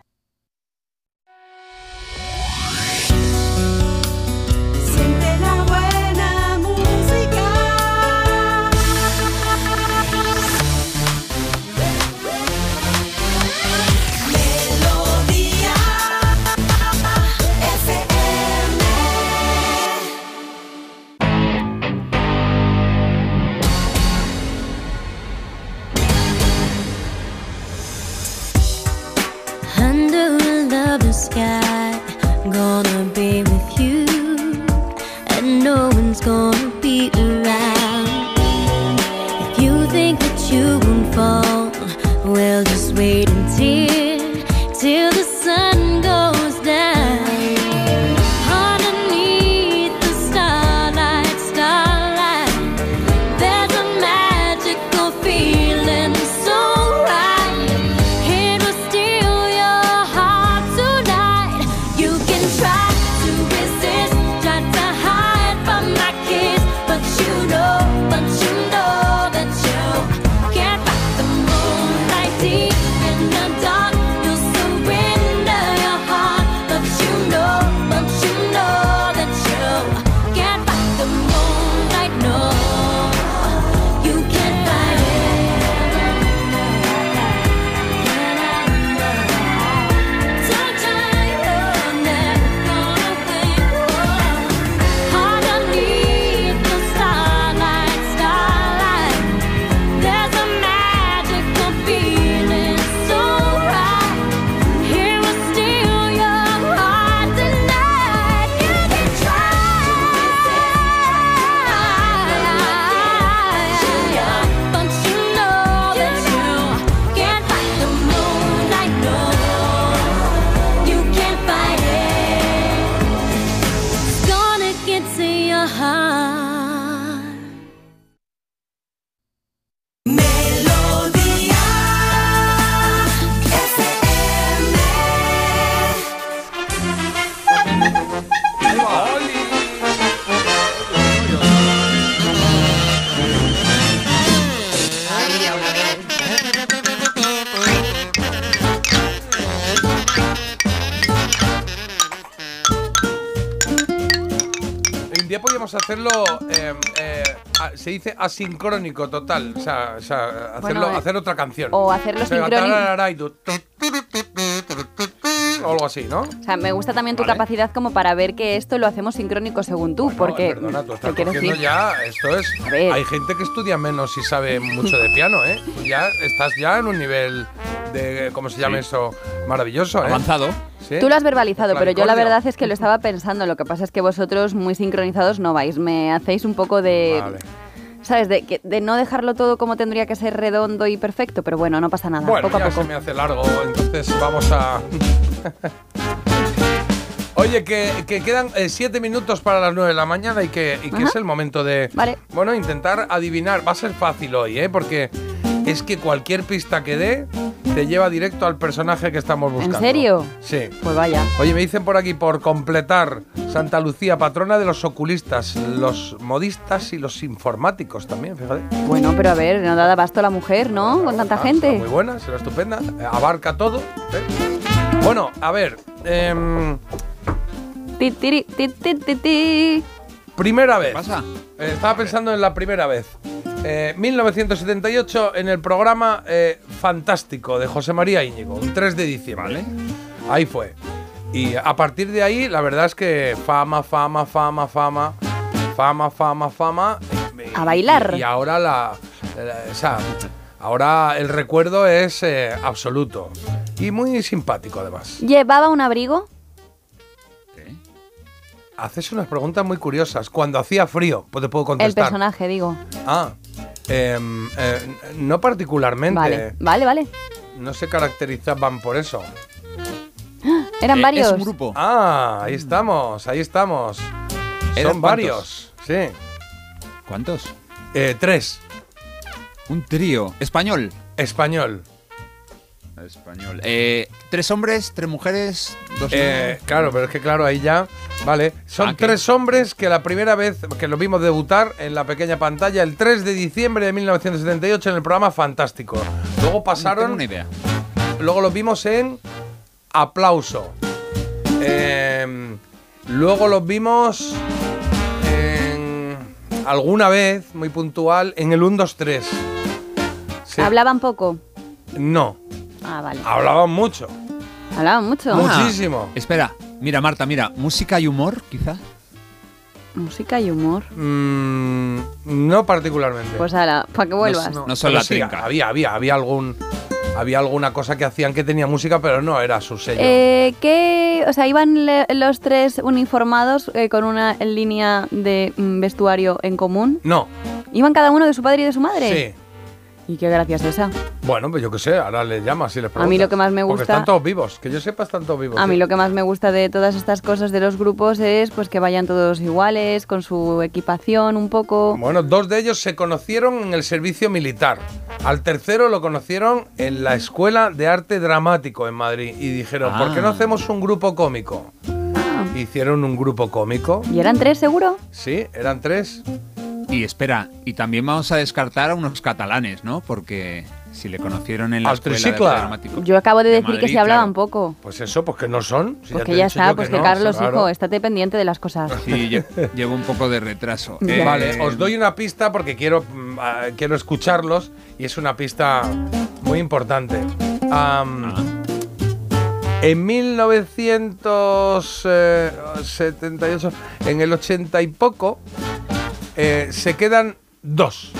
Dice asincrónico total, o sea, o sea, hacerlo, Bueno, hacer otra canción. o hacerlo O sea, sincrónico. O algo así, ¿no? O sea, me gusta también tu capacidad como para ver que esto lo hacemos sincrónico según tú, porque Perdona, tú estás te quiero cogiendo decir- ya, esto es... Hay gente que estudia menos y sabe mucho de piano, ¿eh? Tú ya estás ya en un nivel de, ¿cómo se llama eso? Maravilloso, ¿eh? Avanzado. Sí. Tú lo has verbalizado, pero yo la verdad es que lo estaba pensando. Lo que pasa es que vosotros muy sincronizados no vais. Me hacéis un poco de... Vale. ¿Sabes? De, que- de no dejarlo todo como tendría que ser redondo y perfecto, pero bueno, no pasa nada. Bueno, poco a ya poco. se me hace largo, entonces vamos a... *laughs* Oye, que, que quedan eh, siete minutos para las nueve de la mañana y que, y que es el momento de... Vale. Bueno, intentar adivinar. Va a ser fácil hoy, ¿eh? Porque es que cualquier pista que dé te lleva directo al personaje que estamos buscando. serio? Sí. Pues vaya. Oye, me dicen por aquí, por completar, Santa Lucía, patrona de los oculistas, los modistas y los informáticos también, fíjate. Bueno, pero a ver, no da abasto la mujer, ¿no? Con tanta gente. Muy buena, será estupenda. eh, Abarca todo. ¿eh? Bueno, a ver. em, Ti, ti, primera vez. Eh, estaba pensando en la primera vez. Eh, 1978 en el programa eh, Fantástico de José María Íñigo, un 3 de diciembre. Ahí fue. Y a partir de ahí, la verdad es que fama, fama, fama, fama, fama, fama, fama. eh, A bailar. Y, y ahora la, la- o sea, ahora el recuerdo es eh, absoluto. Y muy simpático además. ¿Llevaba un abrigo? Haces unas preguntas muy curiosas. Cuando hacía frío, pues te puedo El contestar. personaje, digo. Ah, em, eh, no particularmente. Vale, vale, vale. No se caracterizaban por eso. *gasps* Eran Eh, varios. es un grupo. Ah, ahí estamos, ahí estamos. ¿Eran Son cuántos? varios, sí. ¿Cuántos? Eh, tres. Un trío. ¿Español? Español. Español. Eh, ¿Tres hombres, tres mujeres, dos Eh, claro, pero es que claro, ahí ya, vale. Son Ah, ¿qué? tres hombres que la primera vez que los vimos debutar en la pequeña pantalla el 3 de diciembre de 1978 en el programa Fantástico. Luego pasaron... tengo una idea. Luego los vimos en Aplauso. Em, luego los vimos en alguna vez, muy puntual, en el 1, 2, 3. Sí. ¿Hablaban poco? No, Ah, vale. hablaban mucho. ¿Hablaban mucho? Muchísimo. Espera, mira, Marta, mira, música y humor, quizá. Música y humor. Mm, no particularmente. Pues ahora, para que vuelvas. No son la sí, trinca. Había, había, había algún. Había alguna cosa que hacían que tenía música, pero no era su sello. Eh, ¿qué, o sea, iban le- los tres uniformados eh, con una línea de mm, vestuario en común? No, ¿Iban cada uno de su padre y de su madre? sí. ¿Y qué gracia es esa? Bueno, pues yo qué sé, ahora le llamas y les preguntas. A mí lo que más me Porque gusta- están todos vivos, que yo sepa, están todos vivos. A sí. mí lo que más me gusta de todas estas cosas de los grupos es pues que vayan todos iguales, con su equipación un poco. Bueno, dos de ellos se conocieron en el servicio militar. Al tercero lo conocieron en la Escuela de Arte Dramático en Madrid. Y dijeron, ¿por qué no Ah. hacemos un grupo cómico? Hicieron un grupo cómico. ¿Y eran tres seguro? Sí, eran tres. Y espera, y también vamos a descartar a unos catalanes, ¿no? Porque si le conocieron en la escuela. Yo acabo de decir que se hablaban claro. poco. Pues eso, pues que no son. Si Pues que ya está, pues que, no, Carlos, claro. hijo, estate pendiente de las cosas. Sí, lle- *laughs* llevo un poco de retraso. Eh, Vale, os doy una pista porque quiero, ah, quiero escucharlos y es una pista muy importante. Am, En 1978, en el 80 y poco, eh, se quedan dos.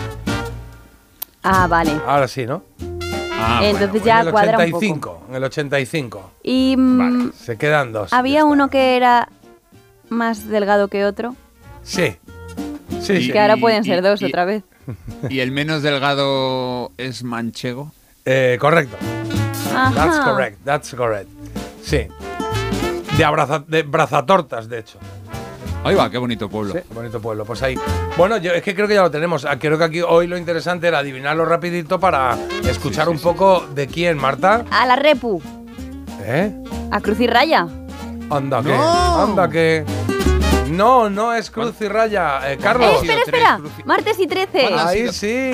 Ah, vale. Ahora sí, ¿no? Ah, Entonces ya en el cuadra un 85, poco. en el 85. Y mm, Se quedan dos. había uno que era más delgado que otro. Sí. Sí, sí. que ahora pueden y- ser dos y- otra vez. ¿Y el menos delgado es manchego? Eh, correcto. That's Ajá. correct, that's correct. Sí. De, abraza, de brazatortas, de hecho. Ahí va, qué bonito pueblo. Sí, bonito pueblo. Pues ahí. Bueno, yo es que creo que ya lo tenemos. Ah, Creo que aquí hoy lo interesante era adivinarlo rapidito para escuchar un poco de quién, Marta. A la Repu. ¿Eh? A Cruz y Raya. Anda que. Anda que. No, no es Cruz y Raya. Eh, Carlos. Eh, espera, espera. Martes y 13. Ahí sí.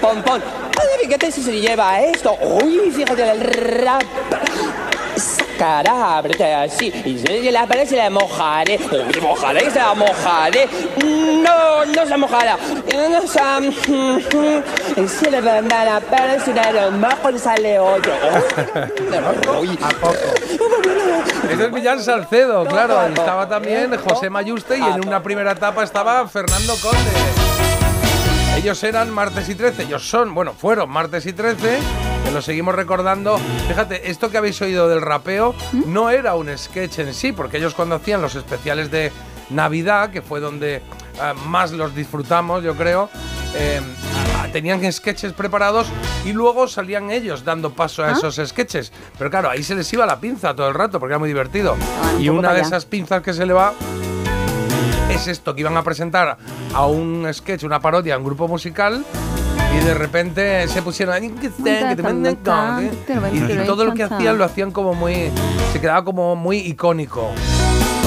Pom pom. Ay, fíjate si se lleva esto. Uy, fíjate el rap. Sacará, abrete así. Y si la pared se la mojaré. Uy, mojaré, se la mojaré. No, no se mojará. No se. Y si le van a la pared, si lo mejor sale otro. *laughs* Uy, ¿A poco? Ese es Millán Salcedo, claro. Ahí estaba también José Mayuste y en una primera etapa estaba Fernando Conde. Ellos eran martes y 13, ellos son, bueno, fueron martes y 13, que lo seguimos recordando. Fíjate, esto que habéis oído del rapeo no era un sketch en sí, porque ellos cuando hacían los especiales de Navidad, que fue donde eh, más los disfrutamos, yo creo, eh, tenían sketches preparados y luego salían ellos dando paso a ¿Ah? esos sketches. Pero claro, ahí se les iba la pinza todo el rato, porque era muy divertido. un Y una de esas pinzas que se le va es esto, que iban a presentar a un sketch, una parodia, a un grupo musical. Y de repente se pusieron y todo lo que hacían lo hacían como muy se quedaba como muy icónico.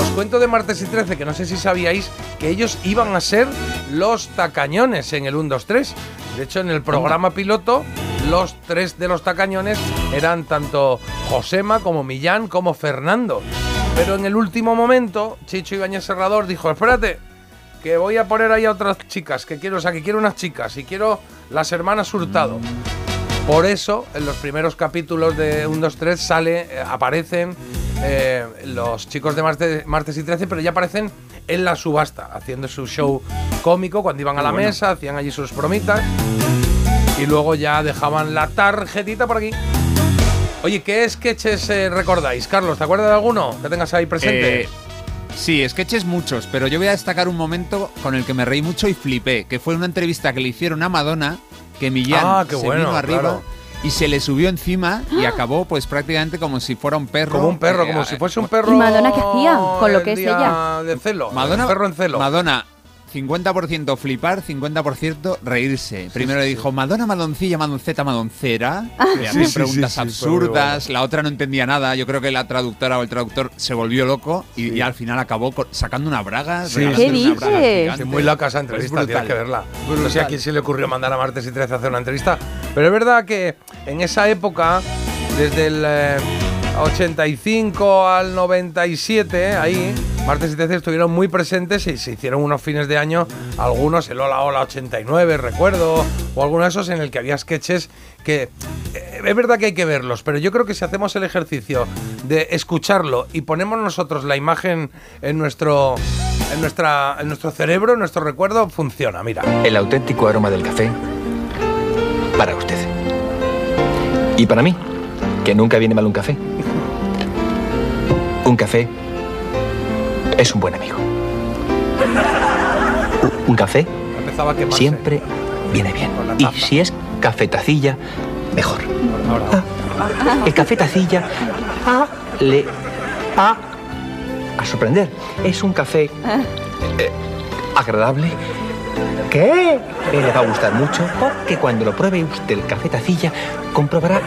Os cuento de martes y 13 que no sé si sabíais que ellos iban a ser los tacañones en el 1 2 3. De hecho en el programa piloto los tres de los tacañones eran tanto Josema como Millán como Fernando. Pero en el último momento Chicho Ibáñez Serrador dijo, "Espérate, que voy a poner ahí a otras chicas, que quiero, o sea, que quiero unas chicas y quiero las hermanas Hurtado. Por eso, en los primeros capítulos de 1, 2, 3 sale, eh, aparecen eh, los chicos de martes, martes y 13, pero ya aparecen en la subasta, haciendo su show cómico cuando iban a la bueno. mesa, hacían allí sus bromitas y luego ya dejaban la tarjetita por aquí. Oye, ¿qué sketches eh, recordáis? Carlos, ¿te acuerdas de alguno que tengas ahí presente? Eh, sí, sketches muchos, pero yo voy a destacar un momento con el que me reí mucho y flipé, que fue una entrevista que le hicieron a Madonna, que Millán Ah, qué se bueno, vino arriba claro. y se le subió encima y acabó pues prácticamente como si fuera un perro. Como un perro, Eh, como si fuese un perro. ¿Y Madonna qué hacía con lo el que es día ella? De celo. Madonna, el perro en celo. Madonna, 50% flipar, 50% reírse. Primero le dijo Madonna, Madoncilla, Madonceta, Madoncera. Le Sí, hacían preguntas absurdas. La otra no entendía nada. Yo creo que la traductora o el traductor se volvió loco y, y al final acabó sacando una braga. ¿Qué una braga dices? gigante. Sí, muy loca esa Es entrevista, tienes que verla. No sé a quién se le ocurrió mandar a Martes y 13 a hacer una entrevista. Pero es verdad que en esa época, desde el eh, 85 al 97, ahí, Martes y 13 estuvieron muy presentes y se hicieron unos fines de año, algunos, el Hola Hola 89, recuerdo, o alguno de esos en el que había sketches que eh, es verdad que hay que verlos, pero yo creo que si hacemos el ejercicio de escucharlo y ponemos nosotros la imagen en nuestro, en nuestra, en nuestro cerebro, en nuestro recuerdo, funciona. Mira. El auténtico aroma del café para usted. Y para mí, que nunca viene mal un café. Un café es un buen amigo. Un café siempre viene bien. Y si es cafetacilla, mejor. Ah, el cafetacilla ah, le va a sorprender. Es un café eh, agradable que le va a gustar mucho porque cuando lo pruebe usted el café tacilla comprobará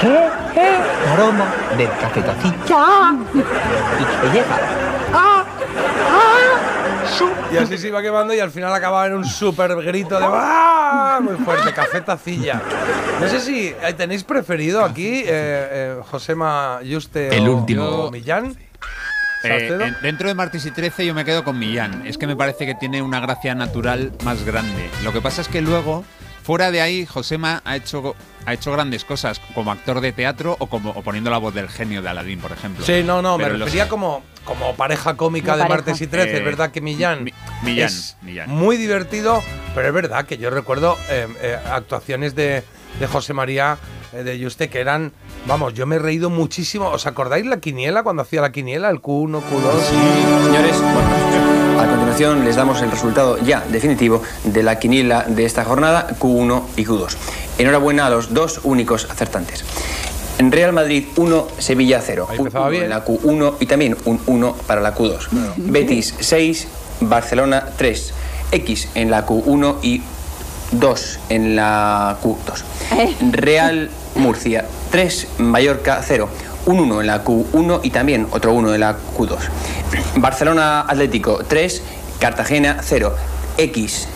que el aroma del café tacilla y que llega a, a su Y así se iba quemando y al final acababa en un súper grito de ¡Ah! Muy fuerte, café tacilla. No sé si eh, tenéis preferido aquí, eh, eh, Josema Yuste El o, último. o Millán. Eh, dentro de Martes y 13 yo me quedo con Millán. Es que me parece que tiene una gracia natural más grande. Lo que pasa es que luego, fuera de ahí, Josema ha hecho, ha hecho grandes cosas como actor de teatro o, como, o poniendo la voz del genio de Aladín, por ejemplo. Sí, no, no, me Pero los- refería como, como pareja cómica Como de pareja. Martes y 13. Eh, es verdad que Millán, Mi- Millán, es Millán. muy divertido, pero es verdad que yo recuerdo eh, eh, actuaciones de, de José María eh, de Yuste que eran, vamos, yo me he reído muchísimo. ¿Os acordáis la quiniela cuando hacía la quiniela, el Q1, Q2? Señores, bueno, a continuación les damos el resultado ya definitivo de la quiniela de esta jornada Q1 y Q2. Enhorabuena a los dos únicos acertantes. En Real Madrid 1, Sevilla 0. Un 1 en la Q1 y también un 1 para la Q2. Betis 6, Barcelona 3. X en la Q1 y 2 en la Q2. Real Murcia 3, Mallorca 0. Un 1 en la Q1 y también otro 1 en la Q2. Barcelona Atlético 3, Cartagena 0. X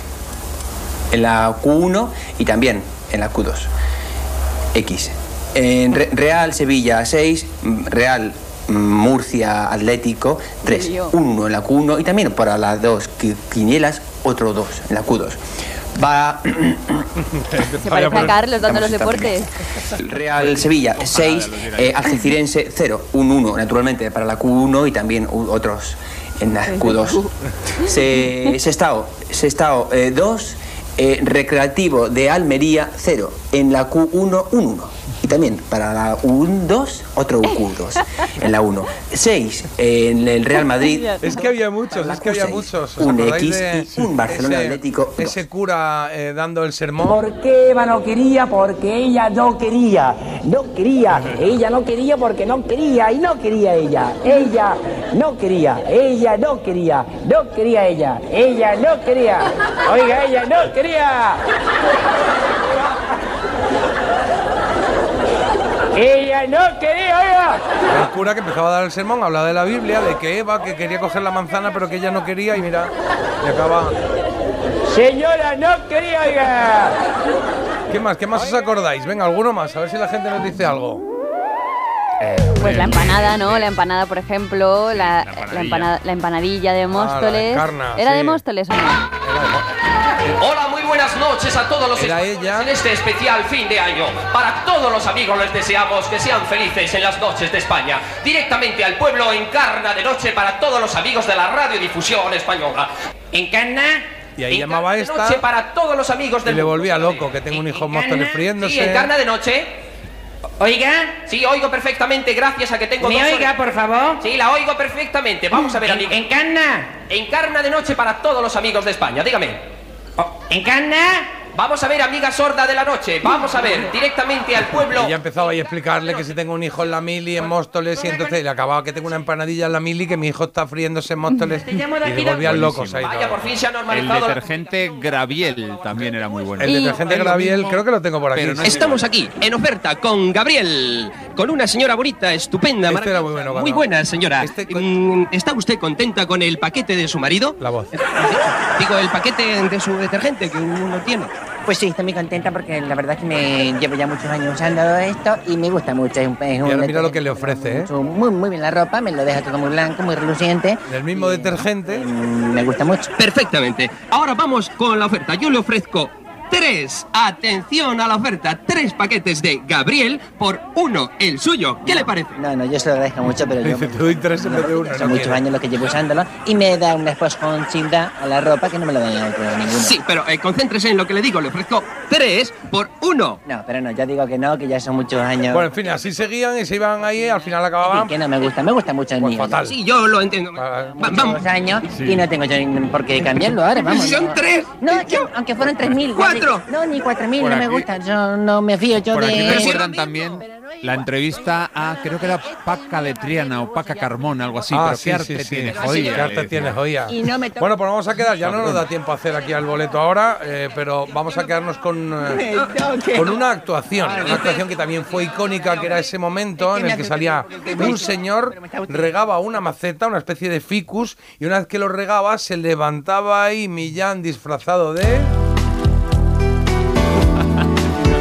en la Q1 y también en la Q2. X. En Re- Real Sevilla 6, Real Murcia Atlético 3. Un 1 en la Q1 y también para las dos qui- quinielas otro 2 en la Q2. Va *laughs* Se parece a Carlos dando los deportes. Real Sevilla 6, eh, Algecirense 0, un 1 naturalmente para la Q1 y también otros en la Q2. Se, Sestao, Sestao 2, Recreativo de Almería 0, en la Q1 un 1. Y también para la U2 otro Q2 en la 1. 6 en el Real Madrid. *laughs* Es que había muchos, es que había muchos. ¿Os Un X de y un Barcelona ese- Atlético Ese cura eh, dando el sermón. ¿Por qué Eva no quería? Porque ella no quería. No quería. Ella no quería porque no quería. Y no quería ella. Ella no quería. Ella no quería. No quería ella. Ella no quería. Oiga, ella no quería. Ella no quería, oiga. El cura que empezaba a dar el sermón hablaba de la Biblia, de que Eva, que quería coger la manzana, pero que ella no quería, y mira, y acaba. Señora, no quería, oiga. ¿Qué más? ¿Qué más os acordáis? Venga, alguno más, a ver si la gente nos dice algo. Pues la empanada, ¿no? La empanada, por ejemplo, la, la, empanada- la empanadilla de Móstoles. carna, ¿Era de. Móstoles o no? Hola, muy buenas noches a todos los ella. en este especial fin de año. Para todos los amigos les deseamos que sean felices en las noches de España. Directamente al pueblo Encarna de noche para todos los amigos de la radiodifusión española. Encarna. Y ahí llamaba de esta noche para todos los amigos y del le mundo. volvía loco, que tengo un hijo Móstoles friéndose. Sí, Encarna de noche. Oiga. Sí, oigo perfectamente, gracias a que tengo ¿Me dos oiga, por favor? Sí, la oigo perfectamente. Vamos a ver, En- amigo. Encarna. Encarna de noche para todos los amigos de España, dígame. Encarna. Vamos a ver, amiga sorda de la noche. Vamos a ver, directamente al pueblo. Y ya empezaba ahí a explicarle que si tengo un hijo en la mili, en Móstoles, y entonces le acababa que tengo una empanadilla en la mili, que mi hijo está friéndose en Móstoles, y le volvían locos ahí. Vaya, por fin se ha El normalizado. la- detergente Graviel también era muy bueno. El detergente Graviel, creo que lo tengo por aquí. Pero no es Estamos aquí en oferta con Gabriel, con una señora bonita, estupenda, Este era muy bueno, buena, señora. Mm, ¿Está usted contenta con el paquete de su marido? La voz. Digo, el paquete de su detergente que uno tiene. Pues sí, estoy muy contenta porque la verdad es que me llevo ya muchos años usando esto y me gusta mucho. Es un, es Y un ahora mira lo que le ofrece, ¿eh? muy, muy bien la ropa, me lo deja todo muy blanco, muy reluciente. El mismo detergente. Me gusta mucho. Perfectamente. Ahora vamos con la oferta. Yo le ofrezco tres, atención a la oferta, tres paquetes de Gabriel por uno, el suyo. ¿Qué le parece? No, no, yo se lo agradezco mucho, pero yo... *laughs* Dice, tres en vez de uno. Son no muchos años los que llevo usándolo y me da una esponjita a la ropa que no me lo da otro ninguno. Sí, pero eh, concéntrese en lo que le digo. Le ofrezco tres por uno. No, pero no, ya digo que no, que ya son muchos años. Bueno, en fin, así seguían y se iban ahí, al final acababan. que no me gusta, me gusta mucho el Pues mío. fatal. Sí, yo lo entiendo. Muchos años Sí. y no tengo yo ni por qué cambiarlo ahora, vamos. *laughs* Son no. tres. No, yo, aunque fueran tres mil. Cuatro. No, ni cuatro mil, Por no me aquí- gusta. Yo no me fío yo Por aquí de. recuerdan también la entrevista a, creo que era Paca de Triana o Paca Carmona, algo así. Ah, pero sí, qué arte sí, sí. tiene, ¿Qué joya. arte tiene, joya? Bueno, pues vamos a quedar, ya no nos da tiempo a hacer aquí al boleto ahora, eh, pero vamos a quedarnos con, eh, *laughs* con una actuación, una actuación que también fue icónica, que era ese momento en el que salía un señor, regaba una maceta, una especie de ficus, y una vez que lo regaba, se levantaba ahí Millán disfrazado de...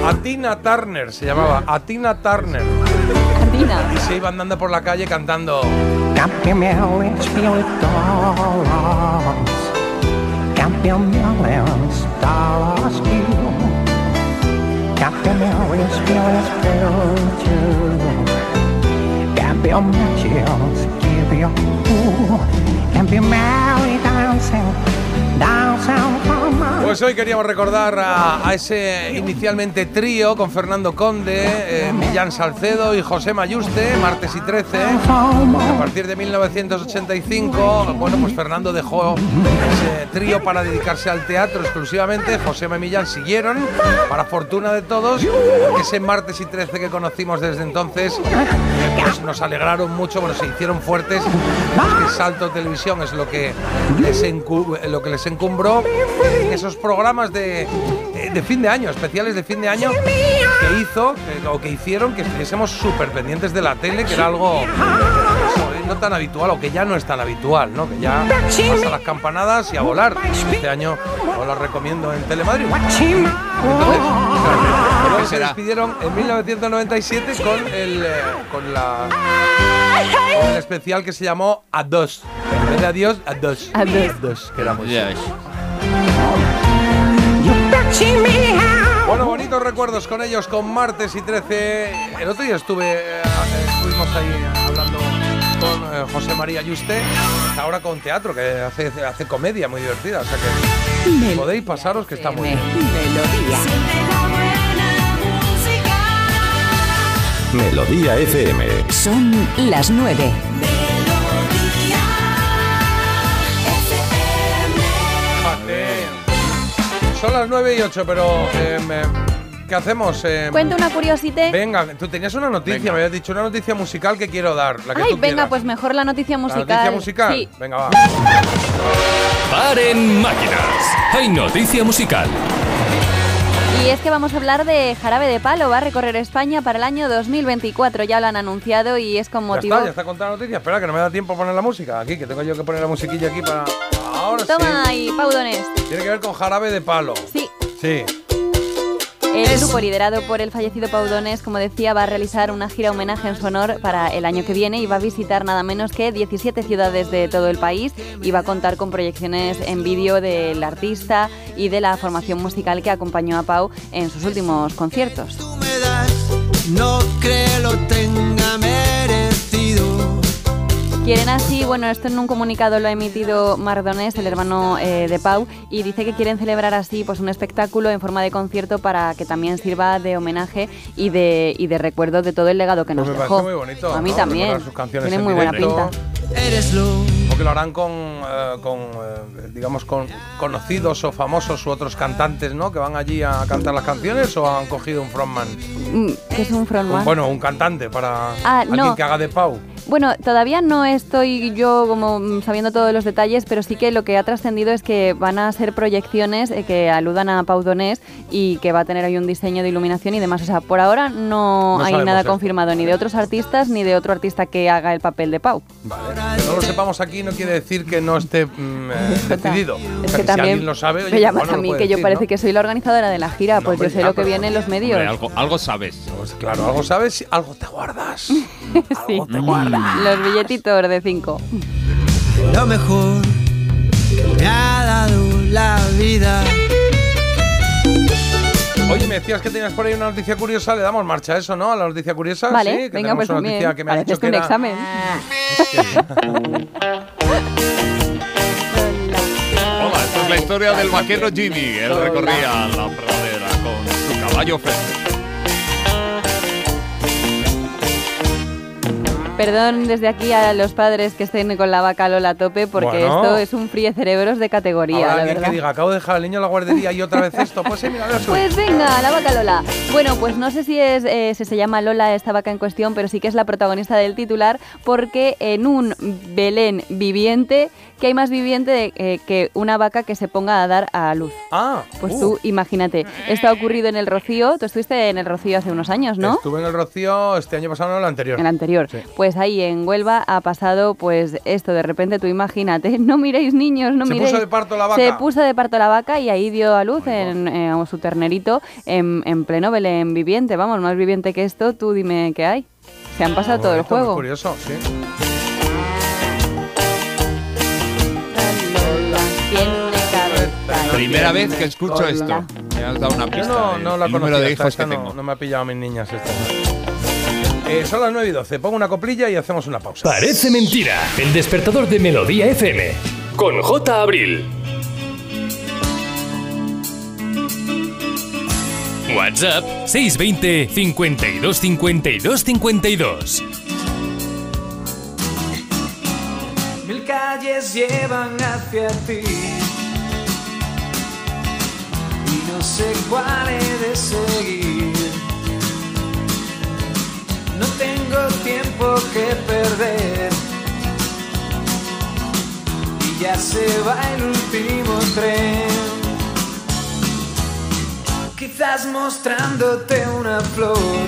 Atina Turner se llamaba, Atina Turner. Atina. Y se iba andando por la calle cantando... Pues hoy queríamos recordar a, ese inicialmente trío con Fernando Conde, eh, Millán Salcedo y José Mayuste, martes y 13. A partir de 1985, bueno, pues Fernando dejó ese trío para dedicarse al teatro exclusivamente. José y Millán siguieron, para fortuna de todos. Ese martes y 13 que conocimos desde entonces, eh, pues nos alegraron mucho, bueno, se hicieron fuertes. Es que Salto Televisión es lo que les, encumbró en esos programas de, eh, de fin de año, especiales de fin de año, que hizo, que- o que hicieron que estuviésemos súper pendientes de la tele, que era algo eh, no tan habitual, o que ya no es tan habitual, ¿no? Que ya hasta las campanadas y a volar. Este año os lo recomiendo en Telemadrid. Entonces, se despidieron en 1997 con el, eh, con la con el especial que se llamó A dos. En vez de adiós, a dos. A dos. dos, que era muy Ya chulo. Bueno, bonitos recuerdos con ellos, con martes y 13. El otro día estuve, eh, estuvimos ahí hablando con eh, José María Yuste, ahora con teatro, que hace, hace comedia muy divertida. O sea que podéis pasaros que está muy bien. Melodía FM. Son las 9. Son las 9 y 8, pero eh, me- ¿qué hacemos? Eh, Cuento una curiosité. Venga, tú tenías una noticia, me habías dicho una noticia musical que quiero dar. La que Ay, tú venga, quieras. pues mejor la noticia ¿La musical. noticia musical? Sí. Venga, va. Paren máquinas. Hay noticia musical. Y es que vamos a hablar de Jarabe de Palo. Va a recorrer España para el año 2024. Ya lo han anunciado y es con Ya motivo. está, ya está contada la noticia. Espera, que no me da tiempo a poner la música. Aquí, que tengo yo que poner la musiquilla aquí para. Ahora Toma sí. ahí, Paudones. Tiene que ver con jarabe de palo. Sí. Sí. El grupo liderado por el fallecido Pau Donés, como decía, va a realizar una gira homenaje en su honor para el año que viene y va a visitar nada menos que 17 ciudades de todo el país y va a contar con proyecciones en vídeo del artista y de la formación musical que acompañó a Pau en sus últimos conciertos. No creo lo tenga merecido. Quieren así, bueno, esto en un comunicado lo ha emitido Mardonés, el hermano eh, de Pau, y dice que quieren celebrar así pues un espectáculo en forma de concierto para que también sirva de homenaje y de, y de recuerdo de todo el legado que nos Pues me dejó. parece muy bonito. A mí ¿no? también. Recordar sus canciones Tiene en muy buena pinta. Eres lo. O que lo harán con, eh, con eh, digamos, con conocidos o famosos u otros cantantes, ¿no? Que van allí a cantar las canciones o han cogido un frontman. Mm, ¿Qué es un frontman? Un- bueno, un cantante para Ah, alguien no. que haga de Pau. Bueno, todavía no estoy yo como sabiendo todos los detalles, pero sí que lo que ha trascendido es que van a ser proyecciones eh, que aludan a Pau Donés y que va a tener ahí un diseño de iluminación y demás. O sea, por ahora no, No hay nada esto. confirmado ni de otros artistas ni de otro artista que haga el papel de Pau. Que no lo sepamos aquí no quiere decir que no esté mm, eh, decidido. O Es sea, que si también alguien lo sabe, oye, me llamas a mí, que yo parece ¿no? que soy la organizadora de la gira, pues hombre, yo sé ya, lo que viene en los medios. Hombre, algo, algo sabes. Pues claro, algo sabes, algo te guardas. *laughs* sí. te guardas. Los billetitos de 5. Lo mejor que me ha dado la vida. Oye, me decías que tenías por ahí una noticia curiosa, le damos marcha a eso, ¿no? A la noticia curiosa. Vale, sí, que venga, tenemos pues una también. noticia que me ha Parece dicho que un era... examen. Hola, esta es la historia del vaquero Jimmy. Él recorría la pradera con su caballo Fester. Perdón desde aquí a los padres que estén con la vaca Lola a tope, porque Bueno. esto es un fríe cerebros de categoría, Habrá la alguien verdad. que diga, acabo de dejar al niño en la guardería y otra vez esto. Pues sí, mira, lo suyo. Pues venga, la vaca Lola. Bueno, pues no sé si es eh, si se llama Lola esta vaca en cuestión, pero sí que es la protagonista del titular, porque en un Belén viviente, que hay más viviente de- eh, que una vaca que se ponga a dar a luz. Ah, Pues uh. tú imagínate, esto ha ocurrido en el Rocío, tú estuviste en el Rocío hace unos años, ¿no? Estuve en el Rocío este año pasado, no el anterior. El anterior. Pues ahí en Huelva ha pasado pues esto, de repente tú imagínate, *laughs* no miréis niños, no Se miréis. puso de parto la vaca. Se puso de parto la vaca y ahí dio a luz en, eh, su ternerito en, en pleno Belén viviente. Vamos, más viviente que esto, tú dime qué hay. Se han pasado todo el muy juego. curioso, sí. Primera vez que escucho Hola. esto. Me has dado una Yo pista. no, del- no la conocía, de hijos que no, tengo. no me ha pillado a mis niñas esta. Eh, son las 9 y 12. Pongo una coplilla y hacemos una pausa. Parece mentira. El despertador de Melodía FM. Con J. Abril. WhatsApp 620 52 52 52. Calles llevan hacia ti. Y no sé cuál he de seguir. No tengo tiempo que perder. Y ya se va el último tren. Quizás mostrándote una flor.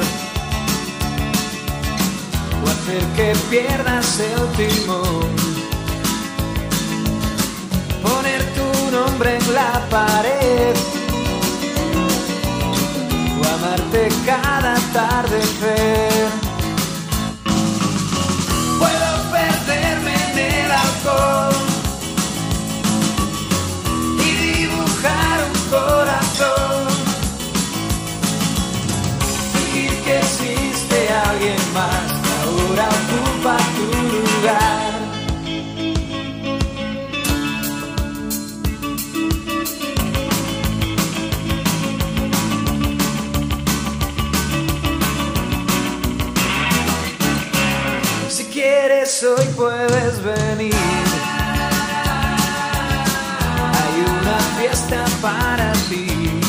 O hacer que pierdas el timón. Poner tu nombre en la pared. O amarte cada atardecer. Hoy puedes venir. Hay una fiesta para ti.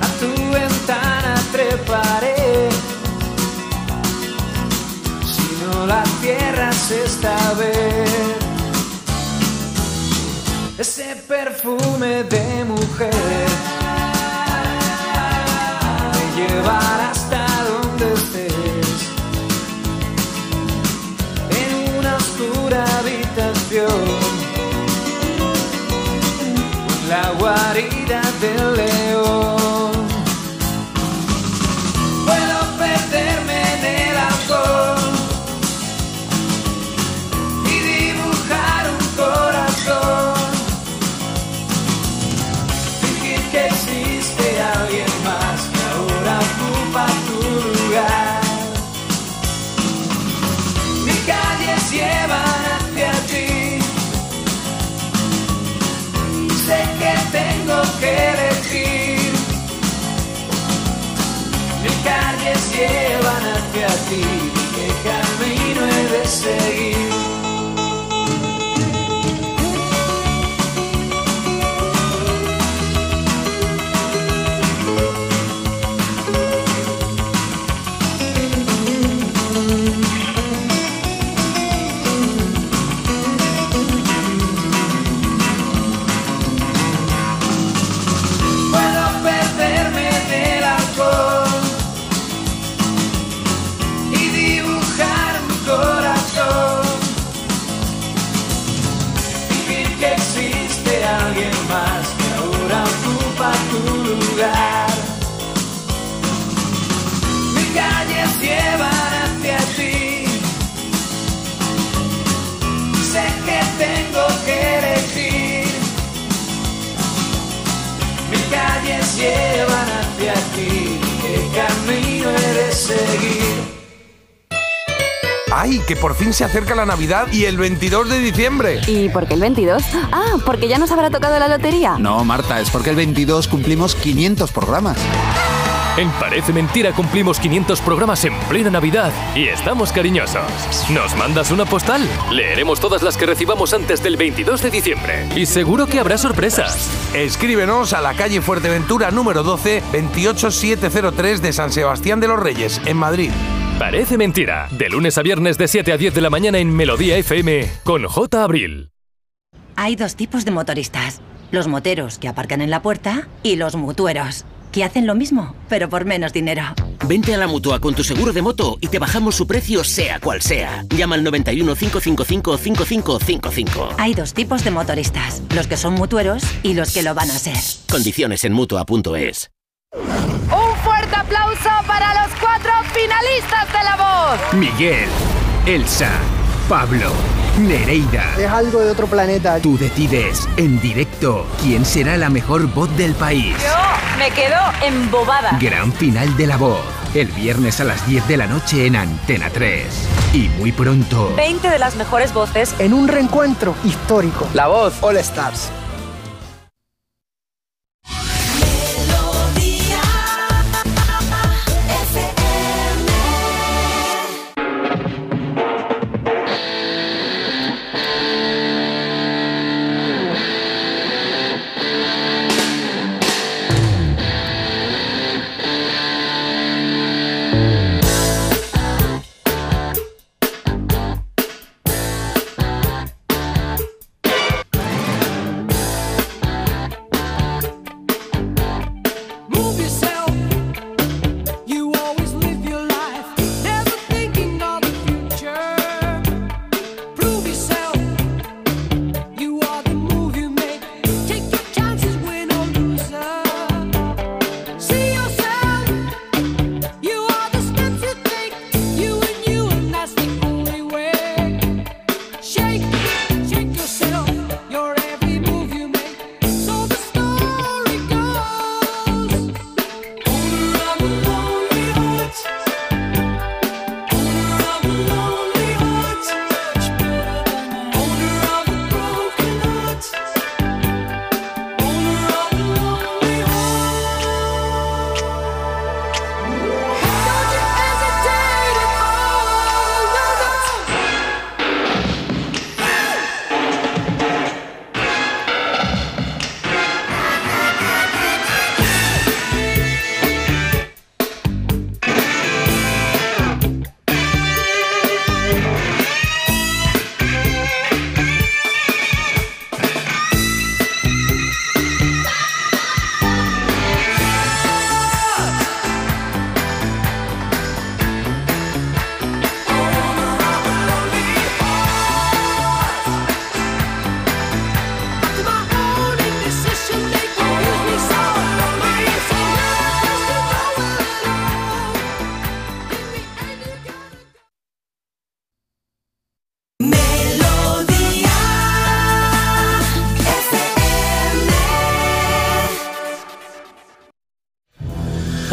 A tu ventana treparé. Si no la cierras esta vez. Ese perfume de mujer me llevará llevan hacia ti, qué camino he de seguir. La Navidad y el 22 de diciembre! ¿Y por qué el 22? Ah, porque ya nos habrá tocado la lotería. No, Marta, es porque el 22 cumplimos 500 programas. En Parece Mentira cumplimos 500 programas en plena Navidad y estamos cariñosos. ¿Nos mandas una postal? Leeremos todas las que recibamos antes del 22 de diciembre. Y seguro que habrá sorpresas. Escríbenos a la calle Fuerteventura número 12, 28703 de San Sebastián de los Reyes, en Madrid. Parece Mentira. De lunes a viernes de 7 a 10 de la mañana en Melodía FM con J. Abril. Hay dos tipos de motoristas. Los moteros que aparcan en la puerta y los mutueros, que hacen lo mismo, pero por menos dinero. Vente a la mutua con tu seguro de moto y te bajamos su precio, sea cual sea. Llama al 91 555 5555. Hay dos tipos de motoristas, los que son mutueros y los que lo van a ser. Condiciones en mutua.es. Un fuerte aplauso para los finalistas de La Voz. Miguel, Elsa, Pablo, Nereida. Es algo de otro planeta. Tú decides en directo quién será la mejor voz del país. Yo me quedo embobada. Gran final de la voz. El viernes a las 10 de la noche en Antena 3. Y muy pronto. 20 de las mejores voces. En un reencuentro histórico. La voz All Stars.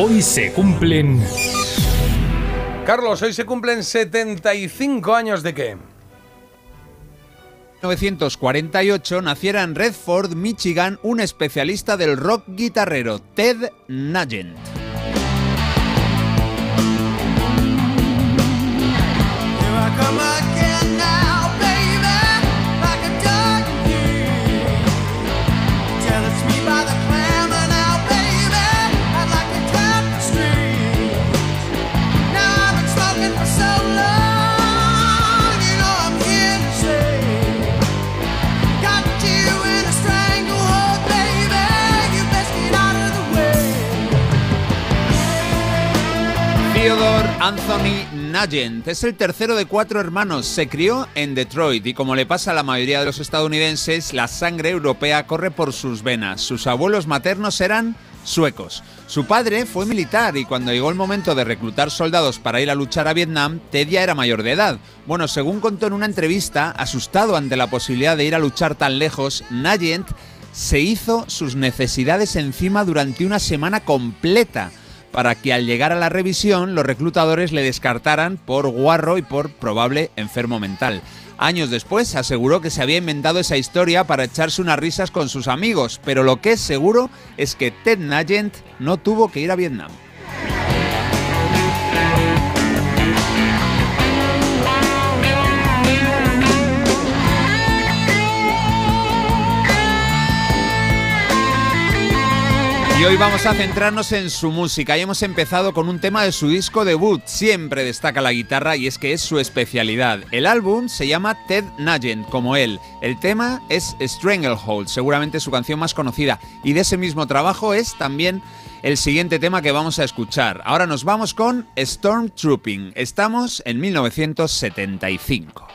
Hoy se cumplen... Carlos, hoy se cumplen 75 años de qué? 1948 naciera en Redford, Michigan, un especialista del rock guitarrero, Ted Nugent. Come Anthony Nugent es el tercero de cuatro hermanos. Se crió en Detroit y como le pasa a la mayoría de los estadounidenses, la sangre europea corre por sus venas. Sus abuelos maternos eran suecos. Su padre fue militar y cuando llegó el momento de reclutar soldados para ir a luchar a Vietnam, Ted ya era mayor de edad. Bueno, según contó en una entrevista, asustado ante la posibilidad de ir a luchar tan lejos, Nugent se hizo sus necesidades encima durante una semana completa para que al llegar a la revisión los reclutadores le descartaran por guarro y por probable enfermo mental. Años después aseguró que se había inventado esa historia para echarse unas risas con sus amigos, pero lo que es seguro es que Ted Nugent no tuvo que ir a Vietnam. Y hoy vamos a centrarnos en su música y hemos empezado con un tema de su disco debut. Siempre destaca la guitarra y es que es su especialidad. El álbum se llama Ted Nugent, como él. El tema es Stranglehold, seguramente su canción más conocida. Y de ese mismo trabajo es también el siguiente tema que vamos a escuchar. Ahora nos vamos con Stormtrooping. Estamos en 1975.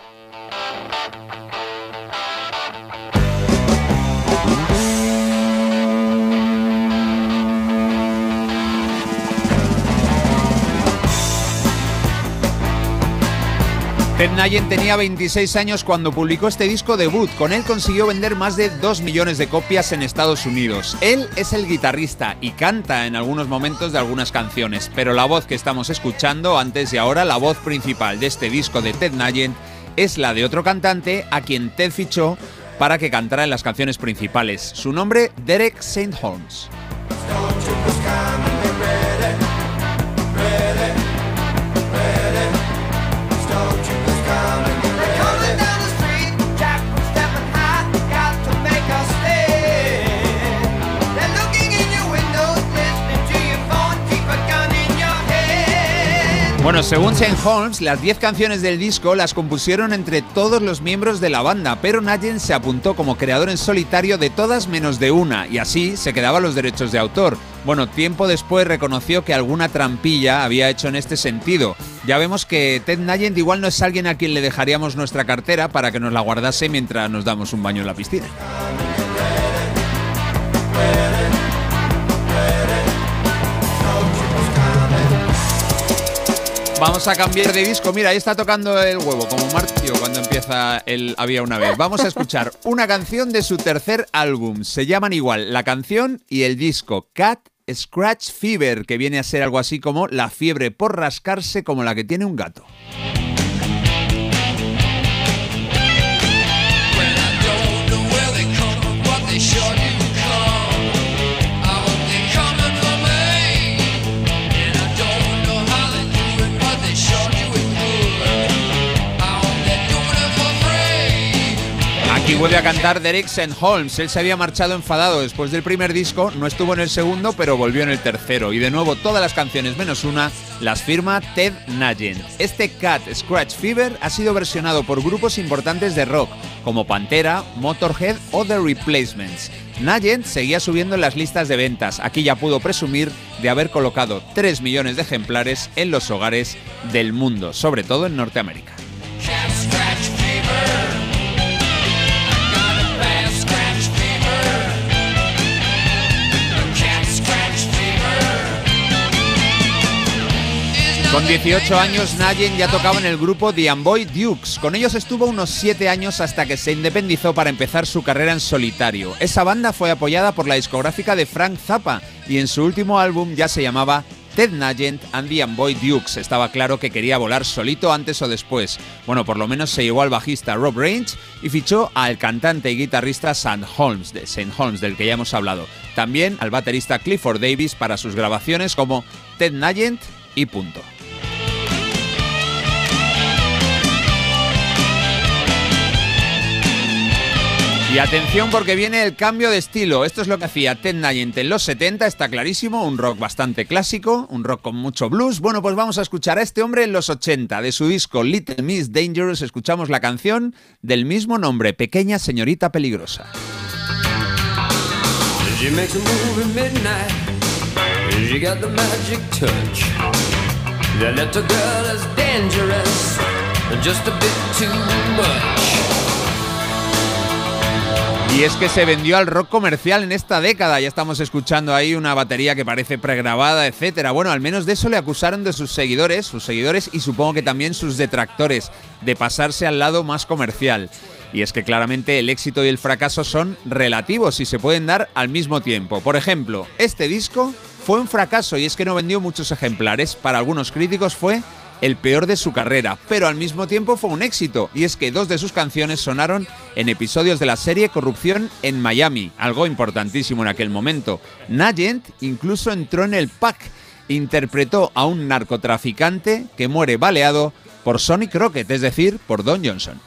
Ted Nugent tenía 26 años cuando publicó este disco debut. Con él consiguió vender más de 2 millones de copias en Estados Unidos. Él es el guitarrista y canta en algunos momentos de algunas canciones, pero la voz que estamos escuchando antes y ahora, la voz principal de este disco de Ted Nugent, es la de otro cantante a quien Ted fichó para que cantara en las canciones principales. Su nombre, Derek St. Holmes. Bueno, según St. Holmes, las 10 canciones del disco las compusieron entre todos los miembros de la banda, pero Nugent se apuntó como creador en solitario de todas menos de una, y así se quedaba los derechos de autor. Bueno, tiempo después reconoció que alguna trampilla había hecho en este sentido. Ya vemos que Ted Nugent igual no es alguien a quien le dejaríamos nuestra cartera para que nos la guardase mientras nos damos un baño en la piscina. Vamos a cambiar de disco. Mira, ahí está tocando el huevo, como Martio cuando empieza el Había una vez. Vamos a escuchar una canción de su tercer álbum. Se llaman igual la canción y el disco Cat Scratch Fever, que viene a ser algo así como la fiebre por rascarse como la que tiene un gato. Aquí vuelve a cantar Derek St. Holmes. Él se había marchado enfadado después del primer disco, no estuvo en el segundo, pero volvió en el tercero. Y de nuevo, todas las canciones menos una las firma Ted Nugent. Este Cat Scratch Fever ha sido versionado por grupos importantes de rock, como Pantera, Motorhead o The Replacements. Nugent seguía subiendo en las listas de ventas. Aquí ya pudo presumir de haber colocado 3 millones de ejemplares en los hogares del mundo, sobre todo en Norteamérica. Con 18 años, Nugent ya tocaba en el grupo The Amboy Dukes. Con ellos estuvo unos 7 años hasta que se independizó para empezar su carrera en solitario. Esa banda fue apoyada por la discográfica de Frank Zappa y en su último álbum ya se llamaba Ted Nugent and the Amboy Dukes. Estaba claro que quería volar solito antes o después. Bueno, por lo menos se llevó al bajista Rob Range y fichó al cantante y guitarrista St. Holmes, de St. Holmes, del que ya hemos hablado. También al baterista Clifford Davis para sus grabaciones como Ted Nugent y punto. Y atención porque viene el cambio de estilo. Esto es lo que hacía Ted Nugent en los 70, está clarísimo, un rock bastante clásico, un rock con mucho blues. Bueno, pues vamos a escuchar a este hombre en los 80. De su disco Little Miss Dangerous escuchamos la canción del mismo nombre, Pequeña Señorita Peligrosa. Y es que se vendió al rock comercial en esta década. Ya estamos escuchando ahí una batería que parece pregrabada, etcétera. Bueno, al menos de eso le acusaron de sus seguidores, sus seguidores y supongo que también sus detractores, de pasarse al lado más comercial. Y es que claramente el éxito y el fracaso son relativos y se pueden dar al mismo tiempo. Por ejemplo, este disco fue un fracaso y es que no vendió muchos ejemplares. Para algunos críticos fue el peor de su carrera, pero al mismo tiempo fue un éxito, y es que dos de sus canciones sonaron en episodios de la serie Corrupción en Miami, algo importantísimo en aquel momento. Nagent incluso entró en el pack, interpretó a un narcotraficante que muere baleado por Sonny Crockett, es decir, por Don Johnson.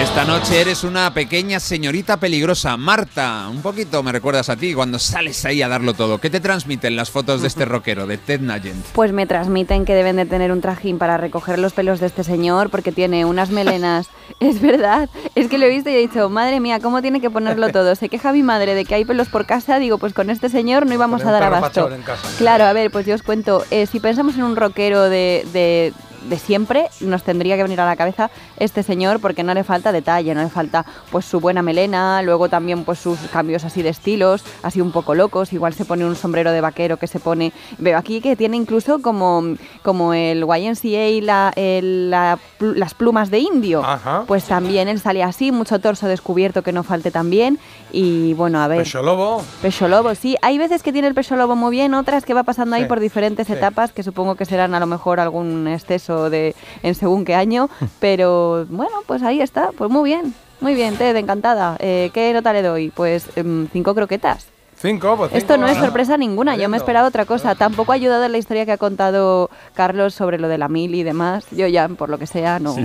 Esta noche eres una pequeña señorita peligrosa. Marta, un poquito me recuerdas a ti cuando sales ahí a darlo todo. ¿Qué te transmiten las fotos de este *laughs* rockero, de Ted Nugent? Pues me transmiten que deben de tener un trajín para recoger los pelos de este señor porque tiene unas melenas. *laughs* es verdad, es que lo he visto y he dicho, madre mía, ¿cómo tiene que ponerlo todo? Se queja mi madre de que hay pelos por casa, digo, pues con este señor no íbamos a dar abasto. pachón en casa. Claro, a ver, pues yo os cuento, eh, si pensamos en un rockero de, de- de siempre, nos tendría que venir a la cabeza este señor porque no le falta detalle, no le falta pues su buena melena, luego también pues sus cambios así de estilos, así un poco locos, igual se pone un sombrero de vaquero que se pone, veo aquí que tiene incluso como, como el YMCA y la, el- la las plumas de indio, pues también él sale así, mucho torso descubierto que no falte también y bueno, a ver... Pecho lobo. Pecho lobo, sí. Hay veces que tiene el pecho lobo muy bien, otras que va pasando ahí por diferentes sí. etapas, que supongo que serán a lo mejor algún exceso de en según qué año. *laughs* pero bueno, pues ahí está, pues muy bien, muy bien, Ted, encantada. Eh, ¿Qué nota le doy? Pues em, cinco croquetas. Cinco, pues Esto no es sorpresa ninguna, yo me esperaba otra cosa. Tampoco ha ayudado en la historia que ha contado Carlos sobre lo de la mil y demás. Yo ya, por lo que sea, no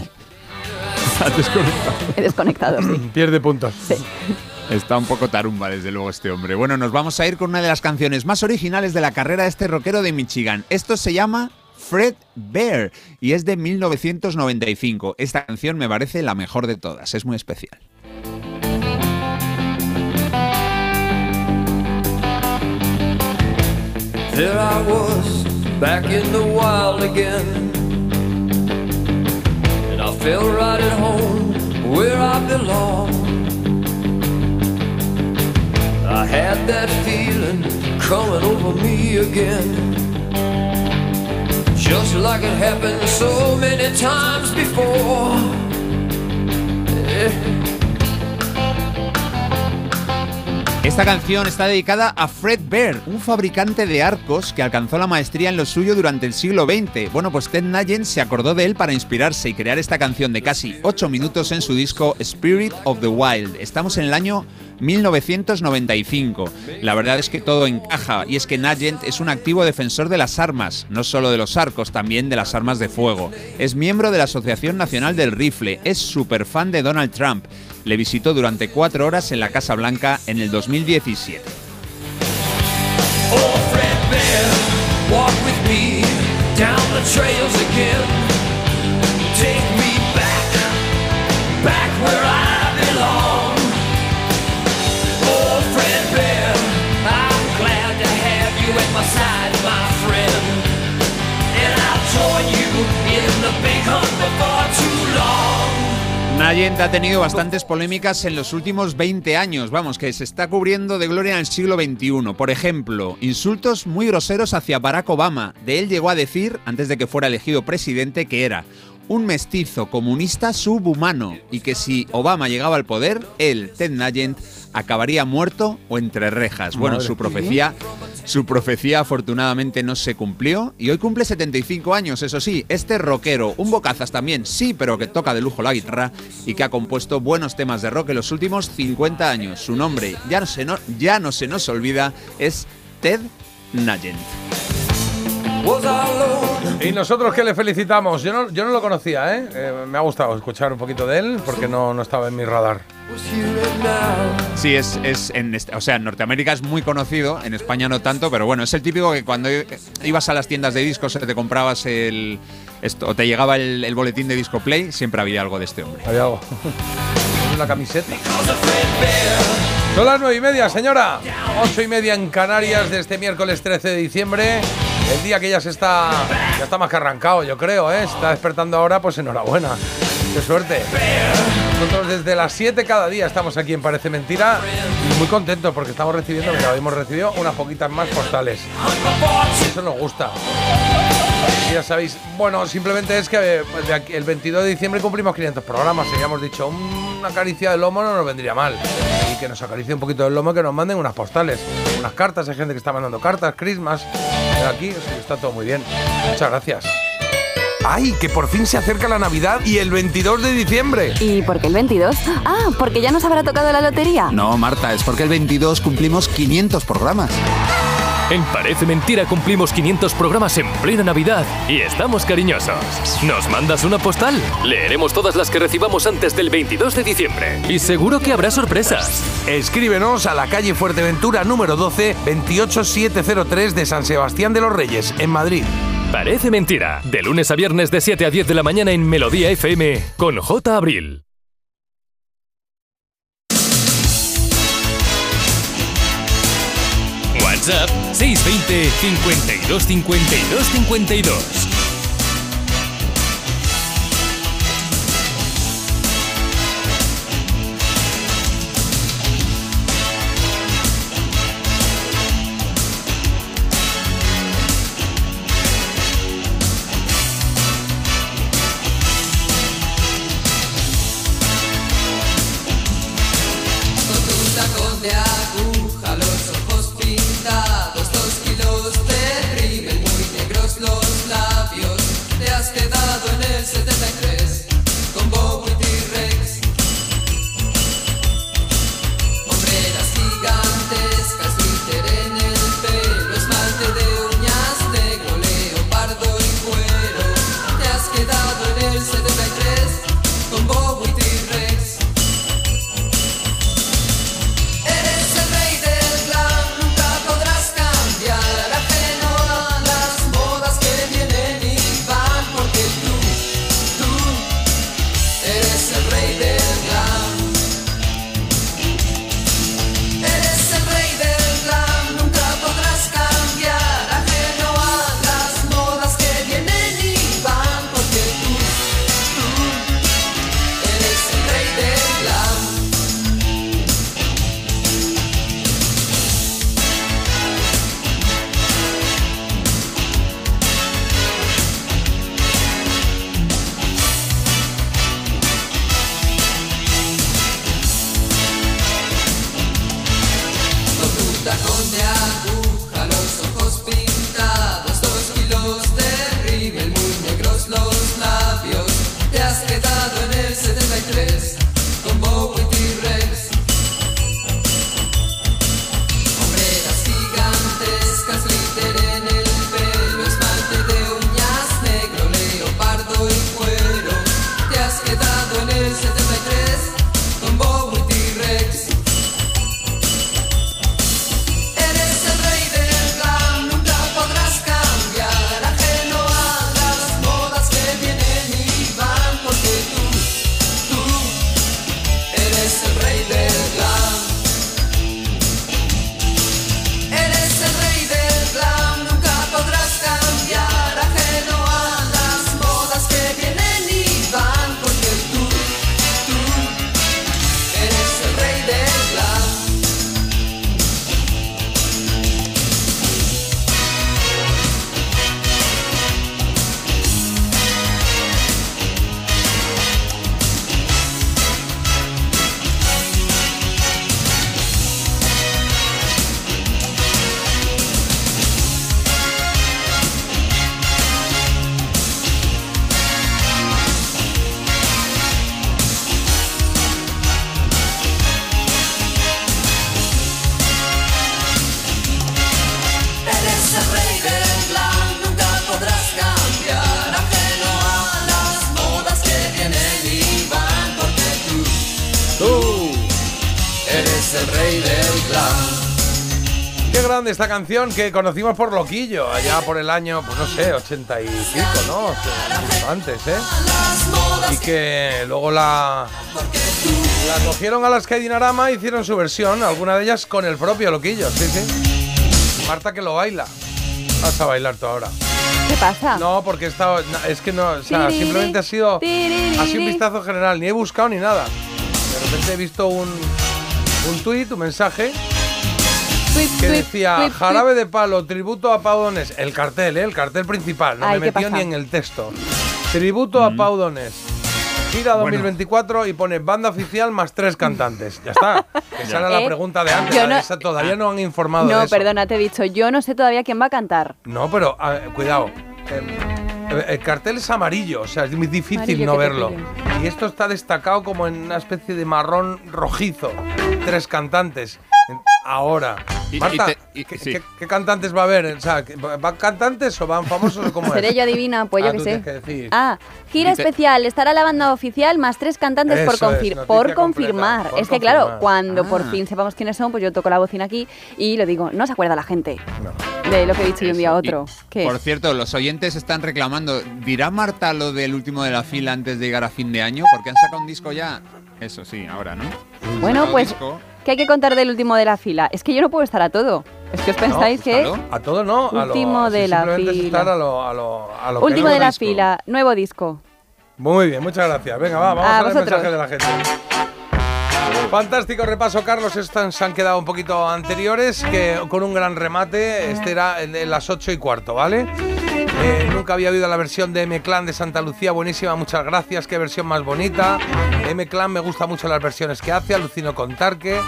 *laughs* he desconectado, sí. *clears throat* Pierde puntos. Está un poco tarumba, desde luego, este hombre. Bueno, nos vamos a ir con una de las canciones más originales de la carrera de este rockero de Michigan. Esto se llama Fred Bear y es de 1995. Esta canción me parece la mejor de todas, es muy especial. There I was, back in the wild again. And I felt right at home, where I belong. I had that feeling coming over me again. Esta canción está dedicada a Fred Bear, un fabricante de arcos que alcanzó la maestría en lo suyo durante el siglo XX. Bueno, pues Ted Nugent se acordó de él para inspirarse y crear esta canción de casi 8 minutos en su disco Spirit of the Wild. Estamos en el año 1995. La verdad es que todo encaja y es que Nugent es un activo defensor de las armas, no solo de los arcos, también de las armas de fuego. Es miembro de la Asociación Nacional del Rifle, es súper fan de Donald Trump. Le visitó durante cuatro horas en la Casa Blanca en el 2017. Walk with me down the trails again. Take me back, back where I Nayent ha tenido bastantes polémicas en los últimos 20 años, vamos, que se está cubriendo de gloria en el siglo XXI. Por ejemplo, insultos muy groseros hacia Barack Obama. De él llegó a decir, antes de que fuera elegido presidente, que era un mestizo comunista subhumano y que si Obama llegaba al poder, él, Ted Nugent, acabaría muerto o entre rejas. Bueno, Madre su profecía, su profecía afortunadamente no se cumplió y hoy cumple 75 años, eso sí, este rockero, un bocazas también, sí, pero que toca de lujo la guitarra y que ha compuesto buenos temas de rock en los últimos 50 años. Su nombre, ya no se, no- ya no se nos olvida, es Ted Nugent. Y nosotros que le felicitamos. Yo no, yo no lo conocía, ¿eh? Eh, Me ha gustado escuchar un poquito de él porque no, no estaba en mi radar. Sí, es, es en, este- o sea, en Norteamérica es muy conocido, en España no tanto, pero bueno, es el típico que cuando ibas a las tiendas de discos te comprabas el esto, o te llegaba el, el boletín de Disco Play, siempre había algo de este hombre. Había algo. *laughs* Una camiseta. Son las nueve y media, señora. Ocho y media en Canarias de este miércoles 13 de diciembre. El día que ya se está. Ya está más que arrancado, yo creo, ¿eh? Está despertando ahora, pues enhorabuena. Qué suerte. Nosotros desde las 7 cada día estamos aquí en Parece Mentira y muy contentos porque estamos recibiendo, mira, hemos recibido unas poquitas más postales. Eso nos gusta. Ya sabéis. Bueno, simplemente es que eh, de aquí- el 22 de diciembre cumplimos 500 programas. Y ya hemos dicho, una caricia del lomo no nos vendría mal. Y que nos acaricie un poquito del lomo que nos manden unas postales, unas cartas. Hay gente que está mandando cartas, Christmas. De aquí, o sea, que está todo muy bien. Muchas gracias. ¡Ay, que por fin se acerca la Navidad y el 22 de diciembre! ¿Y por qué el 22? Ah, porque ya nos habrá tocado la lotería. No, Marta, es porque el 22 cumplimos 500 programas. En Parece Mentira cumplimos 500 programas en plena Navidad y estamos cariñosos. ¿Nos mandas una postal? Leeremos todas las que recibamos antes del 22 de diciembre. Y seguro que habrá sorpresas. Escríbenos a la calle Fuerteventura número 12, 28703 de San Sebastián de los Reyes, en Madrid. Parece Mentira. De lunes a viernes de 7 a 10 de la mañana en Melodía FM con J. Abril. WhatsApp 620 52 52 52. Esta canción que conocimos por Loquillo, allá por el año, pues no sé, 80 y pico, ¿no? O sea, mucho antes, ¿eh? Y que luego la, la cogieron a las que Dinarama e hicieron su versión, alguna de ellas con el propio Loquillo, sí, sí. Marta que lo baila. Vas a bailar tú ahora. ¿Qué pasa? No, porque he estado, no, es que no, o sea, Tiriri, simplemente ha sido tiriri. así un vistazo general, ni he buscado ni nada. De repente he visto un, un tuit, un mensaje que decía jarabe de palo, tributo a Pau Donés. El cartel, ¿eh? el cartel principal. No Ay, me ¿qué metió pasa? ni en el texto. Tributo a Pau Donés. Gira 2024 y pone banda oficial más tres cantantes. Ya está. *laughs* Esa era la Eh, pregunta de antes. la de no- esa todavía no han informado de No, eso. perdona, te he dicho, yo no sé todavía quién va a cantar. No, pero a ver, cuidado. Eh, el cartel es amarillo, o sea, es muy difícil Amarillo no verlo. Y esto está destacado como en una especie de marrón rojizo. Tres cantantes. Ahora. Y- y Marta, te- y- ¿qué, sí. qué- qué cantantes va a haber? O sea, ¿que- ¿van cantantes o van famosos o cómo *laughs* yo adivina, pues Ah, yo que sé. tienes que decir. Ah, gira te- especial. Estará la banda oficial más tres cantantes por, es, completa, confirmar. por es que claro, cuando por Ah. fin sepamos quiénes son, pues yo toco la bocina aquí y lo digo, no se acuerda la gente de lo que he dicho de un día a otro. ¿Qué? Por cierto, los oyentes están reclamando. ¿Dirá Marta lo del último de la fila antes de llegar a fin de año? Porque han sacado un disco ya. Eso sí, ahora, ¿no? Bueno, pues, disco. ¿Qué hay que contar del último de la fila? Es que yo no puedo estar a todo. Es que os pensáis que... A todo no, a lo, Último de la fila. estar a lo, a lo, a lo que Último no de la disco. fila, nuevo disco. Muy bien, muchas gracias. Venga, va, vamos A a, ver el mensaje de la gente. Fantástico repaso, Carlos. Estos se han quedado un poquito anteriores, que con un gran remate. Este era de las 8 y cuarto, ¿vale? Eh, nunca había oído la versión de M-Clan de Santa Lucía, buenísima, muchas gracias, qué versión más bonita. M-Clan me gusta mucho las versiones que hace, alucino con Tarque.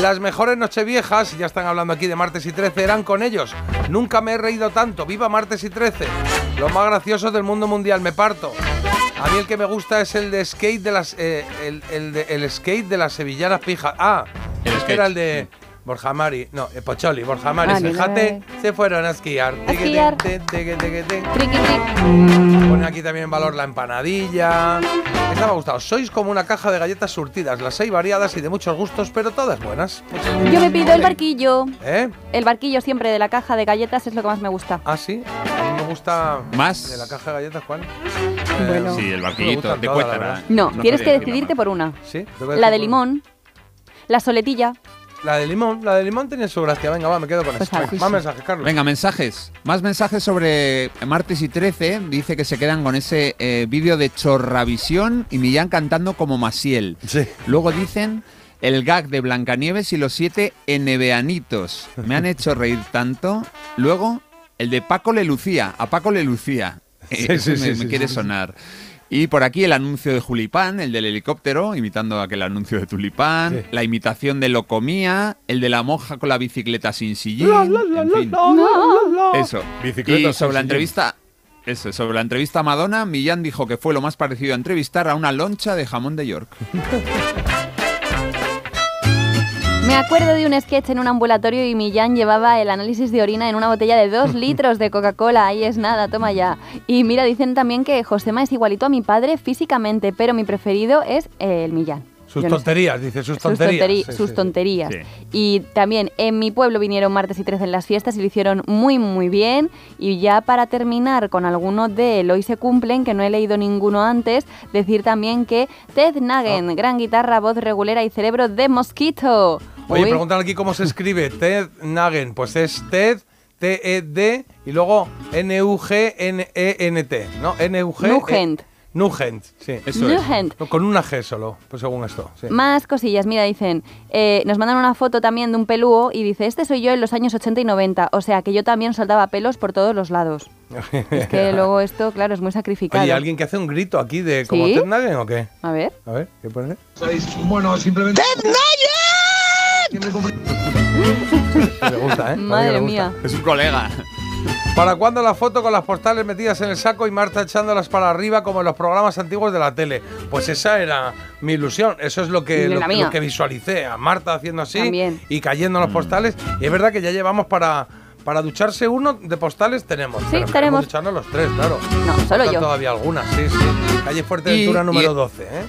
Las mejores nocheviejas, ya están hablando aquí de martes y 13, eran con ellos. Nunca me he reído tanto, viva martes y 13. Los más graciosos del mundo mundial, me parto. A mí el que me gusta es el de skate de las. eh, el, el de- el skate de las sevillanas pijas. Ah, El este skate, era el de. Borja Mari, no, eh, Pocholi, Borja Mari, Ah, fíjate, se fueron a esquiar. A esquiar. Pone aquí también en valor la empanadilla. Esta me ha gustado. Sois como una caja de galletas surtidas. Las hay variadas y de muchos gustos, pero todas buenas. Yo me pido el barquillo. ¿Eh? El barquillo siempre de la caja de galletas es lo que más me gusta. Ah, sí. A mí me gusta. Más. De la caja de galletas, Juan. Bueno. Sí, el barquillito todas, la cuétara. verdad. No, tienes que decidirte por una. Sí. La de limón, la soletilla. La de limón. La de limón tiene su gracia. Venga, va, me quedo con Pues eso. así Más mensajes, Carlos. Venga, mensajes. Más mensajes sobre martes y 13. Dice que se quedan con ese eh, vídeo de Chorravisión y Millán cantando como Masiel. Sí. Luego dicen el gag de Blancanieves y los siete eneveanitos. Me han hecho reír tanto. Luego el de Paco le lucía. A Paco le lucía. Sí, Ese sí, me, sí, me quiere sí, sí. sonar. Y por aquí el anuncio de Julipán, el del helicóptero, imitando aquel anuncio de Tulipán, Sí. la imitación de Locomía, el de la monja con la bicicleta sin sillín, La, la, la, en la, fin. la, la, la. Eso. Bicicleta y sin sobre la entrevista, eso, sobre la entrevista a Madonna, Millán dijo que fue lo más parecido a entrevistar a una loncha de jamón de York. *laughs* Me acuerdo de un sketch en un ambulatorio y Millán llevaba el análisis de orina en una botella de dos *laughs* litros de Coca-Cola. Ahí es nada, toma ya. Y mira, dicen también que Josema es igualito a mi padre físicamente, pero mi preferido es el Millán. Sus sé. tonterías, dice, sus Sus, tonterías. Sí, sus sí. tonterías. Sí. Y también en mi pueblo vinieron martes y 13 en las fiestas y lo hicieron muy, muy bien. Y ya para terminar con alguno de el Hoy se cumplen, que no he leído ninguno antes, decir también que Ted Nagen, Ah. gran guitarra, voz regulera y cerebro de Mosquito. Oye, preguntan aquí cómo se escribe *laughs* Ted Nagen. Pues es Ted, T-E-D y luego N-U-G-N-E-N-T. ¿No? N-U-G. Nugent. Nugent, sí. Eso es. Nugent. No, Con una G solo, pues según esto. sí. Más cosillas, mira, dicen, eh, nos mandan una foto también de un pelúo y dice, este soy yo en los años 80 y 90, o sea que yo también soltaba pelos por todos los lados. *laughs* Es que luego esto, claro, es muy sacrificado. Oye, ¿alguien que hace un grito aquí de como ¿Sí? Ted Nagen o qué? A ver. A ver, ¿qué puede Bueno, simplemente. *laughs* Me gusta, ¿eh? Madre A mí me mía. gusta. Es un colega. ¿Para cuándo la foto con las postales metidas en el saco y Marta echándolas para arriba como en los programas antiguos de la tele? Pues esa era mi ilusión. Eso es lo que, lo, lo que visualicé. A Marta haciendo así También. y cayendo en los postales. Y es verdad que ya llevamos para, para ducharse uno de postales, tenemos. Sí, pero tenemos. ducharnos los tres, claro. No, solo Faltan yo. todavía algunas, sí, sí. Calle Fuerteventura Y- número y- 12, ¿eh?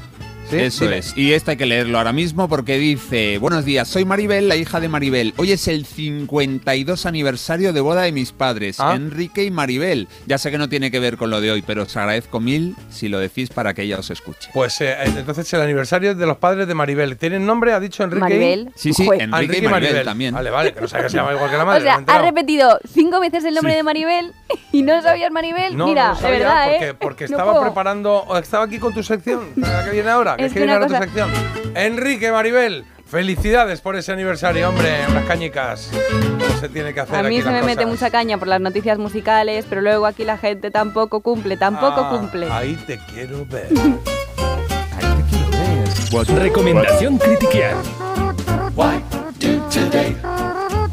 Sí, Eso dime. es. Y esta hay que leerlo ahora mismo porque dice, buenos días, soy Maribel, la hija de Maribel. Hoy es el 52 aniversario de boda de mis padres, Ah. Enrique y Maribel. Ya sé que no tiene que ver con lo de hoy, pero os agradezco mil si lo decís para que ella os escuche. Pues eh, entonces el aniversario de los padres de Maribel. ¿Tienen nombre? ¿Ha dicho Enrique? y- Maribel. Sí, sí, Ah, Enrique, y Maribel, también. Vale, vale, que no sabía que se llama igual que la *laughs* O madre. sea, no he enterado. has repetido cinco veces el nombre Sí. de Maribel *laughs* y no sabías Maribel. No, Mira, no sabía, de verdad, porque, ¿eh? porque *laughs* No estaba puedo. preparando, o estaba aquí con tu sección, la que viene ahora, que Es que viene cosa- sección. Enrique, Maribel, Felicidades por ese aniversario, hombre, unas cañicas. No se tiene que hacer A mí aquí se las me mete cosas. mucha caña por las noticias musicales, pero luego aquí la gente tampoco cumple, tampoco Ah, cumple. Ahí te quiero ver. Recomendación critiquear. Why do today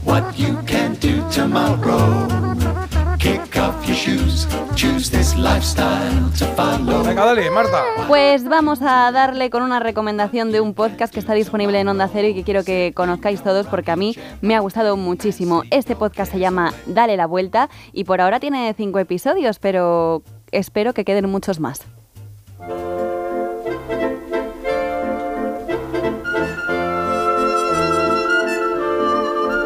what you can do tomorrow? Kick off your shoes, choose this lifestyle to follow. Venga, dale, Marta. Pues vamos a darle con una recomendación de un podcast que está disponible en Onda Cero y que quiero que conozcáis todos porque a mí me ha gustado muchísimo. Este podcast se llama Dale la Vuelta y por ahora tiene cinco episodios, pero espero que queden muchos más.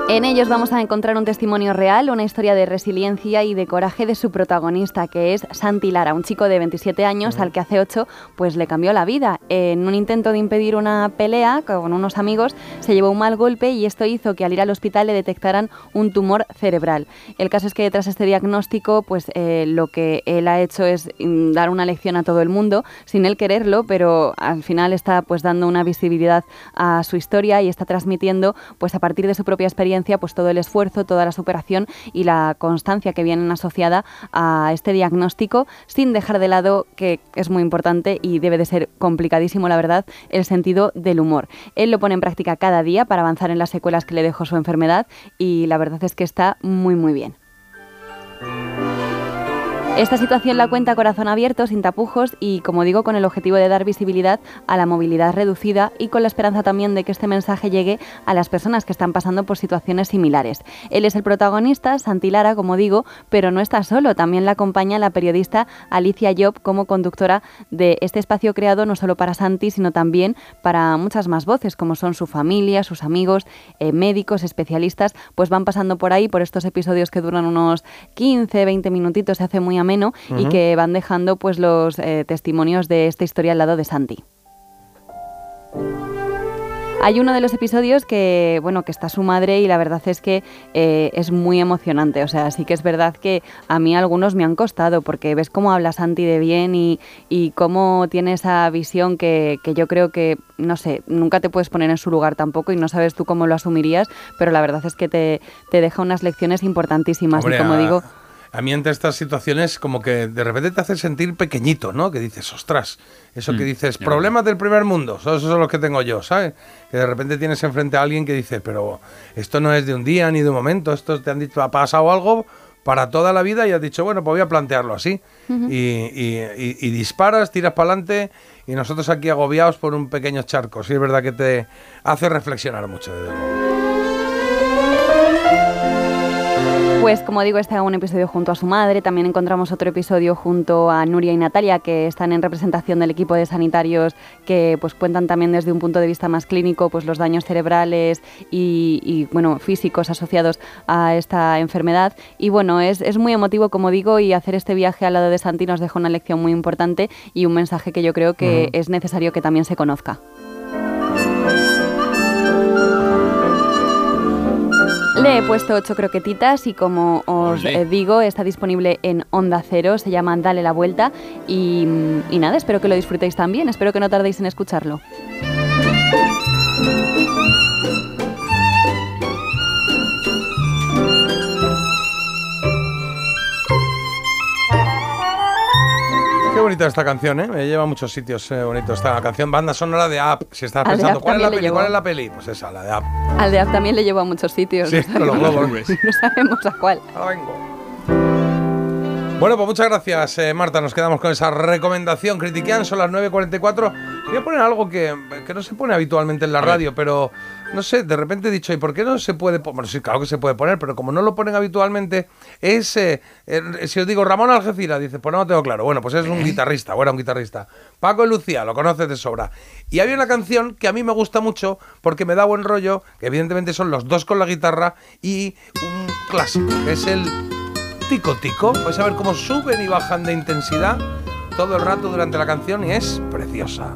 En ellos vamos a encontrar un testimonio real, una historia de resiliencia y de coraje de su protagonista, que es Santi Lara, un chico de 27 años al que hace 8 pues le cambió la vida. En un intento de impedir una pelea con unos amigos, se llevó un mal golpe y esto hizo que al ir al hospital le detectaran un tumor cerebral. El caso es que tras este diagnóstico, pues eh, lo que él ha hecho es mm, dar una lección a todo el mundo, sin él quererlo, pero al final está pues dando una visibilidad a su historia y está transmitiendo pues a partir de su propia experiencia pues todo el esfuerzo, toda la superación y la constancia que vienen asociada a este diagnóstico, sin dejar de lado que es muy importante y debe de ser complicadísimo, la verdad, el sentido del humor. Él lo pone en práctica cada día para avanzar en las secuelas que le dejó su enfermedad y la verdad es que está muy muy bien. Esta situación la cuenta corazón abierto, sin tapujos y, como digo, con el objetivo de dar visibilidad a la movilidad reducida y con la esperanza también de que este mensaje llegue a las personas que están pasando por situaciones similares. Él es el protagonista, Santi Lara, como digo, pero no está solo. También la acompaña la periodista Alicia Job como conductora de este espacio creado no solo para Santi, sino también para muchas más voces, como son su familia, sus amigos, eh, médicos, especialistas, pues van pasando por ahí, por estos episodios que duran unos 15, 20 minutitos, se hace muy ameno y que van dejando pues los eh, testimonios de esta historia al lado de Santi. Hay uno de los episodios que, bueno, que está su madre y la verdad es que eh, es muy emocionante. O sea, sí que es verdad que a mí algunos me han costado porque ves cómo habla Santi de bien y, y cómo tiene esa visión que, que yo creo que, no sé, nunca te puedes poner en su lugar tampoco y no sabes tú cómo lo asumirías, pero la verdad es que te, te deja unas lecciones importantísimas Hombre, y como digo... A mí ante estas situaciones como que de repente te hace sentir pequeñito, ¿no? Que dices, ostras, eso que Mm, dices, problemas del primer mundo, esos son los que tengo yo, ¿sabes? Que de repente tienes enfrente a alguien que dice, pero esto no es de un día ni de un momento, esto te han dicho, ha pasado algo para toda la vida y has dicho, bueno, pues voy a plantearlo así. Ujú. y, y- y- y disparas, tiras para adelante y nosotros aquí agobiados por un pequeño charco. Sí, es verdad que te hace reflexionar mucho, desde luego. Pues como digo, está un episodio junto a su madre, también encontramos otro episodio junto a Nuria y Natalia que están en representación del equipo de sanitarios que pues cuentan también desde un punto de vista más clínico pues los daños cerebrales y, y, bueno físicos asociados a esta enfermedad y bueno es, es muy emotivo como digo y hacer este viaje al lado de Santi nos deja una lección muy importante y un mensaje que yo creo que es necesario que también se conozca. Le he puesto ocho croquetitas y como os Olé. eh, digo, está disponible en Onda Cero, se llama Dale la Vuelta y, y nada, espero que lo disfrutéis también, espero que no tardéis en escucharlo. Bonita esta canción, ¿eh? Me lleva a muchos sitios eh, bonito esta canción. Banda sonora de App. Si estás Al de pensando, Up ¿cuál es la peli? ¿Cuál es la peli? Pues esa, la de App. Al de App también le llevo a muchos sitios. Sí, no, los *laughs* globos. no sabemos a cuál. Ahora vengo. Bueno, pues muchas gracias, eh, Marta. Nos quedamos con esa recomendación. Critiquean, son las 9.44. Voy a poner algo que, que no se pone habitualmente en la radio, pero no sé, de repente he dicho, ¿y por qué no se puede poner? Bueno, sí, claro que se puede poner, pero como no lo ponen habitualmente, es. eh, eh, si os digo Ramón Algeciras, dice, pues no lo tengo claro. Bueno, pues es un guitarrista, o era un guitarrista. Paco y Lucía, lo conoces de sobra. Y había una canción que a mí me gusta mucho porque me da buen rollo, que evidentemente son los dos con la guitarra y un clásico, que es el tico tico. Vais a ver cómo suben y bajan de intensidad todo el rato durante la canción y es preciosa.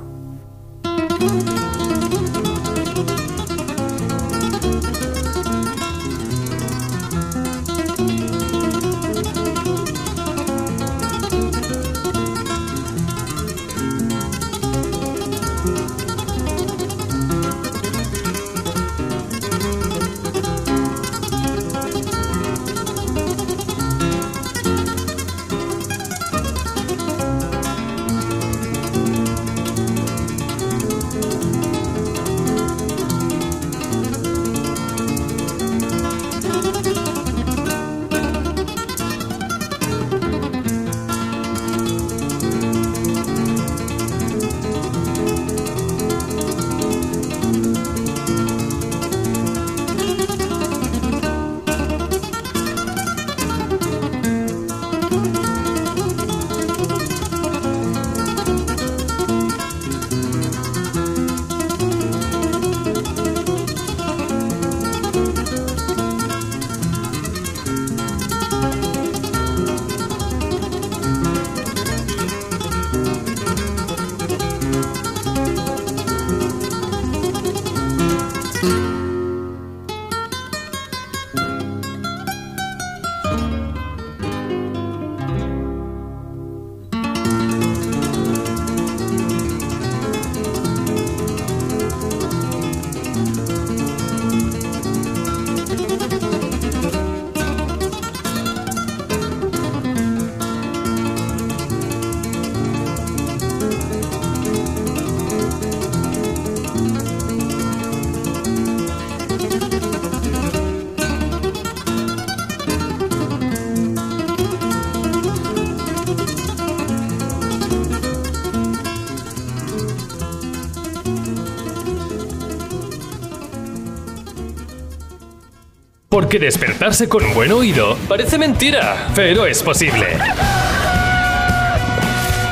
Porque despertarse con buen oído parece mentira, pero es posible.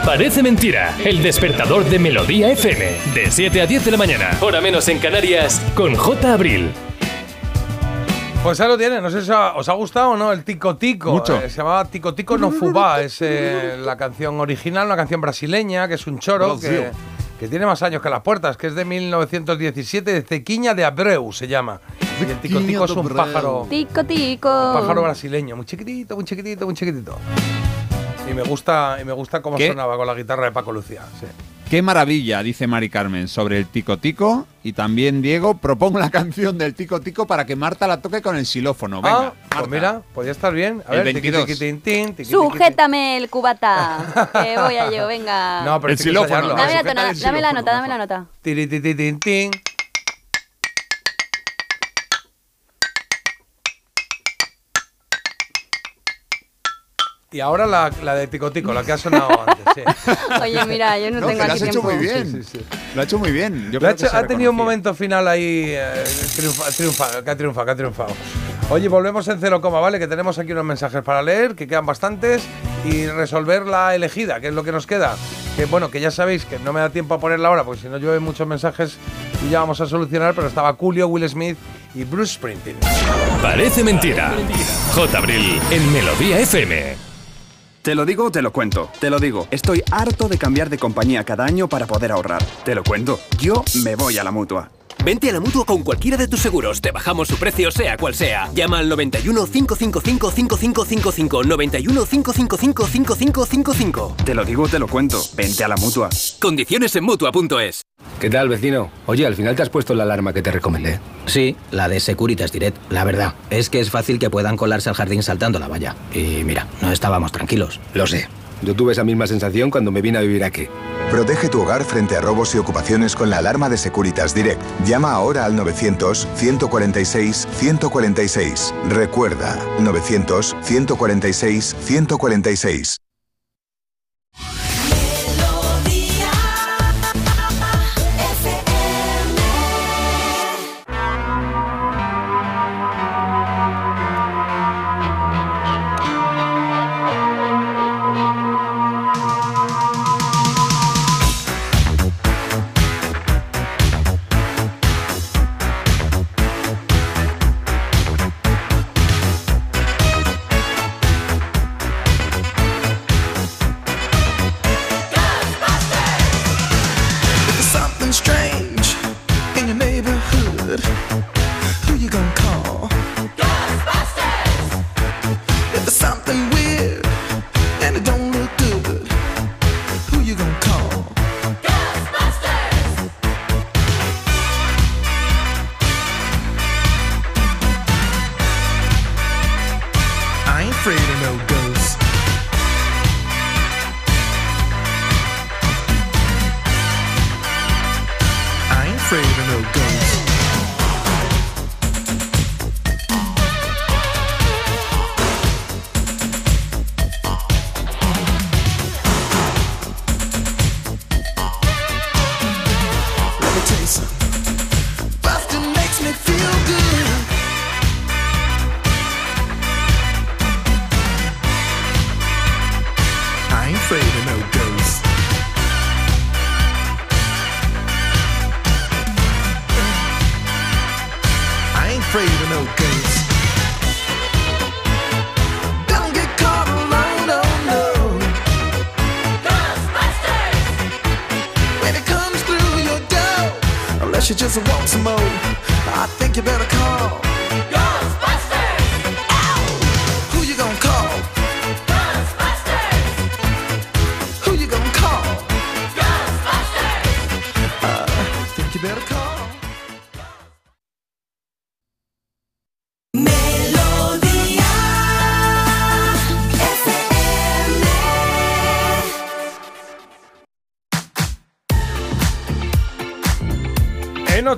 Parece mentira, el despertador de Melodía FM, de 7 a 10 de la mañana, hora menos en Canarias, con J. Abril. Pues ahí lo tiene, no sé si os ha gustado o no, el Tico Tico. Mucho. Eh, se llamaba Tico Tico no Fubá, es eh, la canción original, una canción brasileña, que es un choro que, que tiene más años que las puertas, que es de 1917, de Cequiña de Abreu se llama. Y el Tico Tico es un pájaro, Tico, tico. un pájaro brasileño, muy chiquitito, muy chiquitito, muy chiquitito. Y me gusta, y me gusta cómo ¿Qué? sonaba con la guitarra de Paco Lucía. sí. Qué maravilla, dice Mari Carmen, sobre el tico tico. Y también Diego, propongo la canción del tico tico para que Marta la toque con el xilófono. Venga, ah, pues mira, podría estar bien. A El ver, tiqui, 22. tiqui, tin, tin, tiqui, tiqui, Sujétame el cubata. *laughs* que voy a yo, venga. No, pero El xilófono, Dame la, dame nota, dame la nota. Tin, tin. Y ahora la, la de Tico Tico, la que ha sonado *laughs* antes. Sí. Oye, mira, yo no, No, tengo que lo aquí has hecho tiempo. muy bien. Sí, sí, sí. Lo ha hecho muy bien. Yo Lo creo ha, hecho- tenido un momento final ahí eh, triunfa- triunfa- que ha triunfado, que ha triunfado. Oye, volvemos en cero coma, ¿vale? Que tenemos aquí unos mensajes para leer, que quedan bastantes, y resolver la elegida, que es lo que nos queda. Que bueno, que ya sabéis que no me da tiempo a ponerla ahora, porque si no llueven muchos mensajes y ya vamos a solucionar, pero estaba Julio, Will Smith y Bruce Springsteen. Parece mentira. J. Abril en Melodía FM. Te lo digo te lo cuento. Te lo digo. Estoy harto de cambiar de compañía cada año para poder ahorrar. Te lo cuento. Yo me voy a la mutua. Vente a la mutua con cualquiera de tus seguros. Te bajamos su precio, sea cual sea. Llama al 91 555 5555. 91 555 5555. Te lo digo o te lo cuento. Vente a la mutua. Condiciones en mutua.es. ¿Qué tal, vecino? Oye, al final te has puesto la alarma que te recomendé. Sí, la de Securitas Direct. La verdad, es que es fácil que puedan colarse al jardín saltando la valla. Y mira, no estábamos tranquilos. Lo sé. Yo tuve esa misma sensación cuando me vine a vivir aquí. Protege tu hogar frente a robos y ocupaciones con la alarma de Securitas Direct. Llama ahora al 900-146-146. Recuerda, 900-146-146.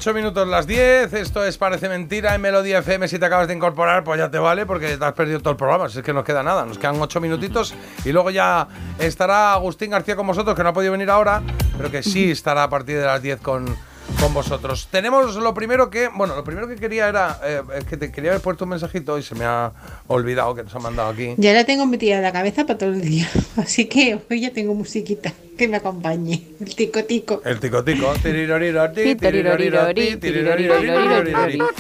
8 minutos las 10, esto es Parece Mentira en Melodía FM. Si te acabas de incorporar, pues ya te vale porque te has perdido todo el programa. Si es que nos queda nada, nos quedan 8 minutitos y luego ya estará Agustín García con vosotros, que no ha podido venir ahora, pero que sí estará a partir de las 10 con, con vosotros. Tenemos lo primero que, bueno, lo primero que quería era, eh, es que te quería haber puesto un mensajito y se me ha olvidado que nos ha mandado aquí. Ya la tengo metida en la cabeza para todo el día. *laughs* Así que hoy ya tengo musiquita que me acompañe. El tico tico. El tico tico.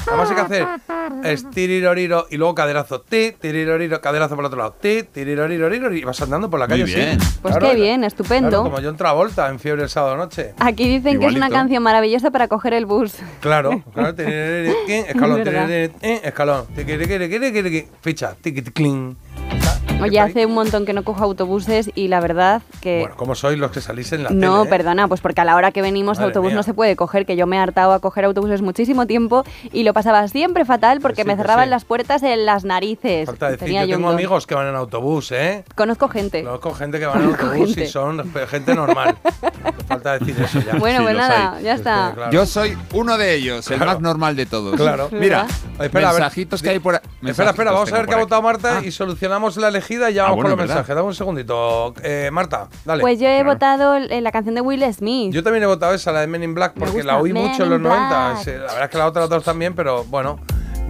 Además hay que hacer es tiriroriro y luego caderazo. Ti, tiriroriro, caderazo por el otro lado. Ti, tiriroriro, y vas andando por la calle Muy bien. Pues Claro, qué bien, estupendo. claro, como John Travolta en Fiebre el sábado noche. Aquí dicen que es una canción maravillosa para coger el bus. Claro, *laughs* claro. Escalón, escalón. Ficha, tiquitiquín. Oye, hace un montón que no cojo autobuses y la verdad que... Bueno, ¿cómo sois los que salís en la no, tele? eh? perdona, pues porque a la hora que venimos Madre autobús mía. no se puede coger, que yo me he hartado a coger autobuses muchísimo tiempo y lo pasaba siempre fatal porque sí, me cerraban sí. las puertas en las narices. Falta decir, Tenía yo tengo un amigos que van en autobús, ¿eh? Conozco gente. Conozco gente que van en *laughs* autobús gente. y son gente normal. Falta decir eso ya. Bueno, pues nada, ya está. claro. Yo soy uno de ellos, el Claro. más normal de todos. Claro. Mira, espera, a ver, mensajitos que hay por Espera, espera, vamos a ver qué ha votado Marta Ah. y solucionamos la elegida y ya Ah, vamos bueno, con los mensajes. Dame un segundito. Eh, Marta, dale. Pues yo he votado en la canción de Will Smith. Yo también he votado esa, la de Men in Black, porque la oí Men mucho en los 90. Black. Sí, La verdad es que la otra las dos también, pero bueno,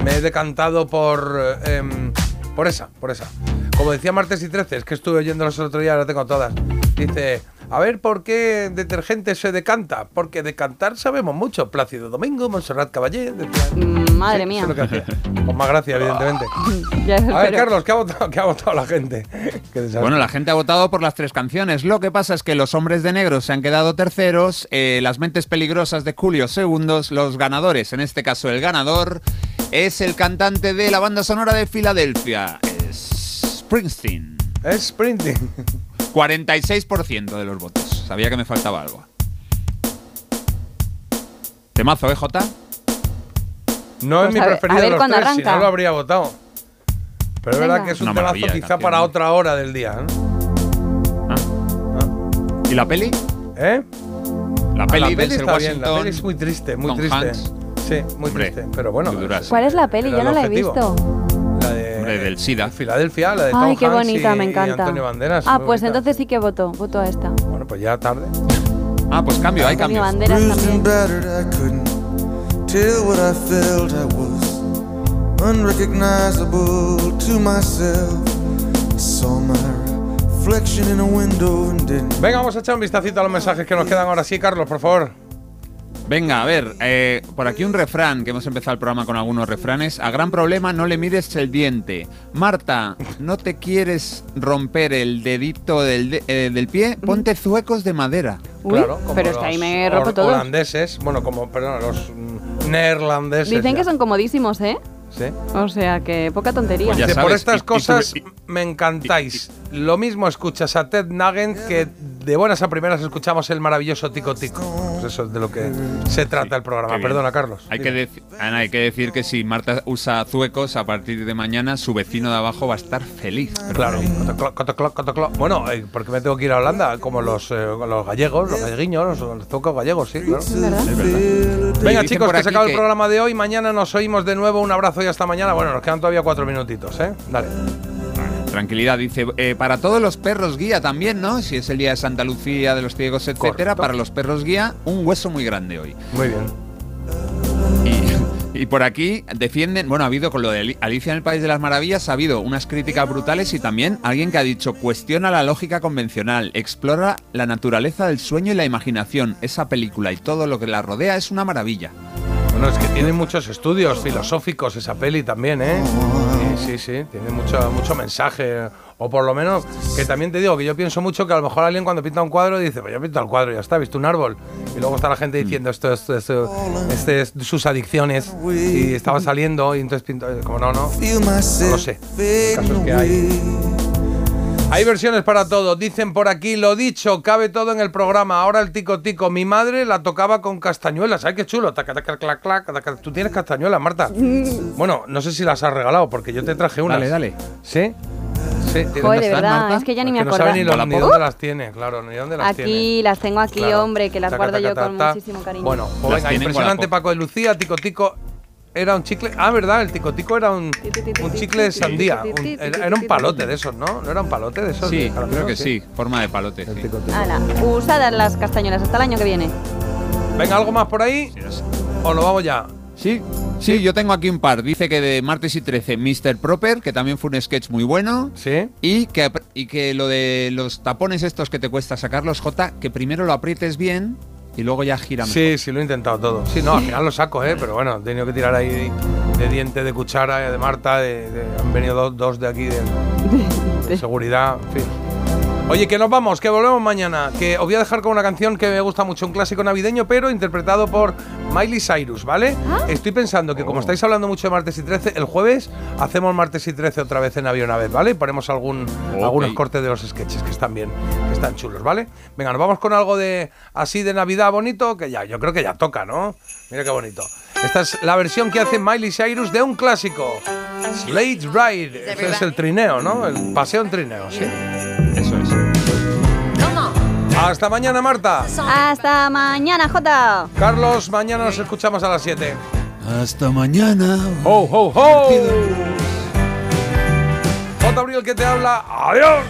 me he decantado por, eh, em, por esa, por esa. Como decía Martes y 13, es que estuve oyéndolos el otro día, ahora tengo todas. Dice, a ver, ¿por qué detergente se decanta? Porque de cantar sabemos mucho. Plácido Domingo, Montserrat Caballé. decía. Mm, Madre Sí, mía. eso es lo que hacía. Con más gracia, evidentemente. *laughs* Ya, A ver, Carlos, ¿qué ha votado, qué ha votado la gente? *laughs* Bueno, la gente ha votado por las tres canciones. Lo que pasa es que los hombres de negro se han quedado terceros, eh, las mentes peligrosas de Julio segundos, los ganadores, en este caso el ganador, es el cantante de la banda sonora de Filadelfia, es Springsteen. Es Springsteen. *laughs* 46% de los votos. Sabía que me faltaba algo. Temazo, ¿eh, Jota? No Pues es mi a ver- preferido a ver de los cuándo tres, si arranca. no lo habría votado. Pero es Venga. verdad que es un Una temazo maravilla de quizá canción, para ¿eh? otra hora del día. ¿eh? ¿Y la peli? ¿Eh? La Ah, peli, la peli está bien, la Washington, peli es muy triste, muy Tom triste. Hanks. Sí, muy Hombre, triste. Pero bueno, muy dura, es- ¿Cuál es la peli? era Yo no el la he objetivo. visto. La de del SIDA. Filadelfia, la de Ay, Tom qué Hanks bonita, y- me y encanta. Antonio Banderas. Ah, muy pues bonita. entonces sí que voto, voto a esta. Bueno, pues ya tarde. Ah, pues cambio, hay Antonio cambios. Banderas Bruised and también. battered, I couldn't tell what I felt. I was unrecognizable to myself. I saw my reflection in a window and didn't. Venga, vamos a echar un vistacito a los mensajes que nos quedan ahora sí, Carlos, por favor. Venga, a ver, eh, por aquí un refrán, que hemos empezado el programa con algunos refranes. A gran problema no le mires el diente. Marta, ¿no te quieres romper el dedito del, de- eh, del pie? Ponte zuecos de madera. Uy, claro, como pero es que los ahí me rompo todo. holandeses, bueno, como, perdón, los neerlandeses. Dicen que ya. son comodísimos, ¿eh? Sí. O sea que poca tontería. Pues ya Dice, por sabes, estas y- y cosas me encantáis. Lo mismo escuchas a Ted Nugent que de buenas a primeras escuchamos el maravilloso Tico Tico. Pues eso es de lo que se trata el programa. Perdona, Carlos. Hay que, Ana, hay que decir que si Marta usa zuecos, a partir de mañana su vecino de abajo va a estar feliz. Claro, cotoclo, cotoclo, cotoclo. Bueno, eh, porque me tengo que ir a Holanda, como los, eh, los gallegos, los galleguiños, los, zuecos gallegos, sí, claro. Es verdad. Y Venga, chicos, que se acaba el programa de hoy. Mañana nos oímos de nuevo. Un abrazo y hasta mañana. Bueno, nos quedan todavía cuatro minutitos, ¿eh? Dale. Tranquilidad, dice, eh, para todos los perros guía también, ¿no? Si es el día de Santa Lucía, de los ciegos, etcétera, Correcto. para los perros guía, un hueso muy grande hoy. Muy bien. Y, y por aquí defienden, bueno, ha habido con lo de Ali- Alicia en el País de las Maravillas, ha habido unas críticas brutales y también alguien que ha dicho, cuestiona la lógica convencional, explora la naturaleza del sueño y la imaginación. Esa película y todo lo que la rodea es una maravilla. Bueno, es que tiene muchos estudios filosóficos esa peli también, ¿eh? Sí, sí, sí, tiene mucho, mucho mensaje. O por lo menos, que también te digo que yo pienso mucho que a lo mejor alguien cuando pinta un cuadro dice, pues yo pinto el cuadro, ya está, he visto un árbol. Y luego está la gente diciendo esto, esto, esto, este es sus adicciones. Y estaba saliendo y entonces pinto, como no, no. No lo sé. El caso es que hay. Hay versiones para todo. Dicen por aquí, lo dicho, cabe todo en el programa. Ahora el tico tico. Mi madre la tocaba con castañuelas. ¿Sabes qué chulo? Taca, taca, clac. Tú tienes castañuelas, Marta. Bueno, no sé si las has regalado porque yo te traje unas. Dale, dale. ¿Sí? Sí, tiene- Joder, de verdad, Marta? es que ya ni me no acuerdo. sabe ni, lo- ni dónde las tiene, claro, ni dónde las tiene. Aquí las tengo aquí, Claro. hombre, que las Taca, guardo yo taca, con muchísimo cariño. Bueno, pues venga, impresionante. Paco de Lucía, Tico Tico. Era un chicle. Ah, ¿verdad? El Tico Tico era un, un chicle de sandía. Un- era era un palote de esos, ¿no? ¿No era un palote de esos? Sí, de creo que sí, forma de palote. sí. Ala, usadas las castañuelas hasta el año que viene. Venga, ¿algo más por ahí? ¿O lo vamos ya? Sí, sí, yo tengo aquí un par. Dice que de martes y 13, Mr. Proper, que también fue un sketch muy bueno. Sí. Y que, y que lo de los tapones estos que te cuesta sacarlos, J, que primero lo aprietes bien y luego ya gira mejor. Sí, sí, lo he intentado todo. Sí, no, al final lo saco, ¿eh? Pero bueno, he tenido que tirar ahí de diente, de cuchara, de Marta, de, de- han venido dos, dos de aquí de, *laughs* de seguridad, en fin. Oye, que nos vamos, que volvemos mañana. Que os voy a dejar con una canción que me gusta mucho, un clásico navideño, pero interpretado por Miley Cyrus, ¿vale? Estoy pensando que como estáis hablando mucho de martes y 13, el jueves hacemos martes y 13 otra vez en Avión una vez, ¿vale? Ponemos algún, algunos cortes de los sketches que están bien, que están chulos, ¿vale? Venga, nos vamos con algo de así de Navidad bonito, que ya, yo creo que ya toca, ¿no? Mira qué bonito. Esta es la versión que hace Miley Cyrus de un clásico. Slade Ride. Ese es el trineo, ¿no? El paseo en trineo, sí. Hasta mañana, Marta. Hasta mañana, Jota. Carlos, mañana nos escuchamos a las 7. Hasta mañana. ¡Ho, ho, ho! J. Abril que te habla. ¡Adiós!